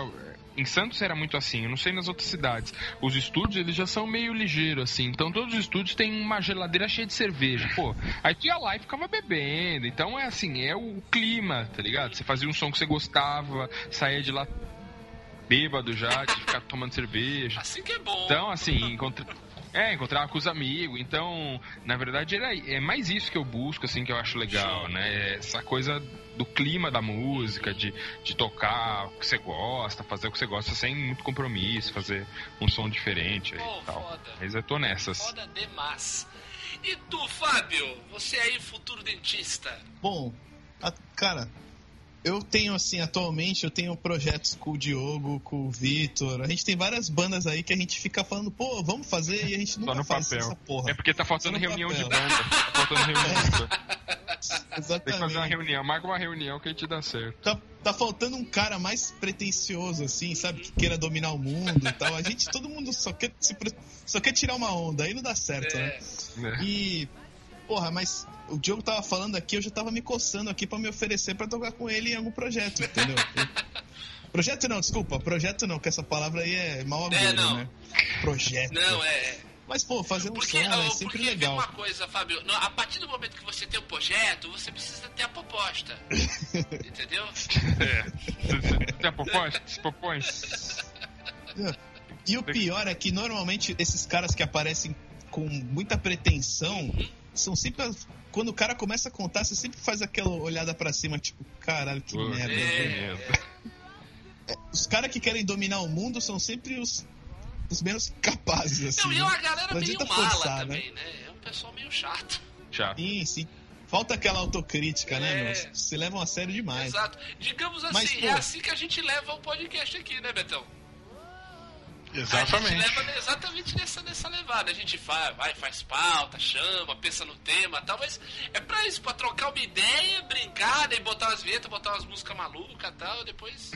Em Santos era muito assim, eu não sei nas outras cidades. Os estúdios, eles já são meio ligeiros, assim. Então todos os estúdios têm uma geladeira cheia de cerveja. Pô, aí tu ia lá e ficava bebendo. Então é assim, é o clima, tá ligado? Você fazia um som que você gostava, saía de lá bêbado já, de ficar tomando cerveja. Assim que é bom. Então, assim, encontra... é, encontrar com os amigos. Então, na verdade, era, é mais isso que eu busco, assim, que eu acho legal, né? Essa coisa do clima da música, de, de tocar o que você gosta, fazer o que você gosta sem muito compromisso, fazer um som diferente aí e tal. foda. Mas eu tô nessas. Foda demais. E tu, Fábio? Você aí, futuro dentista. Bom, a- cara, eu tenho assim, atualmente eu tenho projetos com o Diogo, com o Vitor. A gente tem várias bandas aí que a gente fica falando, pô, vamos fazer e a gente Só nunca no faz papel. essa porra. É porque tá faltando Só reunião de papel. banda. Tá faltando reunião de banda. Tem que fazer uma Exatamente. reunião. Marca uma reunião que a gente dá certo. Tá, tá faltando um cara mais pretencioso, assim, sabe? Que queira dominar o mundo e tal. A gente, todo mundo só quer, se só quer tirar uma onda, aí não dá certo, né? É, né? E, porra, mas o Diogo tava falando aqui, eu já tava me coçando aqui pra me oferecer pra tocar com ele em algum projeto, entendeu? projeto não, desculpa, projeto não, que essa palavra aí é mal agouro, não. né? Projeto. não, é. Mas, pô, fazer um Porque, som né, é ó, sempre porque legal. tem uma coisa, Fábio. A partir do momento que você tem o projeto, você precisa ter a proposta. Entendeu? É. Tem a proposta? Se propõe? E o pior é que normalmente esses caras que aparecem com muita pretensão são sempre. as- Quando o cara começa a contar, você sempre faz aquela olhada pra cima, tipo, caralho, que Pô, merda. É. merda. Os caras que querem dominar o mundo são sempre os, os menos capazes, assim. Não, e é né? uma galera Não meio mala forçar, também, né? É um pessoal meio chato. Chato. Sim, sim. Falta aquela autocrítica, né, É. meu? Se levam a sério demais. Exato. Digamos assim, Mas, pô- é assim que a gente leva o podcast aqui, né, Betão? A gente Exatamente. leva exatamente nessa, nessa levada. A gente faz, vai, faz pauta, chama, pensa no tema e tal, mas é pra isso, pra trocar uma ideia, brincar, daí botar umas vinhetas, botar umas músicas malucas e tal, depois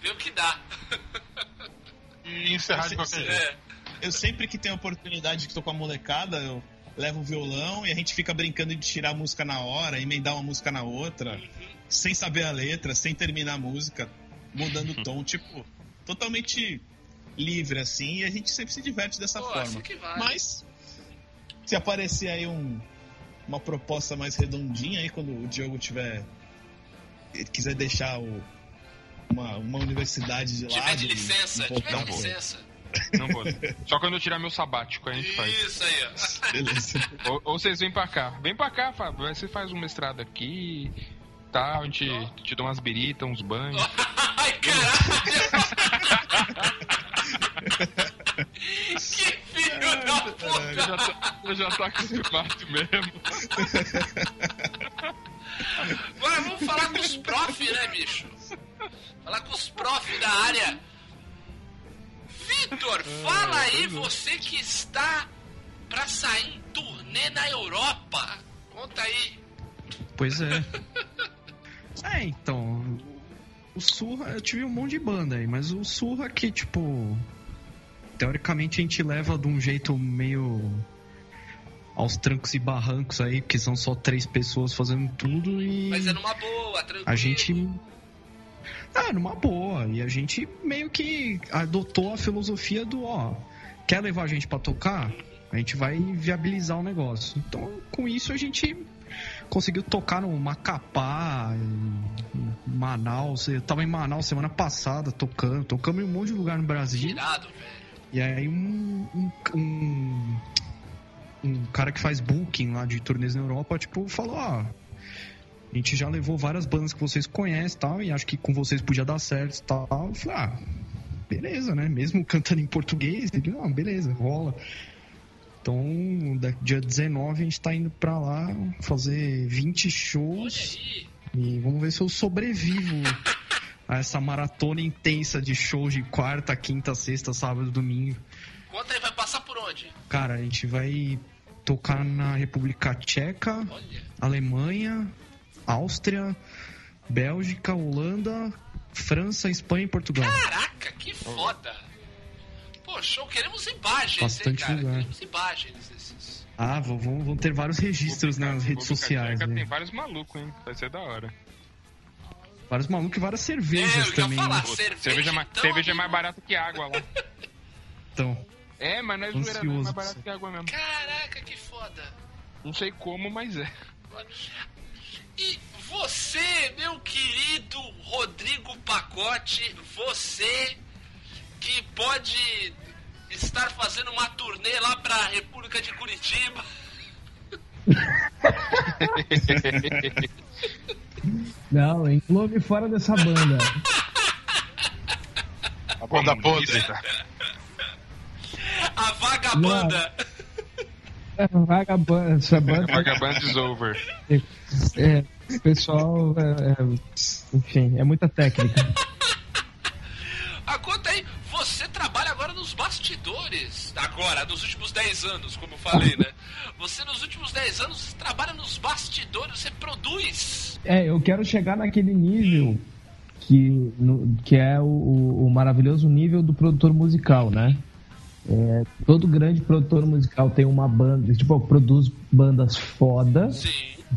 ver o que dá. E encerrar de qualquer jeito. É. Eu sempre que tenho a oportunidade de tocar com a molecada, eu levo o violão e a gente fica brincando de tirar a música na hora, emendar uma música na outra, sem saber a letra, sem terminar a música, mudando o tom, tipo, totalmente livre assim, e a gente sempre se diverte dessa Pô, forma. Mas se aparecer aí um, uma proposta mais redondinha aí quando o Diogo tiver quiser deixar o- uma, uma universidade de Tiver lado de licença, tiver de um pouco. licença. Não vou. Só quando eu tirar meu sabático, a gente faz. Isso aí, ó. Beleza. Ou, ou vocês vêm pra cá. Vem pra cá, Fábio. Você faz um mestrado aqui. Tá, a gente te dá umas biritas, uns banhos. Ai, caralho! que filho puta! já, tô, eu já tô acostumado mesmo. Agora vamos falar com os prof, né, bicho? Falar com os prof da área. Vitor, fala aí você que está pra sair em turnê na Europa. Conta aí. Pois é. é, então. O Surra, eu tive um monte de banda aí, mas o Surra que, tipo. Teoricamente a gente leva de um jeito meio. aos trancos e barrancos aí, porque são só três pessoas fazendo tudo e. Mas é numa boa, tranquilo. A gente. Ah, numa boa. E a gente meio que adotou a filosofia do, ó. quer levar a gente pra tocar, a gente vai viabilizar o negócio. Então, com isso a gente conseguiu tocar no Macapá, em Manaus. Eu tava em Manaus semana passada tocando, tocamos em um monte de lugar no Brasil. Irado, velho. E aí um, um, um, um cara que faz booking lá de turnês na Europa, tipo, falou, ó. a gente já levou várias bandas que vocês conhecem e tal, e acho que com vocês podia dar certo e tal. Eu falei, ah, beleza, né? Mesmo cantando em português, ele, não, beleza, rola. Então, dia 19 a gente tá indo pra lá fazer 20 Olha shows. E vamos ver se eu sobrevivo a essa maratona intensa de shows de quarta, quinta, sexta, sábado, domingo. Conta aí, vai passar por onde? Cara, a gente vai tocar na República Tcheca, Olha. Alemanha, Áustria, Bélgica, Holanda, França, Espanha e Portugal. Caraca, que foda. Pô, show, queremos imagens, Bastante hein, cara? lugar. Queremos imagens desses. Ah, vão, vão ter vários registros nas redes sociais, Tcheca né? Tem vários malucos, hein? Vai ser da hora. Vários malucos e várias É, cervejas eu ia também. falar, né? Pô, cerveja, cerveja, é mais- então, cerveja é mais barata que água lá. Então, É, mas não é zoeira, não. É Ansioso mais barato que água mesmo. Caraca, que foda. Não sei como, mas é. E você, meu querido Rodrigo Pacote, você que pode estar fazendo uma turnê lá pra República de Curitiba. Não, englobe fora dessa banda. A banda podre. A vagabanda. É, Vagabanda, essa banda. Vagaband is over. É, o pessoal, é, é, enfim, é muita técnica. A conta aí, você trabalha agora nos bastidores. Agora, nos últimos 10 anos, como eu falei, né? Você nos últimos 10 anos trabalha nos bastidores, você produz. É, eu quero chegar naquele nível que, no- que é o, o- maravilhoso nível do produtor musical, né? É, todo grande produtor musical tem uma banda, tipo, produz bandas foda, Sim.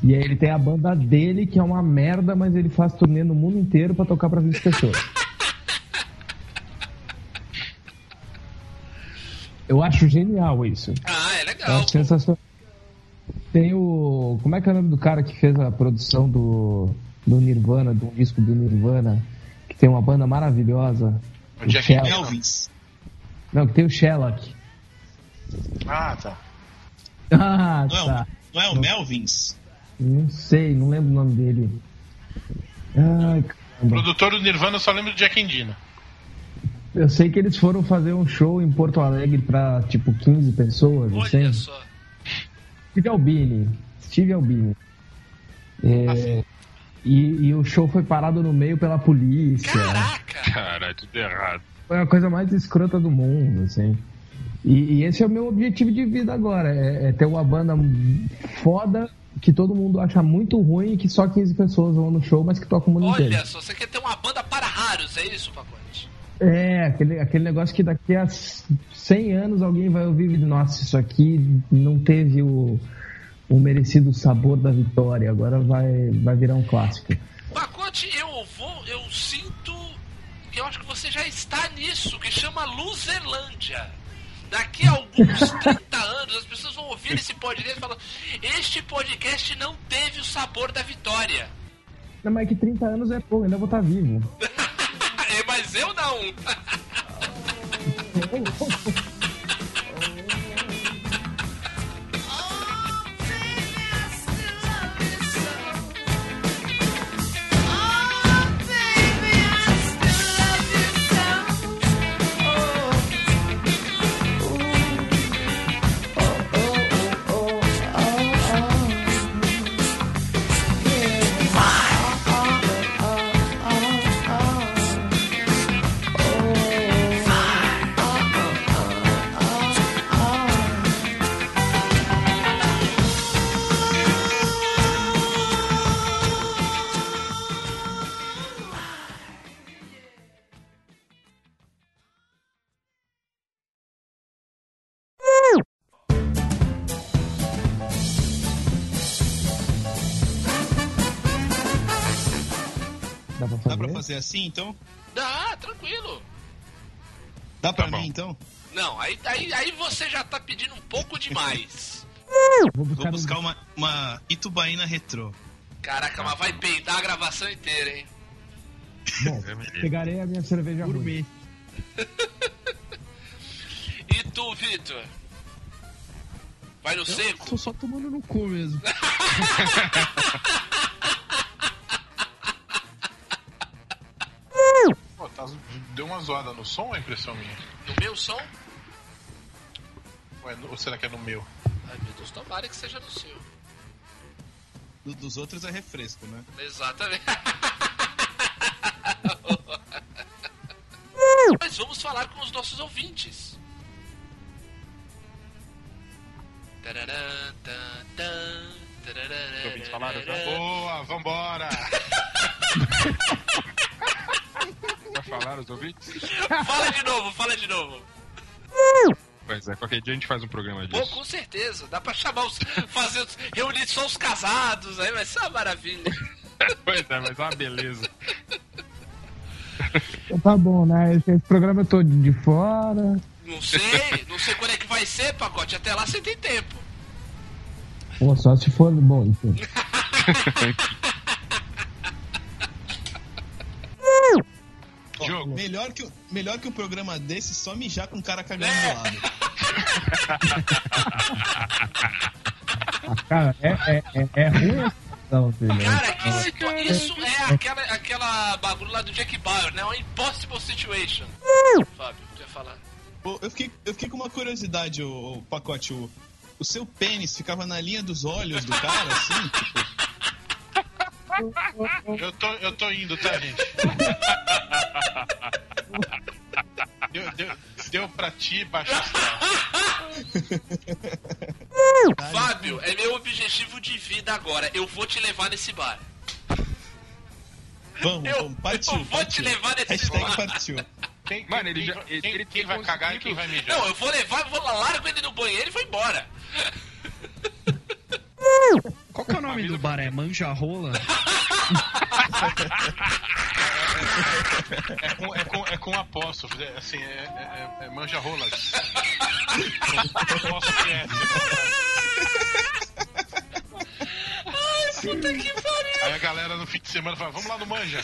e aí ele tem a banda dele que é uma merda, mas ele faz turnê no mundo inteiro pra tocar pra 20 pessoas. Eu acho genial isso. Ah, é Eu legal. acho sensacional. Tem o. Como é que é o nome do cara que fez a produção do, do Nirvana, do disco do Nirvana, que tem uma banda maravilhosa? O Jack Shell- Elvis. Não, que tem o Sherlock. Ah, tá. Ah, Não, tá. não é o Melvins? Não sei, não lembro o nome dele. Ai, caramba. Produtor do Nirvana, eu só lembro do Jack Endino. Eu sei que eles foram fazer um show em Porto Alegre pra, tipo, 15 pessoas, assim. Olha só. Steve Albini. Steve Albini. É, e, e o show foi parado no meio pela polícia. Caraca! Caralho, tudo errado. Foi a coisa mais escrota do mundo, assim. E, e esse é o meu objetivo de vida agora, é, é ter uma banda foda que todo mundo acha muito ruim e que só 15 pessoas vão no show, mas que toca o mundo Olha inteiro. só, você quer ter uma banda para raros, é isso, Pacote? É, aquele, aquele negócio que daqui a 100 anos alguém vai ouvir e nossa, isso aqui não teve o, o merecido sabor da vitória, agora vai, vai virar um clássico. Pacote, eu vou, eu sinto que eu acho que você já está nisso, que chama Luzerlândia. Daqui a alguns 30 anos, as pessoas vão ouvir esse podcast e falar: Este podcast não teve o sabor da vitória. Não, mas é que 30 anos é pouco, ainda vou estar vivo. Mas eu não. fazer? Assim, então? Dá, tranquilo. Dá pra Tá bom. mim, então? Não, aí, aí, aí você já tá pedindo um pouco demais. Vou buscar, Vou um- uma, uma Itubaína retrô. Caraca, mas vai peidar a gravação inteira, hein? Bom, pegarei a minha cerveja. Gourmet. E tu, Vitor? Vai no seco? Tô só tomando no cu mesmo. Pô, tá- deu uma zoada no som ou é impressão minha? No meu som? Ou, é no- ou será que é no meu? Ai meu Deus, tomara que seja no seu. Do- dos outros é refresco, né? Exatamente. Mas vamos falar com os nossos ouvintes. Tararã, tan, tan, tararã, Os ouvintes falaram já? Boa, vambora! Já falaram os ouvintes? Fala de novo, fala de novo. Pois é, qualquer dia a gente faz um programa Pô, disso. com certeza. Dá pra chamar os. fazer os, reunir só os casados, aí vai ser uma maravilha. pois é, mas é uma beleza. Então tá bom, né? Esse, esse programa eu tô de fora. Não sei, não sei quando é que vai ser, pacote. Até lá você tem tempo. Pô, só se for. Bom, enfim. Diogo. Melhor que, o- melhor que um programa desse, só mijar com o cara cagando É. do lado. Cara, é, é, é, é ruim filho. Cara, que situa- isso é aquela, aquela bagulho lá do Jack Bauer, né? Uma impossible situation. Fábio, tu ia falar. Eu, fiquei, eu fiquei com uma curiosidade, o, pacote. O, o seu pênis ficava na linha dos olhos do cara, assim? Tipo, Eu tô, eu tô indo, tá, gente? Deu, deu, deu pra ti, baixo. Fábio, é meu objetivo de vida agora. Eu vou te levar nesse bar. vamos, Eu- vamos, partiu. eu vou partiu. te levar nesse Hashtag bar. partiu. Quem, Mano, quem- ele já- ele- quem, ele quem vai cagar e quem vai mijar? Não, eu vou levar, vou lá, largo ele no banheiro e vou embora. Qual que é o nome do bar? É Manja Rola? É com, é com, é com apóstrofo, é, assim, é, é, é manja rolas. Apóstrofo é Puta que pariu. Aí a galera no fim de semana fala, vamos lá no manja.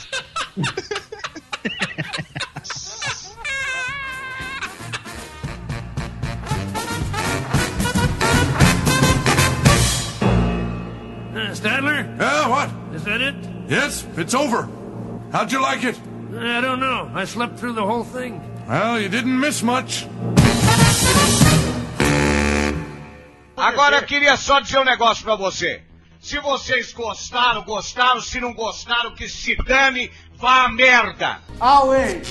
Uh, Stadler? Yeah, what? Is that it? Yes, it's over. How'd you like it? I don't know. I slept through the whole thing. Well, you didn't miss much. Agora eu queria só dizer um negócio pra você. Se vocês gostaram, gostaram. Se não gostaram, que se dane, vá a merda. Away!